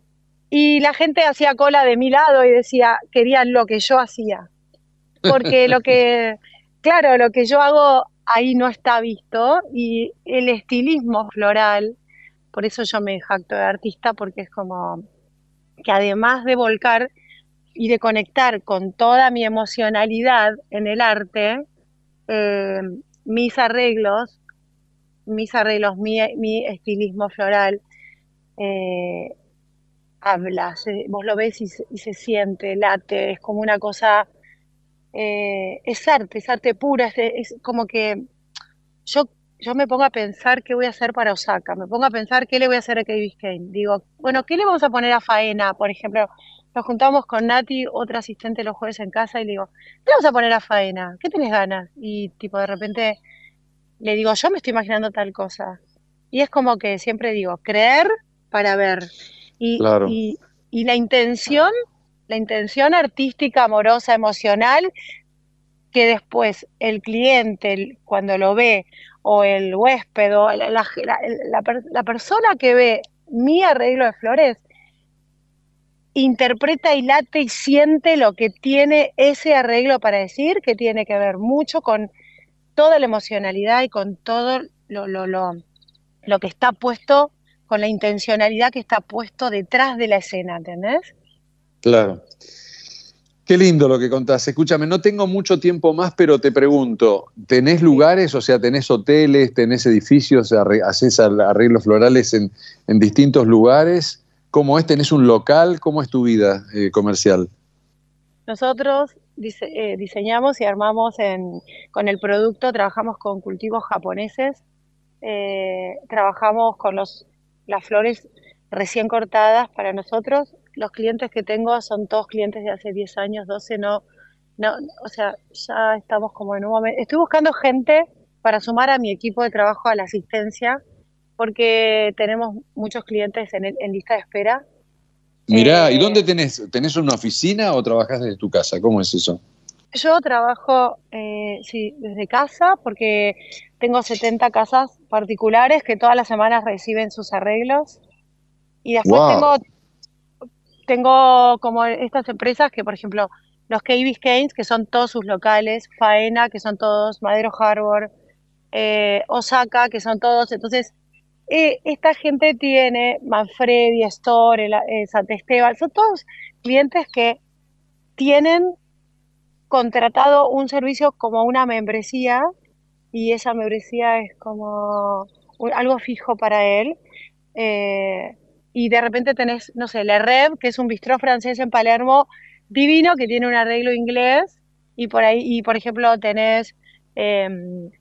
Y la gente hacía cola de mi lado y decía, querían lo que yo hacía. Porque lo que, claro, lo que yo hago ahí no está visto y el estilismo floral, por eso yo me jacto de artista, porque es como que además de volcar y de conectar con toda mi emocionalidad en el arte, eh, mis arreglos, mis arreglos, mi, estilismo floral, eh, habla, se- vos lo ves y se, siente, late, es como una cosa, eh, es arte, es arte pura, es, como que yo, yo me pongo a pensar qué voy a hacer para Osaka, me pongo a pensar qué le voy a hacer a Kate Biscayne. Digo, bueno, ¿qué le vamos a poner a Faena? Por ejemplo, nos juntamos con Nati, otra asistente los jueves en casa, y le digo, ¿qué vamos a poner a Faena? ¿Qué tenés ganas? Y tipo, de repente le digo, yo me estoy imaginando tal cosa. Y es como que siempre digo, creer para ver. Y, Claro. y, y la intención, la intención artística, amorosa, emocional, que después el cliente, el- cuando lo ve, o el huésped, o la, la- la- la per- la persona que ve mi arreglo de flores, interpreta y late y siente lo que tiene ese arreglo para decir, que tiene que ver mucho con toda la emocionalidad y con todo lo, lo, lo, lo que está puesto, con la intencionalidad que está puesto detrás de la escena, ¿entendés? Claro. Qué lindo lo que contás. Escúchame, no tengo mucho tiempo más, pero te pregunto, ¿tenés lugares, o sea, tenés hoteles, tenés edificios, haces ar- arreglos florales en, en distintos lugares? ¿Cómo es? ¿Tenés un local? ¿Cómo es tu vida eh, comercial? Nosotros dise- eh, diseñamos y armamos en, con el producto, trabajamos con cultivos japoneses, eh, trabajamos con los, las flores recién cortadas para nosotros. Los clientes que tengo son todos clientes de hace 10 años, 12, no, no, o sea, ya estamos como en un momento. Estoy buscando gente para sumar a mi equipo de trabajo a la asistencia, porque tenemos muchos clientes en, en lista de espera. Mirá, ¿y Eh, dónde tenés? ¿Tenés una oficina o trabajás desde tu casa? ¿Cómo es eso? Yo trabajo, eh, sí, desde casa porque tengo 70 casas particulares que todas las semanas reciben sus arreglos. Y después Wow. tengo, tengo como estas empresas que, por ejemplo, los Key Biscaynes, que son todos sus locales, Faena, que son todos, Madero Harbor, eh, Osaka, que son todos. Entonces, eh, esta gente tiene Manfredi, Store, eh, Santa Esteban, son todos clientes que tienen contratado un servicio como una membresía y esa membresía es como algo fijo para él. eh, y de repente tenés, no sé, Le Rêve, que es un bistró francés en Palermo, divino, que tiene un arreglo inglés, y por ahí, y por ejemplo tenés em,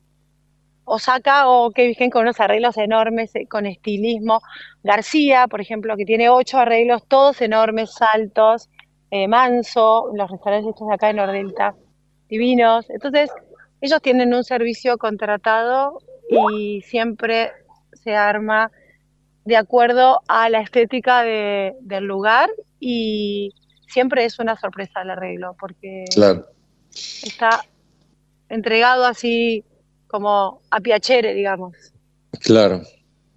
Osaka o Kevin Gen con unos arreglos enormes, eh, con estilismo. García, por ejemplo, que tiene ocho arreglos, todos enormes, altos. Eh, Manso, los restaurantes estos de acá en Nordelta, divinos. Entonces, ellos tienen un servicio contratado y siempre se arma de acuerdo a la estética de- del lugar y siempre es una sorpresa el arreglo porque Claro. está entregado así como a piacere, digamos. Claro.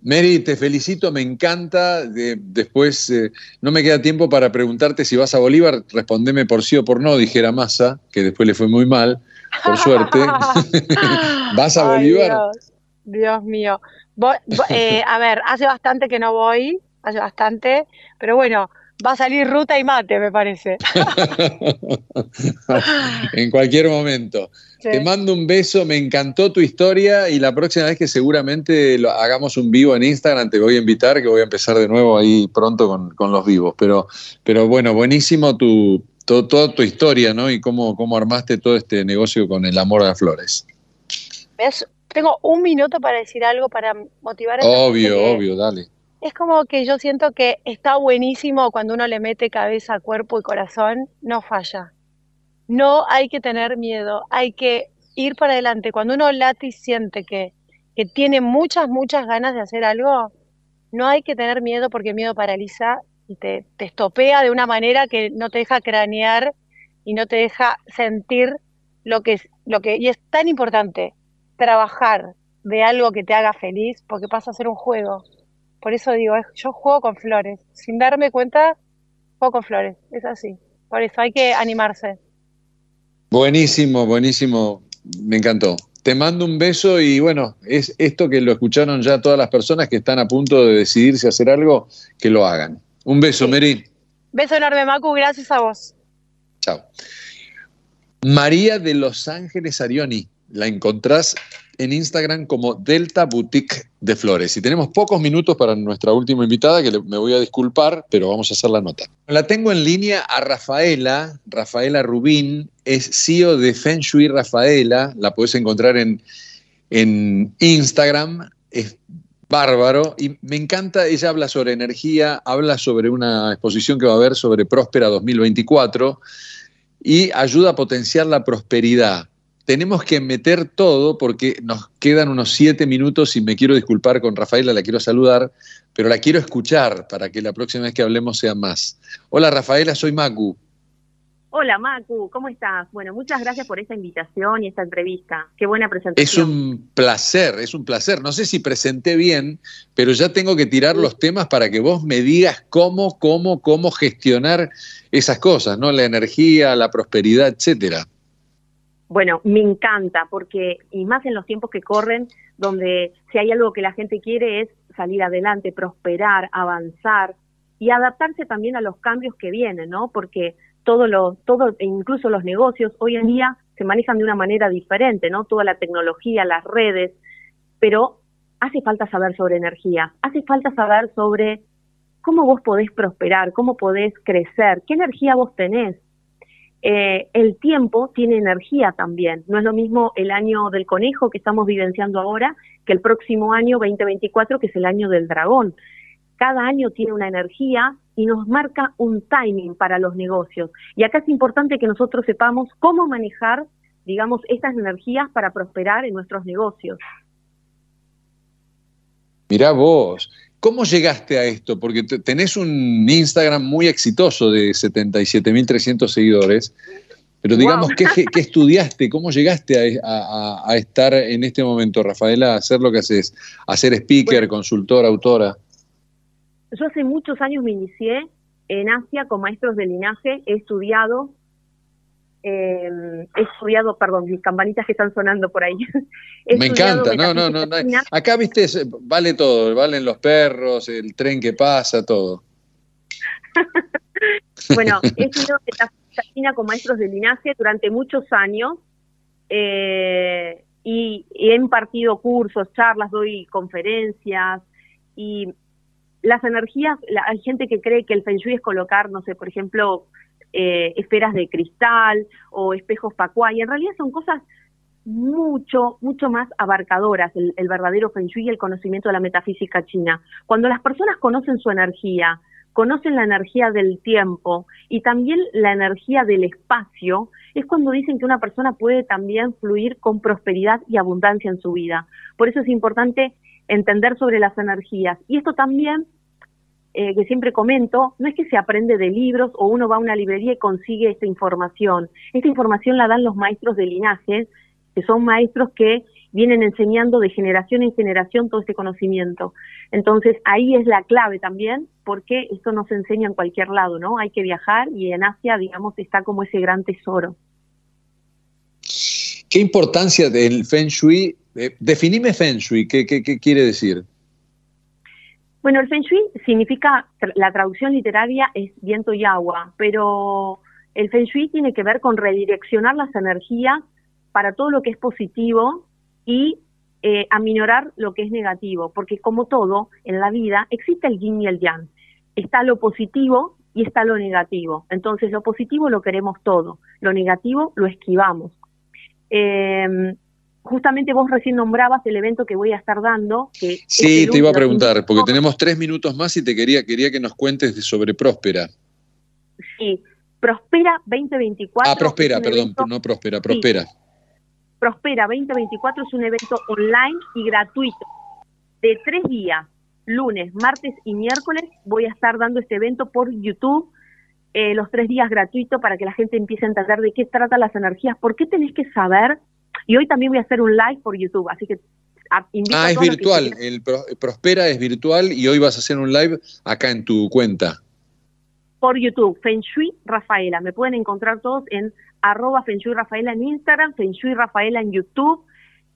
Mary, te felicito, me encanta. De- después eh, no me queda tiempo para preguntarte si vas a Bolívar. Respondeme por sí o por no, dijera Massa, que después le fue muy mal, por suerte. ¿Vas a Ay, Bolívar? Dios, Dios mío. Vo- eh, a ver, hace bastante que no voy, hace bastante, pero bueno, va a salir ruta y mate, me parece. en cualquier momento. Sí. Te mando un beso, me encantó tu historia y la próxima vez que seguramente lo, hagamos un vivo en Instagram te voy a invitar, que voy a empezar de nuevo ahí pronto con, con los vivos. Pero, pero bueno, buenísimo tu, to- toda tu historia, ¿no? Y cómo, cómo armaste todo este negocio con el amor a las flores. ¿Ves? Tengo un minuto para decir algo para motivar a Obvio, obvio, dale. Es como que yo siento que está buenísimo cuando uno le mete cabeza, cuerpo y corazón, no falla. No hay que tener miedo, hay que ir para adelante. Cuando uno late y siente que, que tiene muchas, muchas ganas de hacer algo, no hay que tener miedo porque el miedo paraliza y te, te estopea de una manera que no te deja cranear y no te deja sentir lo que es, lo que, y es tan importante trabajar de algo que te haga feliz porque pasa a ser un juego. Por eso digo, yo juego con flores. Sin darme cuenta, juego con flores. Es así. Por eso hay que animarse. Buenísimo, buenísimo. Me encantó. Te mando un beso y bueno, es esto que lo escucharon ya todas las personas que están a punto de decidirse a hacer algo, que lo hagan. Un beso, Mary. Beso enorme, Macu. Gracias a vos. Chao. María de Los Ángeles Arioni. La encontrás en Instagram como Delta Boutique de Flores. Y tenemos pocos minutos para nuestra última invitada, que me voy a disculpar, pero vamos a hacer la nota. La tengo en línea a Rafaela, Rafaela Rubín, es CEO de Feng Shui Rafaela, la puedes encontrar en, en Instagram, es bárbaro y me encanta, ella habla sobre energía, habla sobre una exposición que va a haber sobre Próspera 2024 y ayuda a potenciar la prosperidad tenemos que meter todo porque nos quedan unos siete minutos y me quiero disculpar con Rafaela, la quiero saludar, pero la quiero escuchar para que la próxima vez que hablemos sea más. Hola Rafaela, soy Macu. Hola Macu, ¿cómo estás? Bueno, muchas gracias por esta invitación y esta entrevista. Qué buena presentación. Es un placer, es un placer. No sé si presenté bien, pero ya tengo que tirar los temas para que vos me digas cómo, cómo, cómo gestionar esas cosas, ¿no? La energía, la prosperidad, etcétera. Bueno, me encanta porque, y más en los tiempos que corren, donde si hay algo que la gente quiere es salir adelante, prosperar, avanzar y adaptarse también a los cambios que vienen, ¿no? Porque todo lo, todo, e incluso los negocios hoy en día se manejan de una manera diferente, ¿no? Toda la tecnología, las redes, pero hace falta saber sobre energía, hace falta saber sobre cómo vos podés prosperar, cómo podés crecer, qué energía vos tenés, eh, el tiempo tiene energía también. No es lo mismo el año del conejo que estamos vivenciando ahora que el próximo año 2024, que es el año del dragón. Cada año tiene una energía y nos marca un timing para los negocios. Y acá es importante que nosotros sepamos cómo manejar, digamos, estas energías para prosperar en nuestros negocios. Mirá vos, ¿Cómo llegaste a esto? Porque tenés un Instagram muy exitoso de 77.300 seguidores, pero digamos, ¿qué, estudiaste? ¿Cómo llegaste a, estar en este momento, Rafaela, a hacer lo que haces? A ser speaker, consultora, autora. Yo hace muchos años me inicié en Asia con maestros de linaje, he estudiado eh, he estudiado, perdón, mis campanitas que están sonando por ahí. Me encanta, no, no, no, Acá, viste, vale todo, valen los perros, el tren que pasa, todo. bueno, he estudiado metafísica con maestros de linaje durante muchos años eh, y, he impartido cursos, charlas, doy conferencias y las energías, hay gente que cree que el Feng Shui es colocar, no sé, por ejemplo, eh, esferas de cristal o espejos pacuá, y en realidad son cosas mucho, mucho más abarcadoras, el, el, verdadero Feng Shui y el conocimiento de la metafísica china. Cuando las personas conocen su energía, conocen la energía del tiempo y también la energía del espacio, es cuando dicen que una persona puede también fluir con prosperidad y abundancia en su vida. Por eso es importante entender sobre las energías. Y esto también eh, que siempre comento, no es que se aprende de libros o uno va a una librería y consigue esta información. Esta información la dan los maestros de linaje, que son maestros que vienen enseñando de generación en generación todo este conocimiento. Entonces ahí es la clave también, porque esto no se enseña en cualquier lado, ¿no? Hay que viajar y en Asia, digamos, está como ese gran tesoro. ¿Qué importancia del Feng Shui? Eh, definime Feng Shui, qué quiere decir? Bueno, el Feng Shui significa, la traducción literaria es viento y agua, pero el Feng Shui tiene que ver con redireccionar las energías para todo lo que es positivo y eh, aminorar lo que es negativo, porque como todo en la vida existe el yin y el yang. Está lo positivo y está lo negativo. Entonces lo positivo lo queremos todo, lo negativo lo esquivamos. Eh, justamente vos recién nombrabas el evento que voy a estar dando. Que sí, te iba a preguntar, porque tenemos tres minutos más y te quería, quería que nos cuentes sobre Próspera. Sí, Prospera 2024. Ah, Prospera, perdón, no Próspera, Prospera. Prospera 2024 es un evento online y gratuito de tres días, lunes, martes y miércoles. Voy a estar dando este evento por YouTube eh, los tres días gratuitos para que la gente empiece a entender de qué tratan las energías, por qué tenés que saber. Y hoy también voy a hacer un live por YouTube, así que invito Ah, a es todos los que virtual. El Pro- Prospera es virtual y hoy vas a hacer un live acá en tu cuenta. por YouTube, Feng Shui Rafaela. Me pueden encontrar todos en arroba Feng Shui Rafaela en Instagram, Feng Shui Rafaela en YouTube,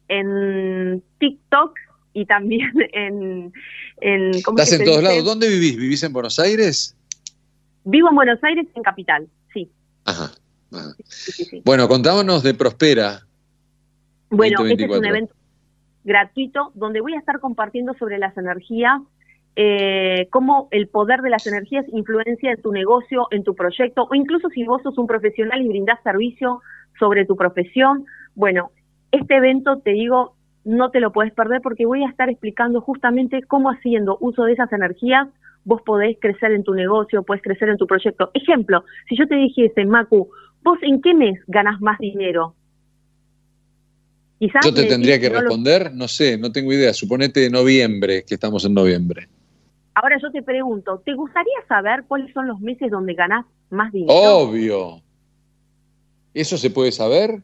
en TikTok y también en... en ¿cómo Estás en todos lados. ¿Dónde vivís? ¿Vivís en Buenos Aires? Vivo en Buenos Aires, en Capital, sí. Ajá. ajá. sí, sí, sí. Bueno, contámonos de Prospera. Bueno, este es 2024. un evento gratuito donde voy a estar compartiendo sobre las energías, eh, cómo el poder de las energías influencia en tu negocio, en tu proyecto, o incluso si vos sos un profesional y brindás servicio sobre tu profesión. Bueno, este evento, te digo, no te lo puedes perder porque voy a estar explicando justamente cómo haciendo uso de esas energías vos podés crecer en tu negocio, podés crecer en tu proyecto. Ejemplo, si yo te dijese, Macu, ¿vos en qué mes ganás más dinero? Quizás Yo te tendría que no lo- responder, no sé, no tengo idea. Suponete noviembre, que estamos en noviembre. Ahora yo te pregunto, ¿te gustaría saber cuáles son los meses donde ganás más dinero? Obvio. ¿Eso se puede saber?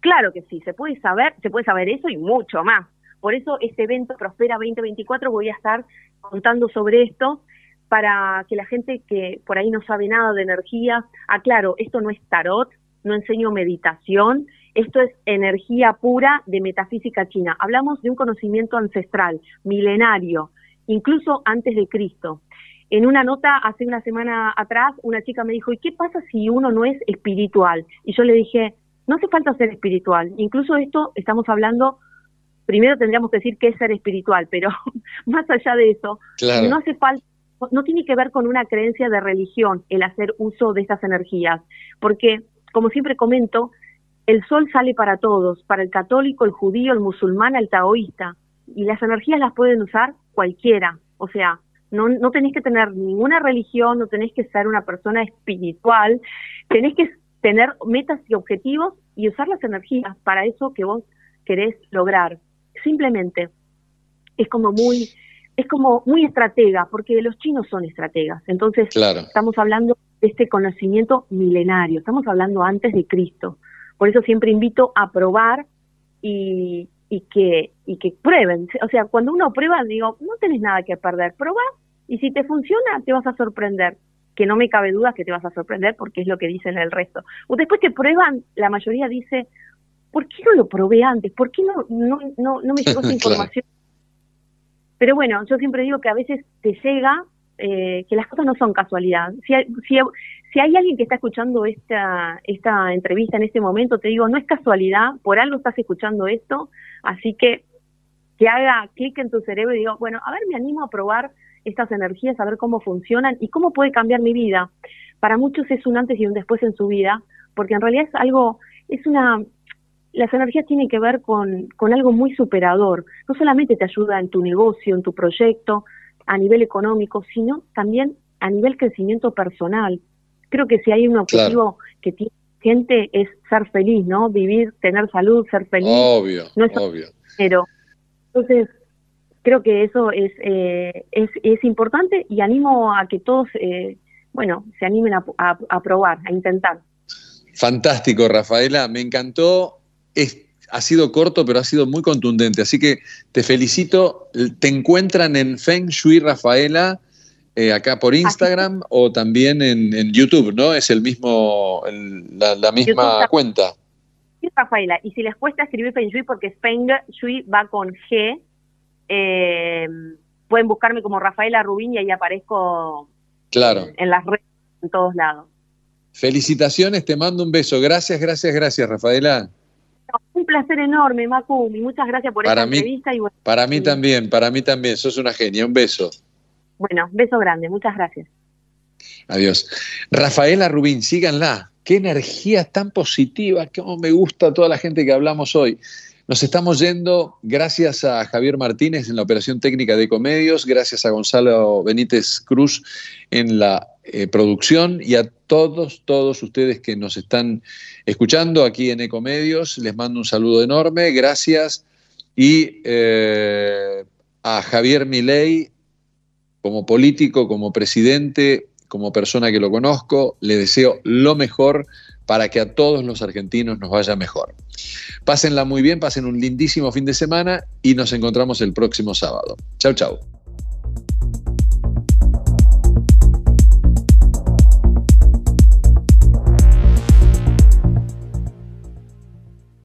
Claro que sí, se puede saber, se puede saber eso y mucho más. Por eso este evento Prospera 2024 voy a estar contando sobre esto para que la gente que por ahí no sabe nada de energía, aclaro, esto no es tarot, no enseño meditación, esto es energía pura de metafísica china. Hablamos de un conocimiento ancestral, milenario, incluso antes de Cristo. En una nota hace una semana atrás, una chica me dijo, ¿y qué pasa si uno no es espiritual? Y yo le dije, no hace falta ser espiritual. Incluso esto estamos hablando, primero tendríamos que decir qué es ser espiritual, pero más allá de eso, Claro. no hace falta, no tiene que ver con una creencia de religión el hacer uso de estas energías, porque, como siempre comento, el sol sale para todos, para el católico, el judío, el musulmán, el taoísta, y las energías las pueden usar cualquiera, o sea, no, no tenés que tener ninguna religión, no tenés que ser una persona espiritual, tenés que tener metas y objetivos y usar las energías para eso que vos querés lograr. Simplemente es como muy es como muy estratega, porque los chinos son estrategas. Entonces, Claro. estamos hablando de este conocimiento milenario, estamos hablando antes de Cristo. Por eso siempre invito a probar y, y que y que prueben. O sea, cuando uno prueba, digo, no tenés nada que perder, probá y si te funciona, te vas a sorprender. Que no me cabe duda que te vas a sorprender porque es lo que dicen el resto. O después que prueban, la mayoría dice, ¿por qué no lo probé antes? ¿Por qué no, no, no, no me llegó esa información? Pero bueno, yo siempre digo que a veces te llega eh, que las cosas no son casualidad. Si si, si hay alguien que está escuchando esta, esta entrevista en este momento, te digo, no es casualidad, por algo estás escuchando esto, así que que haga clic en tu cerebro y digo, bueno, a ver, me animo a probar estas energías, a ver cómo funcionan y cómo puede cambiar mi vida. Para muchos es un antes y un después en su vida, porque en realidad es algo, es una, las energías tienen que ver con, con algo muy superador. No solamente te ayuda en tu negocio, en tu proyecto, a nivel económico, sino también a nivel crecimiento personal. Creo que si hay un objetivo que tiene gente es ser feliz, ¿no? Vivir, tener salud, ser feliz. Obvio, no es obvio. Pero, entonces, creo que eso es, eh, es, es importante y animo a que todos, eh, bueno, se animen a, a, a probar, a intentar. Fantástico, Rafaela, me encantó. Es- ha sido corto, pero ha sido muy contundente. Así que te felicito. Te encuentran en Feng Shui Rafaela, eh, acá por Instagram o también en, en YouTube, ¿no? Es el mismo, el- la, la misma YouTube. cuenta. Sí, Rafaela, y si les cuesta escribir Feng Shui, porque Feng Shui va con G, eh, pueden buscarme como Rafaela Rubín y ahí aparezco Claro. en las redes, en todos lados. Felicitaciones, te mando un beso. Gracias, gracias, gracias, Rafaela. Un placer enorme, Macu, y muchas gracias por Para esta mí- entrevista y bueno, Para mí también, para mí también. Sos una genia. Un beso. bueno, beso grande, muchas gracias. Adiós. Rafaela Rubín, síganla. Qué energía tan positiva, cómo me gusta toda la gente que hablamos hoy. Nos estamos yendo gracias a Javier Martínez en la operación técnica de Ecomedios, gracias a Gonzalo Benítez Cruz en la eh, producción y a todos, todos ustedes que nos están escuchando aquí en Ecomedios. Les mando un saludo enorme, gracias. Y eh, a Javier Milei como político, como presidente, como persona que lo conozco, le deseo lo mejor para que a todos los argentinos nos vaya mejor. Pásenla muy bien, pasen un lindísimo fin de semana y nos encontramos el próximo sábado. Chau, chau.